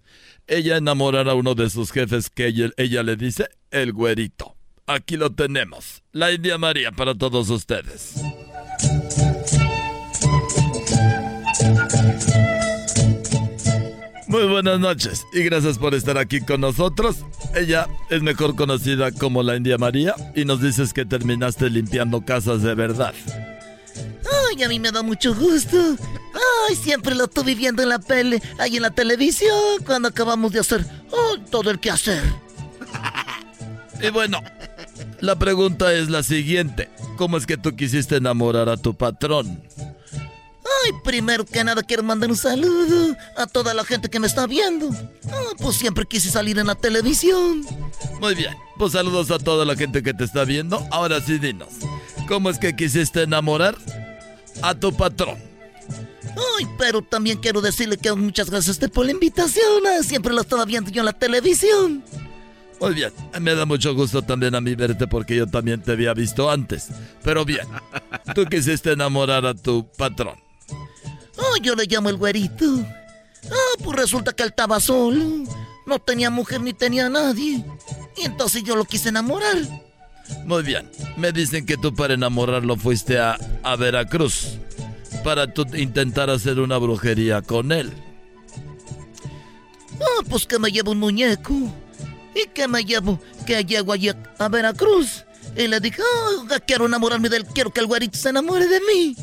ella enamorar a uno de sus jefes que ella, ella le dice el güerito. Aquí lo tenemos. La India María para todos ustedes. Muy buenas noches y gracias por estar aquí con nosotros. Ella es mejor conocida como la India María y nos dices que terminaste limpiando casas de verdad. Ay, a mí me da mucho gusto. Ay, siempre lo estuve viendo en la pele, ahí en la televisión, cuando acabamos de hacer oh, todo el que hacer. Y bueno, la pregunta es la siguiente. ¿Cómo es que tú quisiste enamorar a tu patrón? Ay, primero que nada quiero mandar un saludo a toda la gente que me está viendo. Ah, pues siempre quise salir en la televisión. Muy bien, pues saludos a toda la gente que te está viendo. Ahora sí, dinos, ¿cómo es que quisiste enamorar a tu patrón? Ay, pero también quiero decirle que muchas gracias a usted por la invitación. Ah, Siempre lo estaba viendo yo en la televisión. Muy bien, me da mucho gusto también a mí verte porque yo también te había visto antes. Pero bien, tú quisiste enamorar a tu patrón. Oh, yo le llamo el güerito. Ah, pues resulta que él estaba solo. No tenía mujer ni tenía nadie. Y entonces yo lo quise enamorar. Muy bien, me dicen que tú para enamorarlo fuiste a, a Veracruz para tú intentar hacer una brujería con él. Ah, pues que me llevo un muñeco. Y que me llevo, que llego allí a Veracruz. Y le dije, ah, quiero enamorarme del, quiero que el güerito se enamore de mí.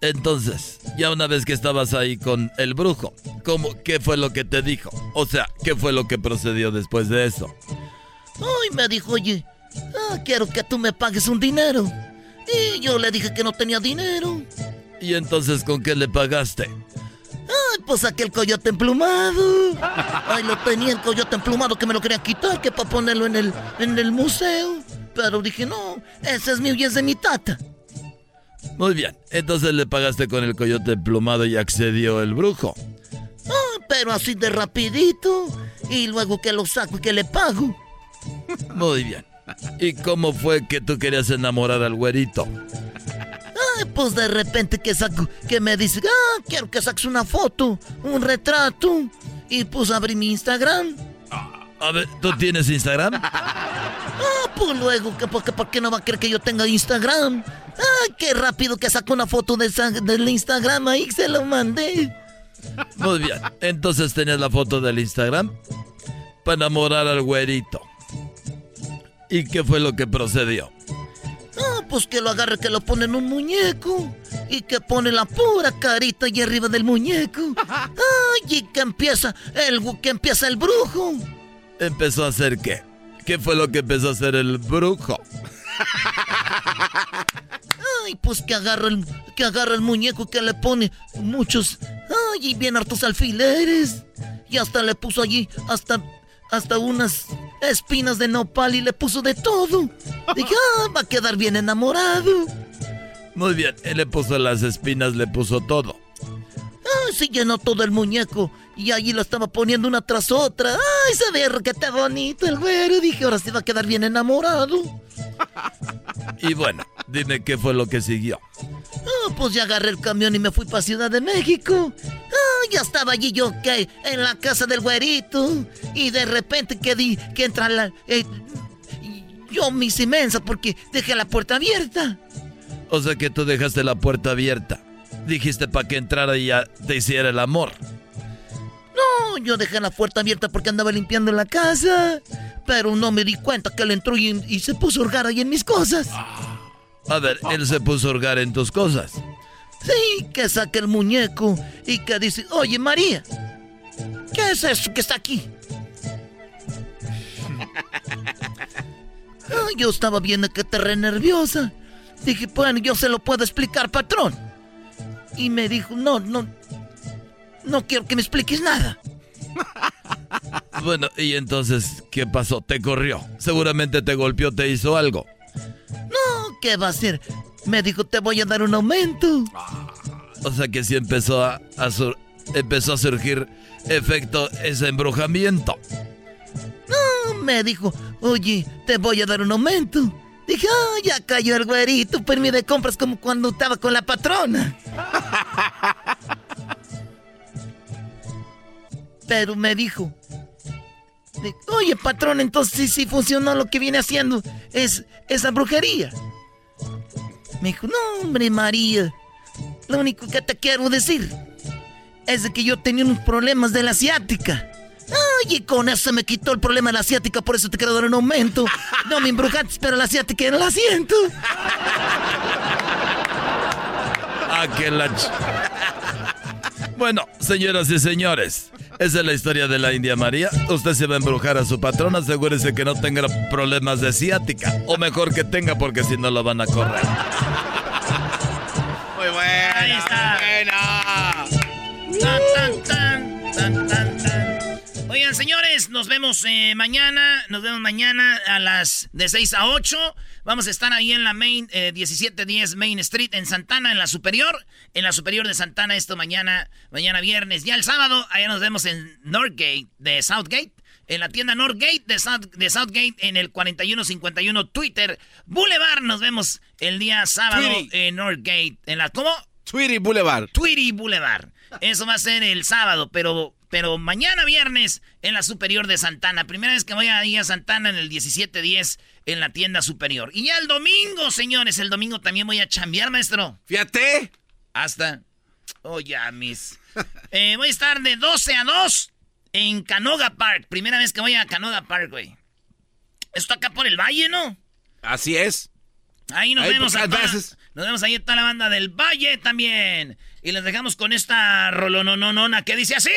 Entonces, ya una vez que estabas ahí con el brujo, ¿cómo, ¿qué fue lo que te dijo? O sea, ¿qué fue lo que procedió después de eso? Ay, me dijo, oye, ah, quiero que tú me pagues un dinero. Y yo le dije que no tenía dinero. ¿Y entonces con qué le pagaste? Ay, pues aquel coyote emplumado. Ay, lo tenía el coyote emplumado que me lo quería quitar, que para ponerlo en el, en el museo. Pero dije, no, ese es mío y es de mi tata. Muy bien, entonces le pagaste con el coyote emplumado y accedió el brujo. Ah, pero así de rapidito. Y luego que lo saco y que le pago. Muy bien. ¿Y cómo fue que tú querías enamorar al güerito? Ay, pues de repente que saco, que me dice, ah, quiero que saques una foto, un retrato. Y pues abrí mi Instagram. A ver, ¿tú tienes Instagram? Ah, pues luego, que porque, ¿por qué no va a creer que yo tenga Instagram? Ah, qué rápido que sacó una foto de esa- del Instagram ahí, se lo mandé. Muy bien, entonces tenías la foto del Instagram para enamorar al güerito. ¿Y qué fue lo que procedió? Ah, pues que lo agarre, que lo pone en un muñeco. Y que pone la pura carita ahí arriba del muñeco. Ay, y que empieza el, que empieza el brujo. ¿Empezó a hacer qué? ¿Qué fue lo que empezó a hacer el brujo? Ay, pues que agarra el, que agarra el muñeco que le pone muchos, ay, y bien hartos alfileres. Y hasta le puso allí, hasta, hasta unas espinas de nopal y le puso de todo. Dije, ah, va a quedar bien enamorado. Muy bien, él le puso las espinas, le puso todo. Ay, se llenó todo el muñeco. Y allí lo estaba poniendo una tras otra. Ay, se ve que está bonito el güero. Dije, ahora sí va a quedar bien enamorado. Y bueno, dime qué fue lo que siguió. Ah, pues ya agarré el camión y me fui para Ciudad de México. Ah, ya estaba allí yo que en la casa del güerito. Y de repente que di que entra la. eh, yo hice inmensa porque dejé la puerta abierta. O sea que tú dejaste la puerta abierta. Dijiste para que entrara y ya te hiciera el amor. No, yo dejé la puerta abierta porque andaba limpiando la casa. Pero no me di cuenta que él entró y, y se puso a hurgar ahí en mis cosas. A ver, él se puso a hurgar en tus cosas. Sí, que saca el muñeco y que dice, oye María, ¿qué es eso que está aquí? Ay, yo estaba viendo que te re nerviosa. Dije, bueno, yo se lo puedo explicar, patrón. Y me dijo, no, no, no quiero que me expliques nada. Bueno, y entonces, ¿qué pasó? Te corrió. Seguramente te golpeó, te hizo algo. No, ¿qué va a hacer? Me dijo, te voy a dar un aumento. O sea que sí empezó a, a sur- empezó a surgir efecto ese embrujamiento. No, me dijo, oye, te voy a dar un aumento. Dije, ah, ya cayó el güerito, pero me de compras como cuando estaba con la patrona. Pero me dijo, oye, patrón, entonces sí, sí funcionó lo que viene haciendo, es esa brujería. Me dijo, no, hombre, María, lo único que te quiero decir es de que yo tenía unos problemas de la asiática. Y con eso se me quitó el problema de la asiática, por eso te quiero dar un aumento. No me embrujaste, pero la asiática no la siento. Ah, Bueno, señoras y señores, esa es la historia de la India María. Usted se va a embrujar a su patrón, asegúrese que no tenga problemas de ciática. O mejor que tenga, porque si no lo van a correr. Muy buena. Ahí está. Buena. Tan, tan, tan, tan, tan, tan. Oigan, señores, nos vemos eh, mañana. Nos vemos mañana a las de 6 a 8. Vamos a estar ahí en la Main, eh, 1710 Main Street, en Santana, en la superior. En la superior de Santana, esto mañana, mañana viernes. Ya el sábado, allá nos vemos en Northgate de Southgate. En la tienda Northgate de, South- de Southgate, en el 4151 Twitter Boulevard. Nos vemos el día sábado Tweety. en Northgate. En la, ¿Cómo? Tweety Boulevard. Tweety Boulevard. Eso va a ser el sábado, pero, pero mañana viernes en la superior de Santana. Primera vez que voy a ir a Santana en el 1710 en la tienda superior. Y ya el domingo, señores, el domingo también voy a chambear, maestro. Fíjate. Hasta. Oh, ya, mis. Eh, voy a estar de 12 a 2 en Canoga Park. Primera vez que voy a Canoga Park, güey. Esto acá por el valle, ¿no? Así es. Ahí nos Ahí vemos por a toda-. Nos vemos ahí a toda la banda del Valle también. Y les dejamos con esta rolononona que dice así.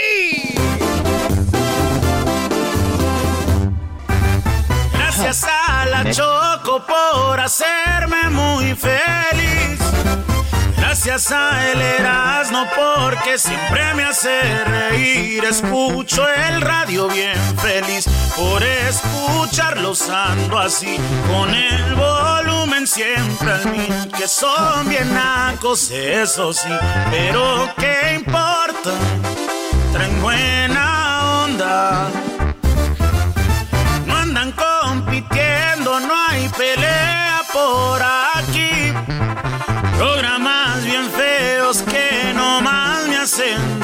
Gracias a la Choco por hacerme muy feliz. Gracias a el Erasmo porque siempre me hace reír. Escucho el radio bien feliz. Por escucharlos ando así. Con el volumen siempre al mil. Que son bien nacos, eso sí. Pero qué importa. Traen buena onda.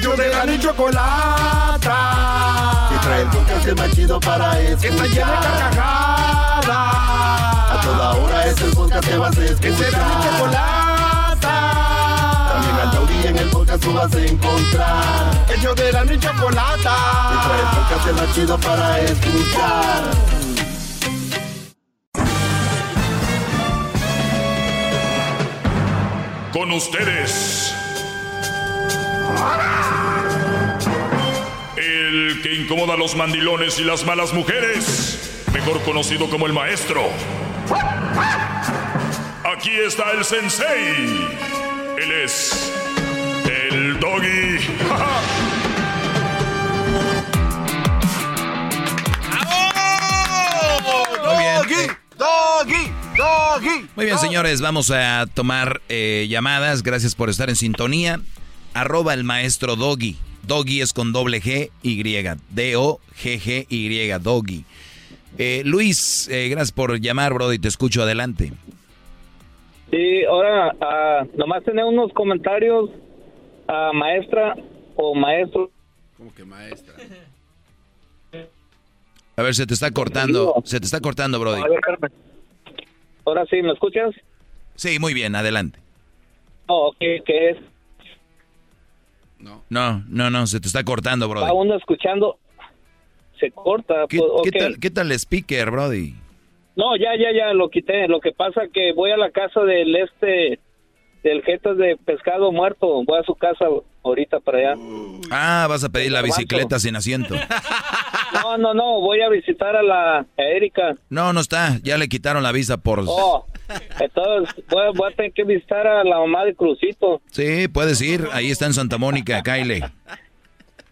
Ellos de la y chocolata. Que trae el podcast el más chido para escuchar. Que está llena de carcajadas. A toda hora es el podcast que vas a escuchar. Que será mi chocolata. También al taurí en el podcast tú vas a encontrar. Ellos de la y chocolata. Que trae el podcast el más chido para escuchar. Con ustedes. El que incomoda a los mandilones y las malas mujeres. Mejor conocido como el maestro. Aquí está el sensei. Él es el doggy. Doggy, doggy, doggy. Muy bien, señores, vamos a tomar eh, llamadas. Gracias por estar en sintonía. Arroba el maestro Doggy. Doggy es con doble G, Y. D-O-G-G-Y, Doggy. Eh, Luis, eh, gracias por llamar, bro, y te escucho adelante. Sí, ahora ah, nomás tener unos comentarios a maestra o maestro. Como que maestra. A ver, se te está cortando, se te está cortando, Brody. A ver, Carmen. Ahora sí, ¿me escuchas? Sí, muy bien, adelante. Oh, ok, ¿qué es? No, no, no, se te está cortando, Brody. Va uno escuchando, se corta. ¿Qué, pues, qué ok. tal, ¿Qué tal el speaker, Brody? No, ya, ya, ya, lo quité. Lo que pasa que voy a la casa del este, del jetas de pescado muerto. Voy a su casa ahorita para allá. Ah, vas a pedir la bicicleta sin asiento. No, no, no, voy a visitar a la a Erika. No, no está, ya le quitaron la visa por... Oh, entonces voy, a- voy a tener que visitar a la mamá de Crucito. Sí, puedes ir, ahí está en Santa Mónica, Kyle.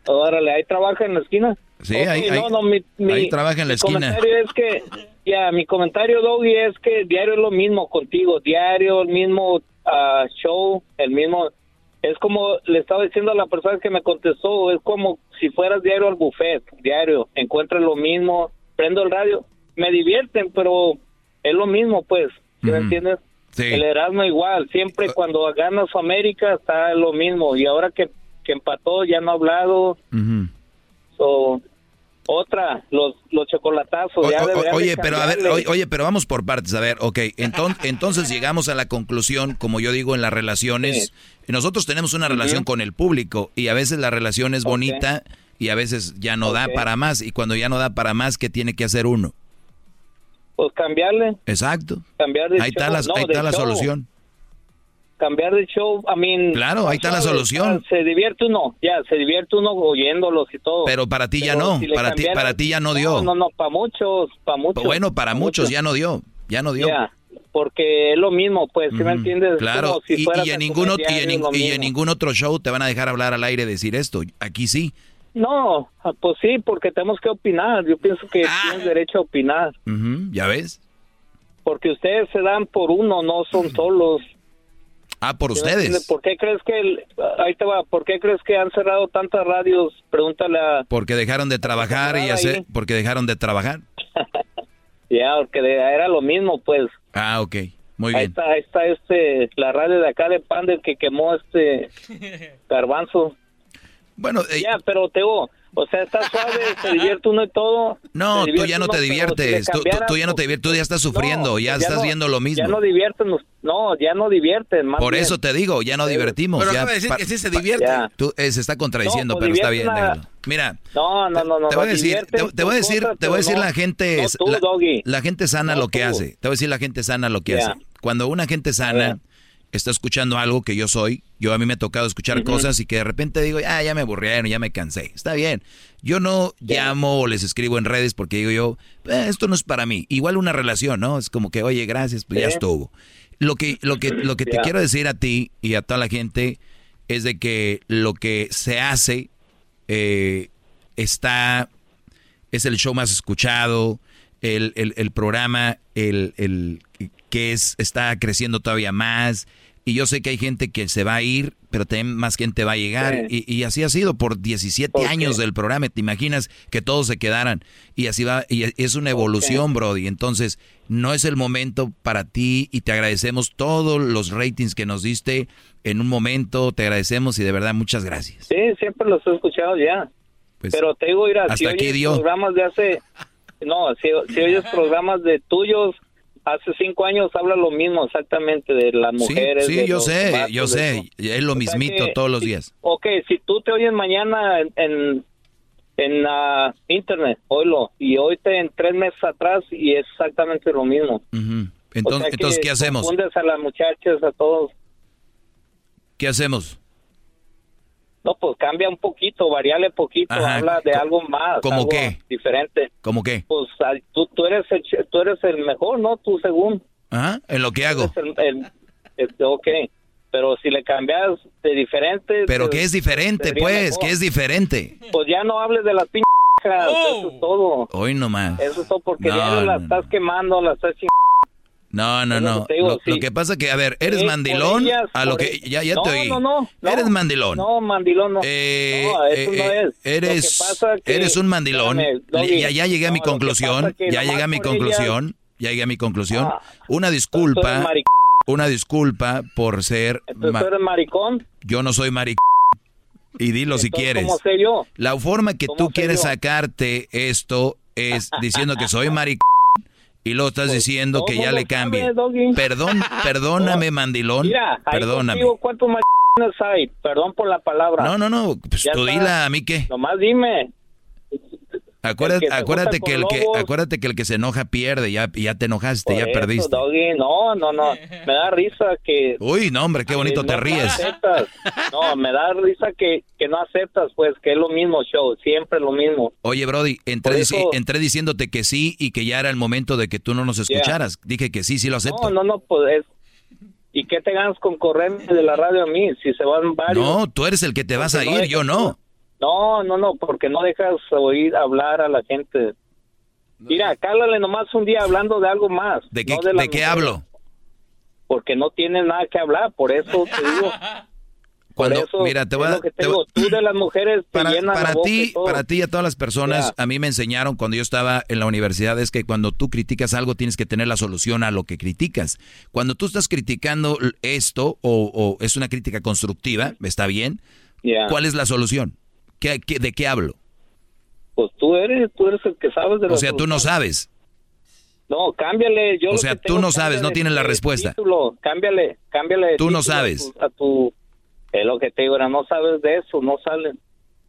Órale, ahí trabaja en la esquina. Sí, Ok, ahí, no, ahí- no, mi- mi- ahí trabaja en la mi esquina. comentario es que, ya, mi comentario, Doggy, es que diario es lo mismo contigo. Diario, el mismo ah, show, el mismo... Es como le estaba diciendo a la persona que me contestó, es como si fueras diario al buffet, diario. Encuentras lo mismo, prendo el radio, me divierten, pero es lo mismo, pues. ¿Sí ¿Me entiendes? Sí. El Erasmo igual, siempre cuando gana su América está lo mismo. Y ahora que, que empató, ya no ha hablado. So, Otra, los, los chocolatazos. ya O- de oye, pero a ver, oye, pero vamos por partes. A ver, ok. Entonces, entonces llegamos a la conclusión, como yo digo en las relaciones, nosotros tenemos una relación con el público y a veces la relación es bonita y a veces ya no da para más. Y cuando ya no da para más, ¿qué tiene que hacer uno? Pues cambiarle, Exacto. cambiar de Ahí está show. la, No, ahí está la show. solución. Cambiar de show, I mean... Claro, ahí está la solución. Se divierte uno, ya, se divierte uno oyéndolos y todo. Pero para ti ya Pero no, si para ti, para ti ya no dio. No, no, no, para muchos, para muchos. Bueno, para muchos ya no dio, ya no dio. Ya, porque es lo mismo, pues, ¿sí me entiendes? Es Claro, como si y, y en ningún, y, en, y en ningún otro show te van a dejar hablar al aire decir esto. Aquí sí. No, pues sí, porque tenemos que opinar. Yo pienso que Ah. tienes derecho a opinar. Ujú, ¿Ya ves? Porque ustedes se dan por uno, no son solos. Ah, por ustedes. ¿Por qué crees que el- ahí te va? ¿Por qué crees que han cerrado tantas radios? Pregúntale a Porque dejaron de trabajar y ahí. hacer, porque dejaron de trabajar. ya, porque de- era lo mismo, pues. Ah, ok. Muy ahí bien. está, ahí está este la radio de acá de Panda que quemó este garbanzo. Bueno, eh, ya, pero Teo, o sea, está suave, se divierte uno y todo. No, tú ya no uno, te pero si diviertes. Tú, tú- ya no te diviertes, tú ya estás sufriendo, No, ya pues estás no, viendo lo mismo. Ya no divierten, no, ya no divierten. Más Por bien. eso te digo, ya no divertimos. Pero ya acaba de decir pa- que sí se divierte. Ya. Tú, eh, se está contradiciendo, No, pues pero está bien. Mira, No, no, no, no. te voy a no, decir, te, te voy a decir, cosas, te voy a decir no- la gente no es tú, la, la gente sana No lo que hace. Te voy a decir la gente sana lo que Ya. hace. Cuando una gente sana está escuchando algo que yo soy, yo a mí me ha tocado escuchar cosas y que de repente digo, ah, ya me aburrieron, ya me cansé. Está bien. Yo no llamo o les escribo en redes porque digo yo, "Eh, esto no es para mí. Igual una relación, ¿no? Es como que, oye, gracias, pues ya estuvo. Lo que, lo que, lo que te quiero decir a ti y a toda la gente es de que lo que se hace eh, está es el show más escuchado, el, el- el programa el, el que es, está creciendo todavía más. Y yo sé que hay gente que se va a ir, pero también más gente va a llegar. Sí. Y, y así ha sido por 17 ¿Por qué? años del programa. ¿Te imaginas que todos se quedaran? Y así va. Y es una evolución, Brody. Entonces, no es el momento para ti y te agradecemos todos los ratings que nos diste en un momento. Te agradecemos y de verdad muchas gracias. Sí, siempre los he escuchado ya. Pues, pero te digo, mira, si hasta aquí oyes dio. programas de hace... No, si, si oyes programas de tuyos, hace cinco años habla lo mismo exactamente de las mujeres. sí, de yo sé, vatos, yo sé. Es lo O sea mismito que- todos los días. Ok, si tú te oyes mañana en, en, en, ah, internet, oílo, y oíste en tres meses atrás y es exactamente lo mismo. Entonces, sea que entonces ¿qué hacemos? Confundes a las muchachas, a todos. ¿Qué hacemos? No, pues cambia un poquito, variale poquito, Ajá. habla de algo más. ¿Cómo algo qué? Diferente. ¿Cómo qué? Pues al- tú, tú, eres el, tú eres el mejor, ¿no? Tú según. Ajá, en lo que hago. El, el- este, ok, pero si le cambias de diferente... Pero ¿qué es diferente, pues? mejor. ¿Qué es diferente? Pues ya no hables de las pinches, eso es todo. Hoy nomás. Eso es todo porque No, ya la no, estás quemando, la estás ching- No, no, no. que te digo, Lo, sí. lo que pasa que, a ver, ¿eres Sí, mandilón? ellas, a lo que ya, ya no, te oí. No, no, no. Eres mandilón. No, mandilón no. Eh, no, eso eh, no eh, es. Eres, que eres un mandilón. Espérame, ya, ya llegué a mi conclusión. Ya llegué a mi conclusión. Ya llegué a mi conclusión. Ah, una disculpa. Una disculpa por ser. Entonces tú eres maricón. Yo no soy maric. Y dilo si quieres. ¿Cómo sé yo? La forma que ¿Cómo tú quieres yo? sacarte esto es diciendo que soy maric y luego estás diciendo que ya le cambie. Perdón, perdóname, mandilón. Mira, ahí perdóname. contigo, ¿cuántos maricones hay? Perdón por la palabra. No, no, no, pues tú dila a mí qué. Nomás dime. Acuérdate, que acuérdate que el que acuérdate que el que se enoja pierde, ya ya te enojaste, ya eso, perdiste. Doggy, no, no, no. Me da risa que... Uy, no, hombre, qué bonito te no ríes. aceptas. No, me da risa que, que no aceptas, pues, que es lo mismo show, siempre lo mismo. Oye, Brody, entré, eso- entré diciéndote que sí y que ya era el momento de que tú no nos escucharas. Dije que sí, sí lo acepto. No, no, no, pues es... ¿Y qué te ganas con correrme de la radio a mí? Si se van varios. No, tú eres el que te vas a ir, yo no. No, no, no, porque no dejas oír hablar a la gente. Mira, cálale nomás un día hablando de algo más. ¿De qué, no de qué hablo? Porque no tienes nada que hablar, por eso te digo. Cuando, eso mira, te voy a, te digo, tú de las mujeres te para, para ti, para ti y a todas las personas, Ya. a mí me enseñaron cuando yo estaba en la universidad es que cuando tú criticas algo tienes que tener la solución a lo que criticas. Cuando tú estás criticando esto o, o es una crítica constructiva, está bien. Ya. ¿Cuál es la solución? ¿Qué, qué- de qué hablo? Pues tú eres, tú eres el que sabes de O sea, tú no sabes. No, cámbiale. Yo O sea, tú tengo, no sabes, no cámbiale tienes la respuesta. título, cámbiale, cámbiale. Tú no a sabes. tu- A tu, es lo que te digo, ahora no sabes de eso, no salen.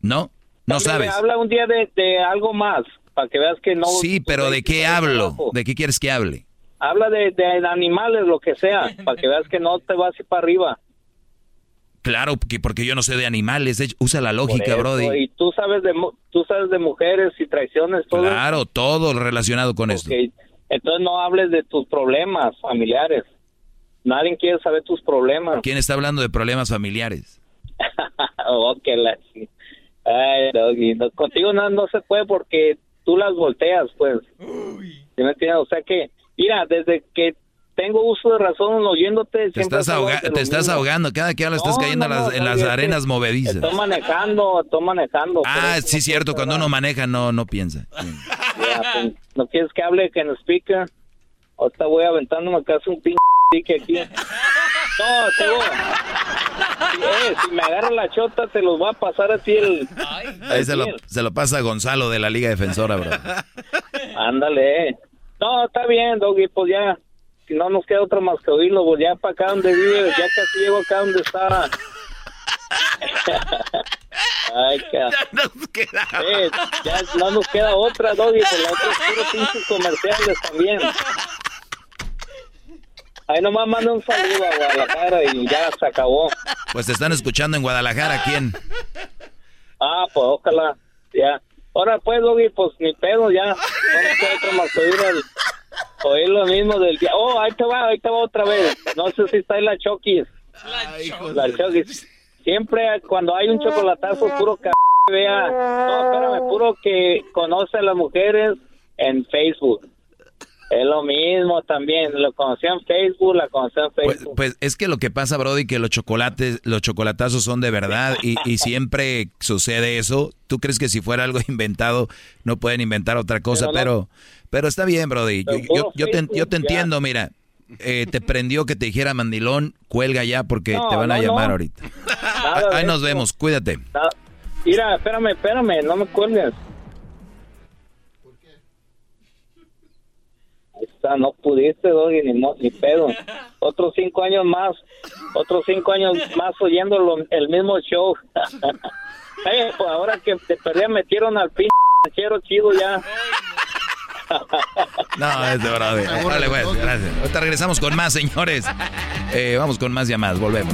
¿No? No Cámbiale, sabes. Habla un día de, de algo más, para que veas que no. Sí, pero ¿de qué hablo? ¿De qué quieres que hable? Habla de, de animales, lo que sea, para que veas que no te vas así para arriba. Claro, porque, porque yo no sé de animales. de hecho, Usa la lógica, eso, Brody. Y tú sabes de tú sabes de mujeres y traiciones, todo. Claro, todo relacionado con esto. Ok, Entonces no hables de tus problemas familiares. Nadie quiere saber tus problemas. ¿Quién está hablando de problemas familiares? oh, que la Ay, Doggy, no, contigo no, no se puede porque tú las volteas, pues. ¿Sí me entiendes? O sea que, mira, desde que tengo uso de razón oyéndote... Te estás, ahoga- te estás ahogando. Cada que hablas estás No, cayendo no, en las, en arenas movedizas. Estoy manejando, estoy manejando. Ah, sí, cierto. Cuando uno maneja no, no piensa. pues, no quieres que hable que en speaker. Ahorita voy aventándome casi un pinche pique aquí. No, te voy. Si, eh, si me agarra la chota, te los va a pasar a ti el. Ahí se lo, se lo pasa a Gonzalo de la Liga Defensora, bro. Ándale. No, está bien, Doggy, pues ya. Si no nos queda otra más que oírlo, pues ya para acá donde vives, ya casi llego acá donde está. Ay, ca- Eh, ya no nos queda otra, Doggy, pues la otra es puro pinches comerciales también. Ahí nomás manda un saludo a Guadalajara y ya se acabó. Pues te están escuchando en Guadalajara. ¿Quién? Ah, pues ojalá, ya. Ahora pues, Doggy, pues ni pedo, ya. No nos queda otra más que oír, el- oír lo mismo del día. Oh, ahí te va, ahí te va otra vez. No sé si está ahí la Chokis. La Chokis. Siempre cuando hay un chocolatazo puro c... vea. No, espérame, puro que conoce a las mujeres en Facebook. Es lo mismo también. Lo conocí en Facebook, la conocí en Facebook. Pues es que lo que pasa, Brody, que los chocolates, los chocolatazos son de verdad y, y siempre sucede eso. ¿Tú crees que si fuera algo inventado no pueden inventar otra cosa? Pero Pero, no. pero, está bien, Brody. Yo, Pero yo, yo te, yo te entiendo, mira. Eh, te prendió que te dijera mandilón, cuelga ya porque No, te van a llamar no. ahorita. Nada de Ahí nos eso. vemos, cuídate. Ah, Mira, espérame, espérame, no me cuelgues. Ahí está, no pudiste, Doggy, ni, ni pedo. Otros cinco años más, otros cinco años más oyendo lo- el mismo show. Eh, pues ahora que te perdí, metieron al pinche chido ya. No, es de Brody. Dale, pues, gracias. Ahorita regresamos con más, señores. Eh, vamos con más llamadas, volvemos.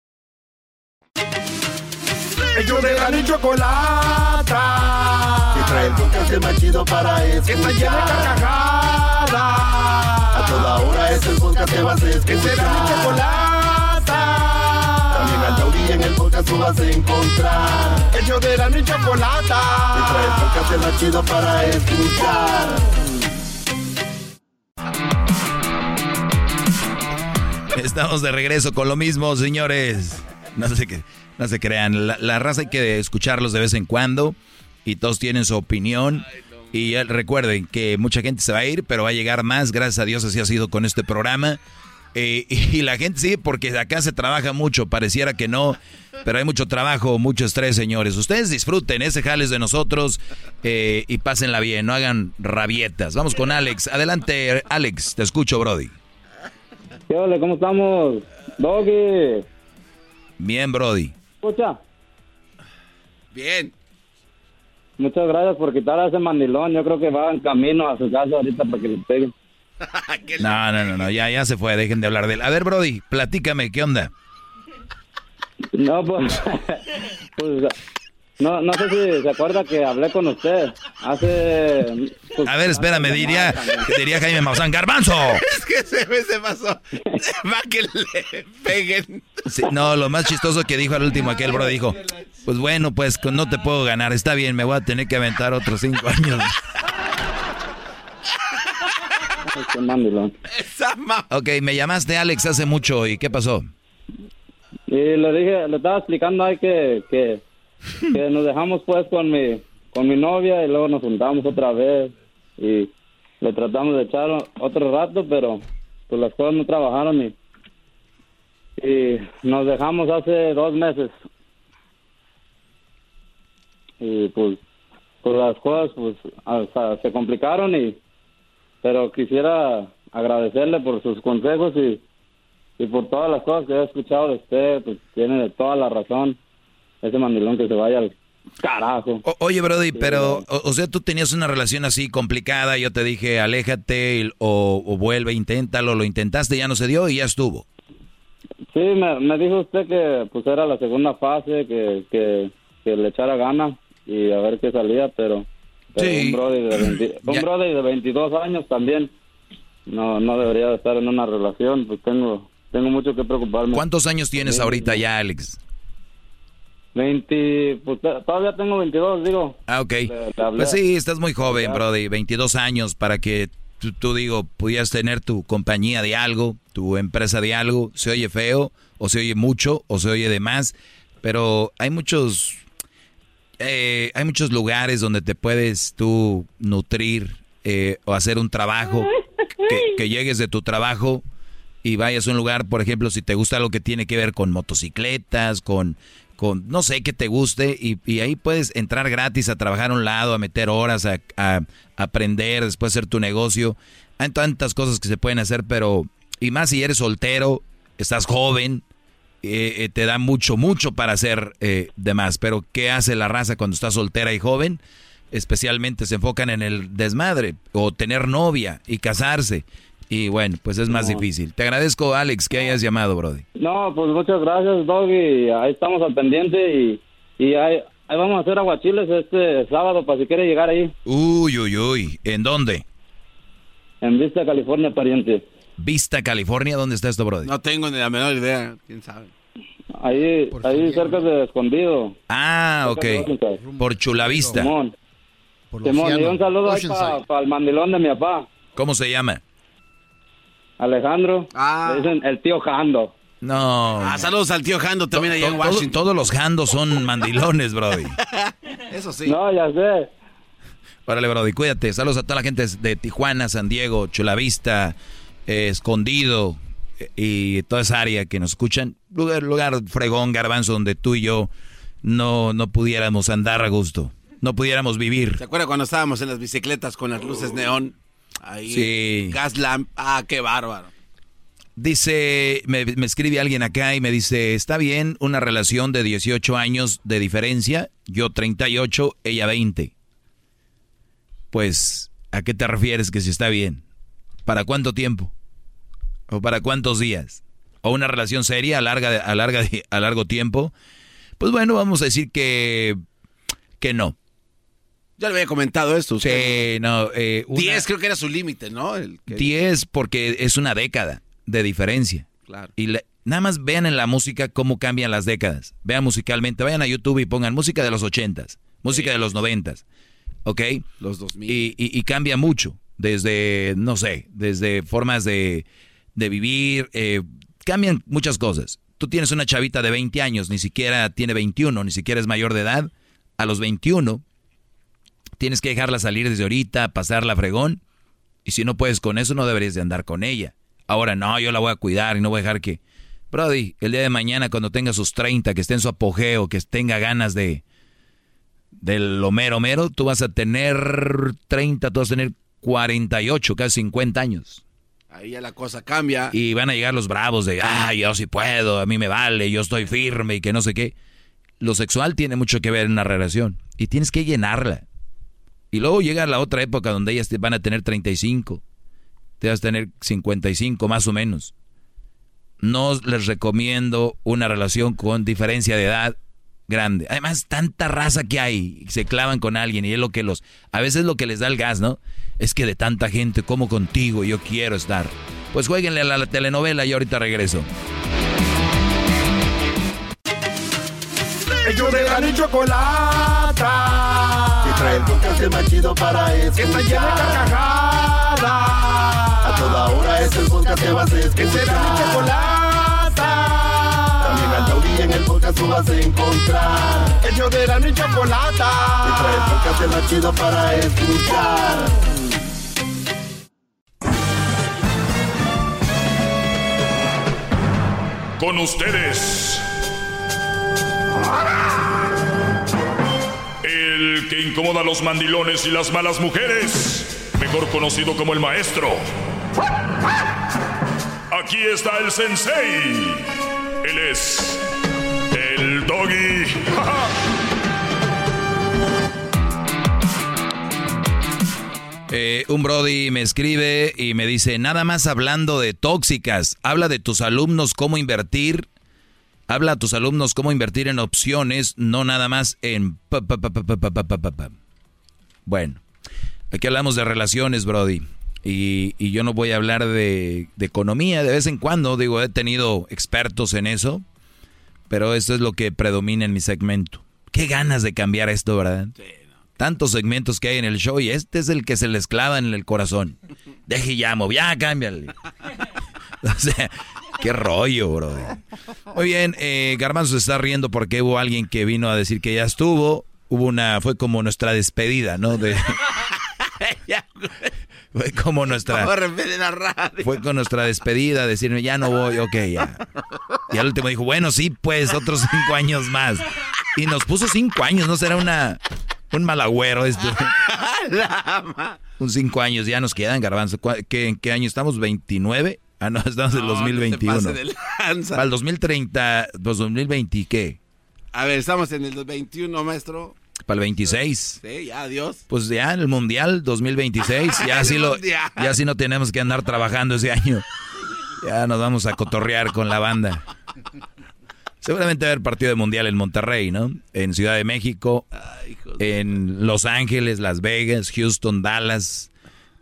Ellos de la ni chocolata. Que trae el podcast más chido para escuchar. Que está llena de carcajadas. A toda hora es el podcast que vas a escuchar. Que será mi chocolata. También al taurí en el podcast tú vas a encontrar. Ellos de la ni chocolata. Que trae el podcast más chido para escuchar. Estamos de regreso con lo mismo, señores. No sé qué, no se crean. La, la raza hay que escucharlos de vez en cuando y todos tienen su opinión. Y recuerden que mucha gente se va a ir, pero va a llegar más. Gracias a Dios así ha sido con este programa. Eh, y la gente sí, porque acá se trabaja mucho. Pareciera que no, pero hay mucho trabajo, mucho estrés, señores. Ustedes disfruten ese jales de nosotros eh, y pásenla bien, no hagan rabietas. Vamos con Alex. Adelante, Alex, te escucho, Brody. ¿Qué ole? ¿Cómo estamos? Doggy. Bien, Brody. Escucha. Bien. Muchas gracias por quitar a ese mandilón. Yo creo que va en camino a su casa ahorita para que le peguen. No, no, no, no, ya, ya se fue, dejen de hablar de él. A ver, Brody, platícame, ¿qué onda? No, pues, pues, no, no sé si se acuerda que hablé con usted hace... pues, A ver, espérame, diría, diría Jaime Maussan, ¡Garbanzo! Es que se me se pasó. Va que le peguen. Sí, no, lo más chistoso que dijo al último aquel, bro, dijo, Pues bueno, pues no te puedo ganar. Está bien, me voy a tener que aventar otros cinco años. ok, me llamaste Alex hace mucho y ¿qué pasó? Y le dije, le estaba explicando ahí que, que, que nos dejamos pues con mi, con mi novia y luego nos juntamos otra vez y le tratamos de echar otro rato, pero pues las cosas no trabajaron y, y nos dejamos hace dos meses. Y pues, pues las cosas pues hasta se complicaron y pero quisiera agradecerle por sus consejos y, y por todas las cosas que he escuchado de usted, pues tiene toda la razón ese mandilón que se vaya al Carajo. oye, Brody, pero, o, sea, tú tenías una relación así complicada, yo te dije, aléjate o, vuelve, inténtalo, lo intentaste, ya no se dio y ya estuvo. Sí, me, dijo usted que pues era la segunda fase, que, que, le echara gana y a ver qué salía, pero, un, brody de un brody de 22 años también no, no debería estar en una relación, pues tengo, tengo mucho que preocuparme. ¿Cuántos años tienes ahorita ya, Alex? 20, pues todavía tengo 22, digo. Ah, ok. pues sí, estás muy joven, Brody, 22 años para que tú, digo, pudieras tener tu compañía de algo, tu empresa de algo. Se oye feo, o se oye mucho, o se oye de más, pero hay muchos, eh, hay muchos lugares donde te puedes tú nutrir eh, o hacer un trabajo, que, que llegues de tu trabajo y vayas a un lugar, por ejemplo, si te gusta algo que tiene que ver con motocicletas, con con no sé qué te guste y, ahí puedes entrar gratis a trabajar a un lado, a meter horas, a, aprender, después hacer tu negocio. Hay tantas cosas que se pueden hacer, pero y más si eres soltero, estás joven, eh, eh, te da mucho, mucho para hacer eh, demás. Pero ¿qué hace la raza cuando está soltera y joven? Especialmente se enfocan en el desmadre o tener novia y casarse. Y bueno, pues es más difícil. Te agradezco, Alex, que hayas llamado, Brody. No, pues muchas gracias, Doggy. Ahí estamos al pendiente y, y ahí, vamos a hacer aguachiles este sábado para si quiere llegar ahí. Uy, uy, uy. ¿En dónde? En Vista, California, pariente. Vista, California, ¿dónde está esto, Brody? No tengo ni la menor idea, quién sabe. Ahí, ahí cerca de Escondido. Ah, ok. Por Chulavista. Simón. Por Simón, y un saludo ahí para el mandilón de mi papá. ¿Cómo se llama? Alejandro. Ah. Le dicen el tío Jando. No. Ah, saludos al tío Jando también allá en Washington. todos los Jandos son mandilones, Brody. Eso sí. No, ya sé. Órale, Brody, cuídate. Saludos a toda la gente de Tijuana, San Diego, Chulavista, eh, Escondido eh, y toda esa área que nos escuchan. Lugar, lugar fregón, garbanzo, donde tú y yo no, no pudiéramos andar a gusto. No pudiéramos vivir. ¿Se acuerda cuando estábamos en las bicicletas con las luces neón? Ahí, sí. Gaslamp. Ah, qué bárbaro. Dice, me, escribe alguien acá y me dice, está bien una relación de 18 años de diferencia, yo 38, ella 20. Pues, ¿a qué te refieres que si está bien? ¿Para cuánto tiempo? ¿O para cuántos días? ¿O una relación seria a, larga, a, larga, a largo tiempo? Pues bueno, vamos a decir que, que no. Ya le había comentado esto. Sí, no. Eh, 10 creo que era su límite, ¿no? 10 porque es una década de diferencia. Claro. Y nada más vean en la música cómo cambian las décadas. Vean musicalmente. Vayan a YouTube y pongan música de los 80s, música de los 90s. ¿Ok? Los 2000. Y, y, cambia mucho. Desde, no sé, desde formas de, de vivir. Eh, cambian muchas cosas. Tú tienes una chavita de 20 años, ni siquiera tiene 21, ni siquiera es mayor de edad. A los 21 tienes que dejarla salir desde ahorita, pasarla fregón. Y si no puedes con eso, no deberías de andar con ella. Ahora no, yo la voy a cuidar y no voy a dejar que... Brody, el día de mañana cuando tenga sus 30, que esté en su apogeo, que tenga ganas de... Del Homero Homero, tú vas a tener 30, tú vas a tener 48, casi 50 años. Ahí ya la cosa cambia. Y van a llegar los bravos de, ah, yo sí puedo, a mí me vale, yo estoy firme y que no sé qué. Lo sexual tiene mucho que ver en una relación y tienes que llenarla. Y luego llega la otra época donde ellas van a tener 35, te vas a tener 55 más o menos. No les recomiendo una relación con diferencia de edad grande. Además, tanta raza que hay, se clavan con alguien y es lo que los... A veces lo que les da el gas, ¿no? Es que de tanta gente como contigo yo quiero estar. Pues jueguenle a la telenovela y ahorita regreso. Ellos de la. El podcast más chido para escuchar. Que está llena de carcajadas. A toda hora es el podcast que vas a escuchar. Que será mi chocolata. También al taurí en el podcast tú vas a encontrar. Ellos de la y chocolata. Que trae el podcast más chido para escuchar. Con ustedes. Que incomoda a los mandilones y las malas mujeres. Mejor conocido como el maestro. Aquí está el sensei. Él es el doggy. Eh, un Brody me escribe y me dice, nada más hablando de tóxicas, habla de tus alumnos cómo invertir, habla a tus alumnos cómo invertir en opciones, no nada más en... Bueno, aquí hablamos de relaciones, Brody, y, y yo no voy a hablar de, de, economía de vez en cuando, digo, he tenido expertos en eso, pero esto es lo que predomina en mi segmento. Qué ganas de cambiar esto, ¿verdad? Sí tantos segmentos que hay en el show y este es el que se les clava en el corazón. Deje llamo, ya cámbiale. o sea, qué rollo, bro. Muy bien, eh, Garbanzo se está riendo porque hubo alguien que vino a decir que ya estuvo. Hubo una, fue como nuestra despedida, ¿no? De, fue como nuestra. Fue con nuestra despedida, decirme ya no voy, ok, ya. Y al último dijo, bueno, sí, pues otros cinco años más. Y nos puso cinco años, ¿no? Será una un malagüero esto. Un cinco años ya nos quedan, Garbanzo. ¿Qué, ¿En qué año estamos? ¿29? Ah, no, estamos en el 2021. Para el 2030, pues 2020, ¿qué? A ver, estamos en el 21, maestro. Para el 26. Sí, ya, adiós. Pues ya en el Mundial 2026, ya así, lo, ya así no tenemos que andar trabajando ese año. Ya nos vamos a cotorrear con la banda. Seguramente va a haber partido de mundial en Monterrey, ¿no? En Ciudad de México, en Los Ángeles, Las Vegas, Houston, Dallas,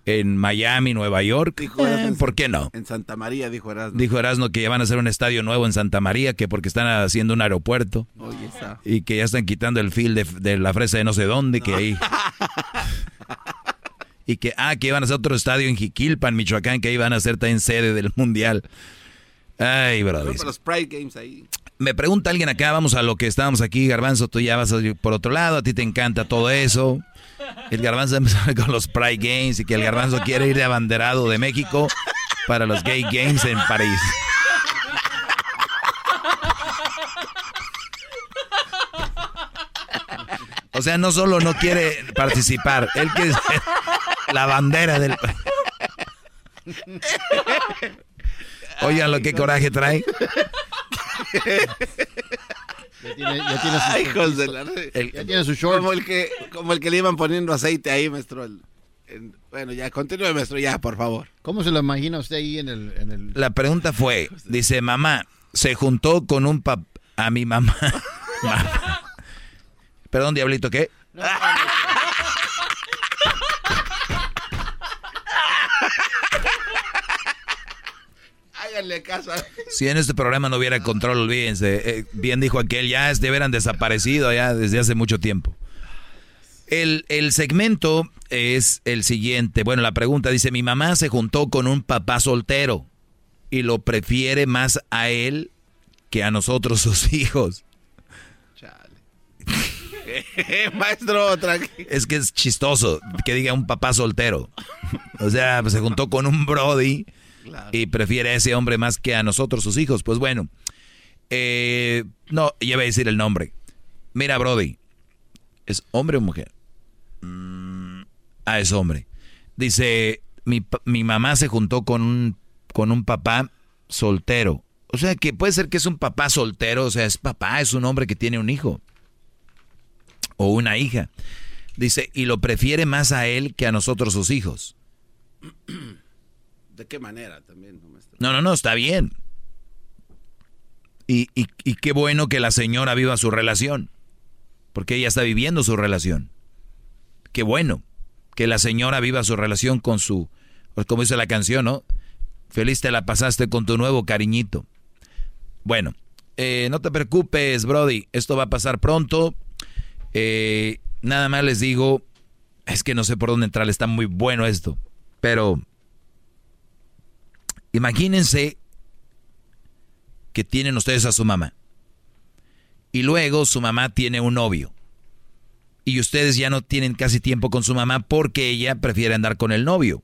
en Miami, Nueva York. Eh, ¿Por qué no? En Santa María, dijo Erasmo. Dijo Erasmo que ya van a hacer un estadio nuevo en Santa María, que porque están haciendo un aeropuerto. Y que ya están quitando el fil de, la fresa de no sé dónde, que ahí... y que, ah, que iban a hacer otro estadio en Jiquilpan, Michoacán, que ahí van a ser también sede del mundial. Ay, brother. los Pride Games ahí. Me pregunta alguien acá, vamos a lo que estábamos aquí, Garbanzo, tú ya vas a ir por otro lado, a ti te encanta todo eso. El Garbanzo empezó con los Pride Games y que el Garbanzo quiere ir de abanderado de México para los Gay Games en París. O sea, no solo no quiere participar, él quiere ser la bandera del... Oigan lo que coraje trae. Ya tiene, ya tiene su, hijos de la... ya tiene su short. Como el, que, como el que le iban poniendo aceite ahí, maestro. bueno, ya, continúe, maestro, ya, por favor. ¿Cómo se lo imagina usted ahí en el, en el... La pregunta fue, dice, mamá, se juntó con un pap... A mi mamá. Perdón, diablito, ¿qué? No, no, Si en este programa no hubiera control, olvídense. Eh, bien dijo aquel, ya es, hubieran desaparecido ya desde hace mucho tiempo. El, el, segmento es el siguiente. Bueno, la pregunta dice, mi mamá se juntó con un papá soltero y lo prefiere más a él que a nosotros sus hijos. Maestro, Es que es chistoso que diga un papá soltero. O sea, pues, se juntó con un Brody y prefiere a ese hombre más que a nosotros, sus hijos. Pues bueno, eh, no, ya voy a decir el nombre. Mira, Brody, ¿es hombre o mujer? Mm, ah, es hombre. Dice, mi, mi mamá se juntó con un, con un papá soltero. O sea, que puede ser que es un papá soltero, o sea, es papá, es un hombre que tiene un hijo o una hija. Dice, y lo prefiere más a él que a nosotros sus hijos. ¿De qué manera también? No, no, no, está bien. Y, y, qué bueno que la señora viva su relación, porque ella está viviendo su relación. Qué bueno que la señora viva su relación con su, pues como dice la canción, ¿no? Feliz te la pasaste con tu nuevo cariñito. Bueno, eh, no te preocupes, Brody, esto va a pasar pronto. Eh, nada más les digo, es que no sé por dónde entrar, está muy bueno esto, pero imagínense que tienen ustedes a su mamá y luego su mamá tiene un novio y ustedes ya no tienen casi tiempo con su mamá porque ella prefiere andar con el novio.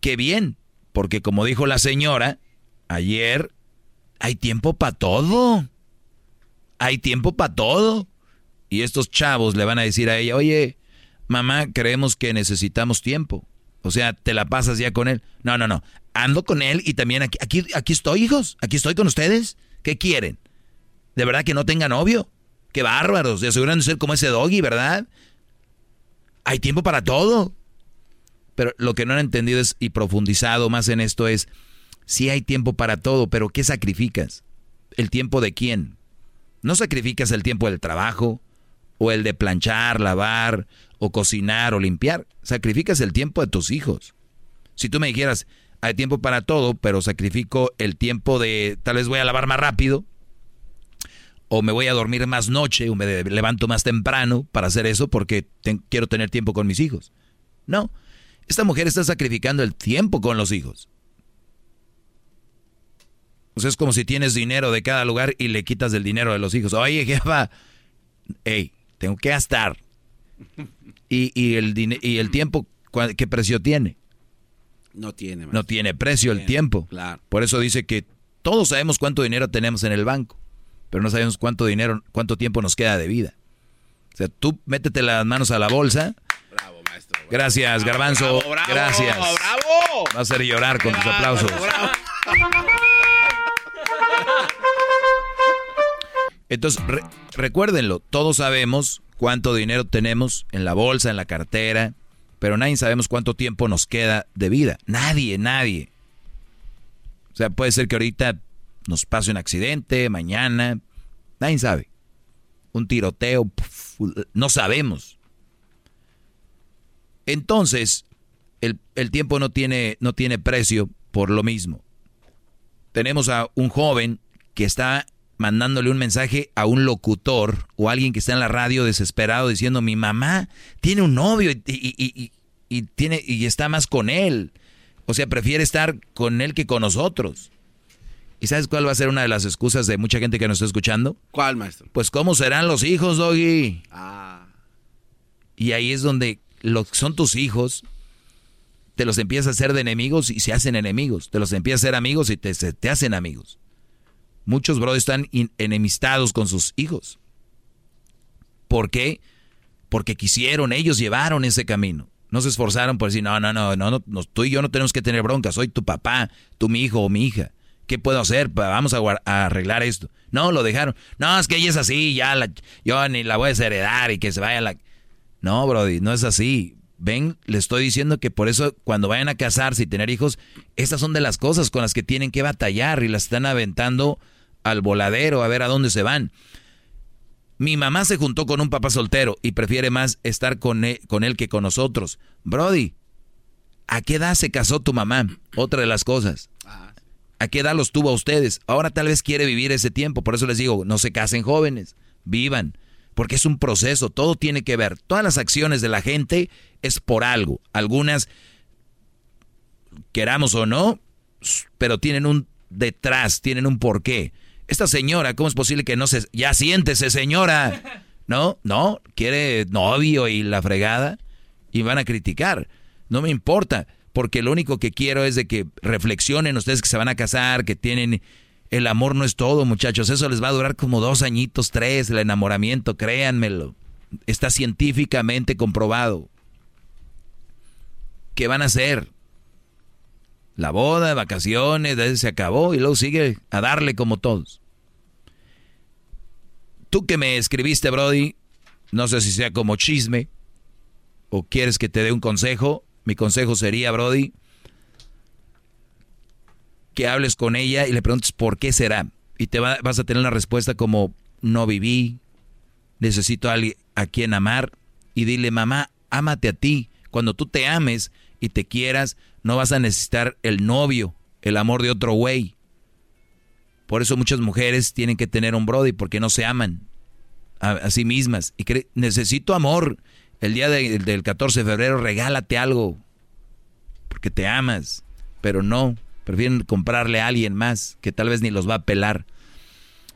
Qué bien, porque como dijo la señora ayer, hay tiempo para todo. Hay tiempo para todo. Y estos chavos le van a decir a ella, oye, mamá, creemos que necesitamos tiempo. O sea, te la pasas ya con él. No, no, no. Ando con él y también aquí, aquí, aquí estoy, hijos. Aquí estoy con ustedes. ¿Qué quieren? ¿De verdad que no tenga novio? Qué bárbaros. De aseguran de ser como ese doggy, ¿verdad? Hay tiempo para todo. Pero lo que no han entendido es, y profundizado más en esto es, sí hay tiempo para todo, pero ¿qué sacrificas? ¿El tiempo de quién? No sacrificas el tiempo del trabajo, o el de planchar, lavar, o cocinar, o limpiar. Sacrificas el tiempo de tus hijos. Si tú me dijeras, hay tiempo para todo, pero sacrifico el tiempo de tal vez voy a lavar más rápido, o me voy a dormir más noche, o me levanto más temprano para hacer eso porque quiero tener tiempo con mis hijos. No, esta mujer está sacrificando el tiempo con los hijos. O sea, es como si tienes dinero de cada lugar y le quitas del dinero de los hijos. Oye, jefa, hey, tengo que gastar. Y, y, el, y el tiempo, ¿qué precio tiene? No tiene. No tiene precio el tiempo. Claro. Por eso dice que todos sabemos cuánto dinero tenemos en el banco, pero no sabemos cuánto dinero, cuánto tiempo nos queda de vida. O sea, tú métete las manos a la bolsa Gracias, Garbanzo. Gracias. Bravo, Va a hacer llorar con tus aplausos. Entonces, recuérdenlo, todos sabemos cuánto dinero tenemos en la bolsa, en la cartera, pero nadie sabemos cuánto tiempo nos queda de vida. Nadie, nadie. O sea, puede ser que ahorita nos pase un accidente, mañana, nadie sabe. Un tiroteo, no sabemos. Entonces, el, tiempo no tiene, no tiene precio por lo mismo. Tenemos a un joven que está mandándole un mensaje a un locutor o alguien que está en la radio desesperado diciendo mi mamá tiene un novio y, y, tiene y está más con él. O sea, prefiere estar con él que con nosotros. ¿Y sabes cuál va a ser una de las excusas de mucha gente que nos está escuchando? ¿Cuál, maestro? Pues cómo serán los hijos, Doggy. Ah. Y ahí es donde lo que son tus hijos, te los empiezas a hacer de enemigos y se hacen enemigos. Te los empiezas a hacer amigos y te, te hacen amigos. Muchos brothers están enemistados con sus hijos. ¿Por qué? Porque quisieron, ellos llevaron ese camino. No se esforzaron por decir, no, no, no, no, no, tú y yo no tenemos que tener bronca, soy tu papá, tú mi hijo o mi hija. ¿Qué puedo hacer? Vamos a, arreglar esto. No, lo dejaron. No, es que ella es así, ya la, yo ni la voy a heredar y que se vaya la... No, Brody, no es así. Ven, le estoy diciendo que por eso cuando vayan a casarse y tener hijos, estas son de las cosas con las que tienen que batallar y las están aventando al voladero a ver a dónde se van. Mi mamá se juntó con un papá soltero y prefiere más estar con él, con él que con nosotros. Brody, ¿a qué edad se casó tu mamá? Otra de las cosas. ¿A qué edad los tuvo a ustedes? Ahora tal vez quiere vivir ese tiempo, por eso les digo, no se casen jóvenes, vivan porque es un proceso, todo tiene que ver. Todas las acciones de la gente es por algo. Algunas, queramos o no, pero tienen un detrás, tienen un porqué. Esta señora, ¿cómo es posible que no se... Ya siéntese, señora. ¿No? No, quiere novio y la fregada y van a criticar. No me importa, porque lo único que quiero es de que reflexionen ustedes que se van a casar, que tienen el amor no es todo, muchachos. Eso les va a durar como dos añitos, tres, el enamoramiento, créanmelo. Está científicamente comprobado. ¿Qué van a hacer? La boda, vacaciones, se acabó y luego sigue a darle como todos. Tú que me escribiste, Brody, no sé si sea como chisme o quieres que te dé un consejo. Mi consejo sería, Brody, que hables con ella y le preguntes por qué será. Y te vas a tener una respuesta como, no viví, necesito a alguien a quien amar. Y dile, mamá, ámate a ti. Cuando tú te ames y te quieras, no vas a necesitar el novio, el amor de otro güey. Por eso muchas mujeres tienen que tener un Brody porque no se aman a, sí mismas. Y necesito amor. El día del 14 de febrero regálate algo. Porque te amas. Pero no. Prefieren comprarle a alguien más que tal vez ni los va a pelar.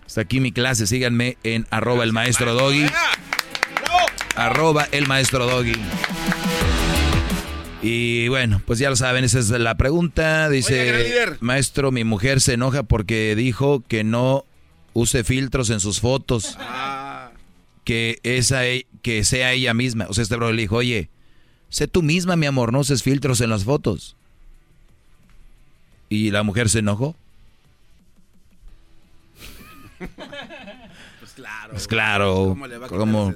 Hasta aquí mi clase. Síganme en arroba el maestro doggy. Arroba el maestro doggy. Y bueno, pues ya lo saben, esa es la pregunta. Dice, maestro, mi mujer se enoja porque dijo que no use filtros en sus fotos. Ah. Que, esa, e, que sea ella misma. O sea, este bro le dijo, oye, sé tú misma, mi amor, no uses filtros en las fotos. Y la mujer se enojó. Pues claro. Pues claro. ¿Cómo le va a?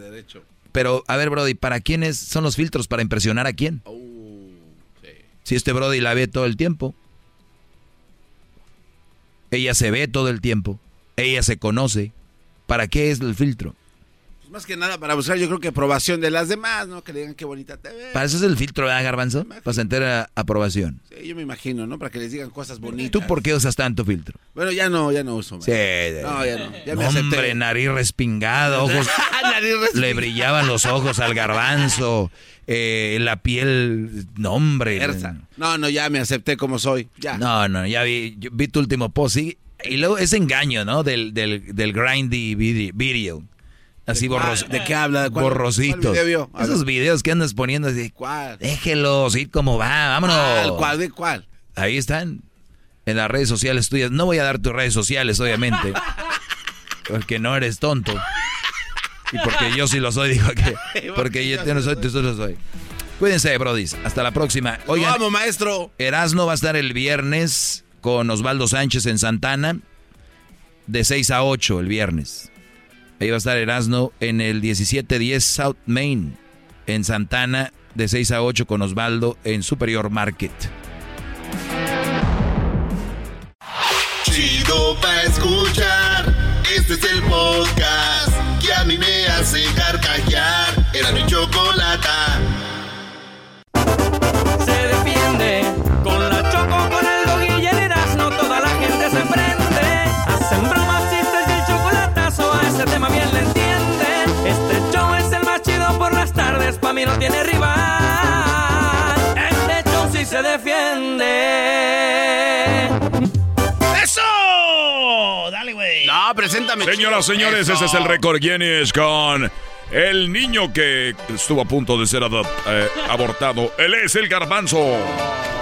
Pero, a ver, Brody, ¿para quiénes son los filtros? ¿Para impresionar a quién? Oh. Si este Brody la ve todo el tiempo. Ella se ve todo el tiempo. Ella se conoce. ¿Para qué es el filtro? Más que nada para buscar, yo creo que aprobación de las demás, ¿no? Que le digan qué bonita te ves. Para eso es el filtro, ¿verdad, Garbanzo? Para sentir aprobación. Sí, yo me imagino, ¿no? Para que les digan cosas bonitas. ¿Tú por qué usas tanto filtro? Bueno, ya no, ya no uso. Sí. No, ya no. Ya me Hombre, nariz respingada, ojos. Le brillaban los ojos al Garbanzo. Eh, la piel, no hombre. No, no, ya me acepté como soy. Ya. No, no, ya vi, vi tu último post. Y luego ese engaño, ¿no? Del, del, del grindy video. Así borroso. ¿De qué habla? borrositos. Esos videos que andas poniendo así. ¿Cuál? Déjelos, ir como va, vámonos. ¿Cuál? ¿De cuál? Ahí están. En las redes sociales tuyas. No voy a dar tus redes sociales, obviamente. porque no eres tonto. Y porque yo sí lo soy, dijo que. Porque yo no soy, tú lo soy. Cuídense, brodis. Hasta la próxima. Oigan, vamos, maestro. Erasno va a estar el viernes con Osvaldo Sánchez en Santana. De 6 a 8 el viernes. Ahí va a estar Erasno en el 1710 South Main, en Santana, de 6 a 8 con Osvaldo en Superior Market. Chido pa' escuchar, este es el podcast que a mí me hace carcajear. Era mi chocolata. No tiene rival. Este show sí se defiende. ¡Eso! Dale, güey. No, preséntame. Señoras, señores, ese es el récord Guinness con el niño que estuvo a punto de ser eh, abortado. Él es el garbanzo.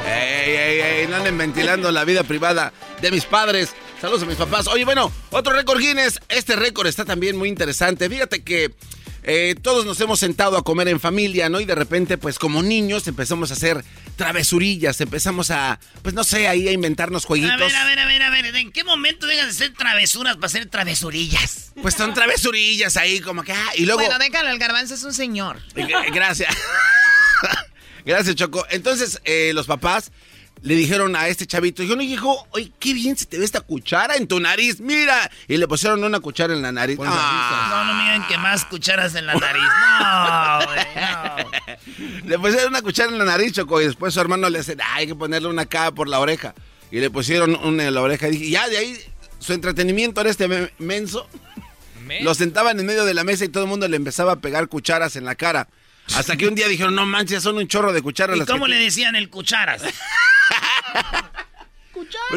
Ey, ey, ey, no anden ventilando la vida privada de mis padres. Saludos a mis papás. Oye, bueno, otro récord Guinness. Este récord está también muy interesante. Fíjate que eh, todos nos hemos sentado a comer en familia, ¿no? Y de repente, pues como niños empezamos a hacer travesurillas, empezamos a, pues no sé, ahí a inventarnos jueguitos. A ver, a ver, a ver, a ver, ¿en qué momento dejas de hacer travesuras para hacer travesurillas? Pues son travesurillas ahí, como que, ah, y luego... Bueno, déjalo, el garbanzo es un señor. Gracias. Gracias, Choco. Entonces, eh, los papás le dijeron a este chavito, yo no hijo, oye, qué bien se te ve esta cuchara en tu nariz, mira. Y le pusieron una cuchara en la nariz. Ah. No, no miren que más cucharas en la nariz. No, güey, no. Le pusieron una cuchara en la nariz, Choco, y después su hermano le dice, hay que ponerle una acá por la oreja. Y le pusieron una en la oreja. Y ya de ahí, su entretenimiento era este menso. Lo sentaban en medio de la mesa y todo el mundo le empezaba a pegar cucharas en la cara. Hasta que un día dijeron, no manches, son un chorro de cucharas. ¿Y cómo le decían el cucharas?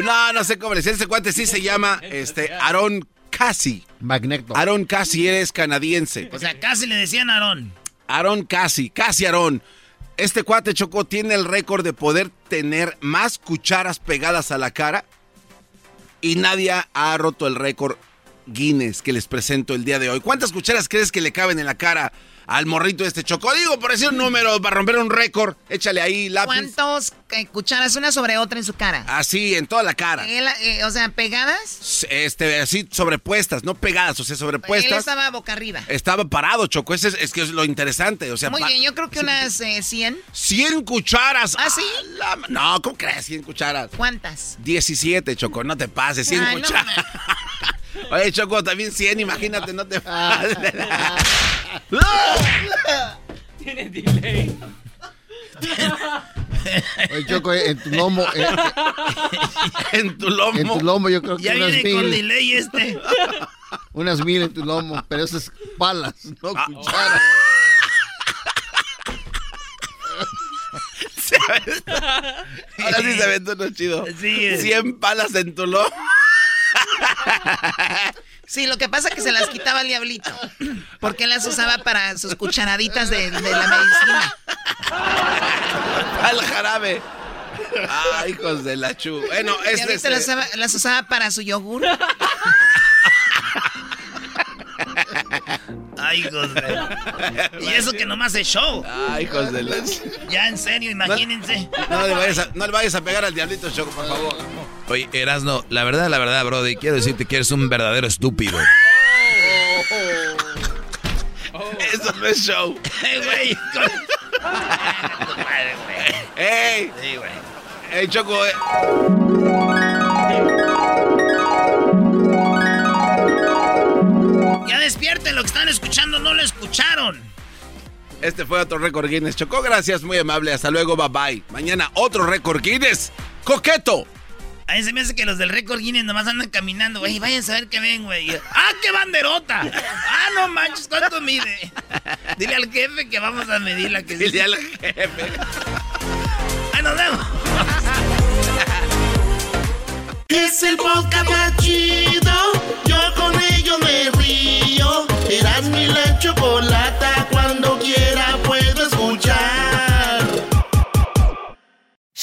no, no sé cómo le decían. Ese cuate sí se llama este, Aaron Cassie. Magneto. Aaron Cassie, eres canadiense. O sea, casi le decían Aaron. Aaron Cassie, casi Aaron. Este cuate Choco tiene el récord de poder tener más cucharas pegadas a la cara y nadie ha roto el récord Guinness que les presento el día de hoy. ¿Cuántas cucharas crees que le caben en la cara al morrito de este choco. Digo, por decir un número, para romper un récord, échale ahí lápiz. ¿Cuántos eh, cucharas una sobre otra en su cara? Así, en toda la cara. Eh, o sea, pegadas. Este, así, sobrepuestas, no pegadas, o sea, sobrepuestas. Él estaba boca arriba. Estaba parado, Choco, ese es, que es lo interesante, o sea. Muy bien, yo creo que unas eh, 100. 100 cucharas. ¿Ah, sí? No, ¿cómo crees 100 cucharas? ¿Cuántas? 17, Choco, no te pases, 100 cucharas. Oye, Choco, también 100, imagínate, no te. Tiene delay. Oye, Choco, en tu lomo. eh, en tu lomo. En tu lomo, yo creo que Ya unas viene con mil. delay este. Unas mil en tu lomo, pero esas palas, no Ah. cucharas. Ahora sí se aventó uno chido. Sí. 100 palas en tu lomo. Sí, lo que pasa es que se las quitaba el diablito. Porque él las usaba para sus cucharaditas de, de la medicina. Al jarabe. Ah, hijos de la chu. Bueno, este diablito es. las usaba, las usaba para su yogur. Ay, hijos de... Y eso que nomás es show. Ay, hijos de la. Ya, en serio, imagínense. No le vayas a, no le vayas a pegar al diablito Choco, por favor. Oye, Erasno, la verdad, la verdad, Brody, quiero decirte que eres un verdadero estúpido. Eso no es show. Eh, güey. ¡Ey! Sí, güey. ¡Ey, Choco! eh. Ya despierten, lo que están escuchando no lo escucharon. Este fue otro récord Guinness. Choco, gracias, muy amable. Hasta luego, bye bye. Mañana otro récord Guinness. ¡Coqueto! A mí se me hace que los del récord Guinness nomás andan caminando, güey. Váyanse a ver qué ven, güey. ¡Ah, qué banderota! ¡Ah, no manches! ¿Cuánto mide? Dile al jefe que vamos a medir la que Dile al jefe. ¡Ahí nos vemos! Es el podcast chido. Yo con ello me río. Eras mi la chocolata. Cuando quiera puedo.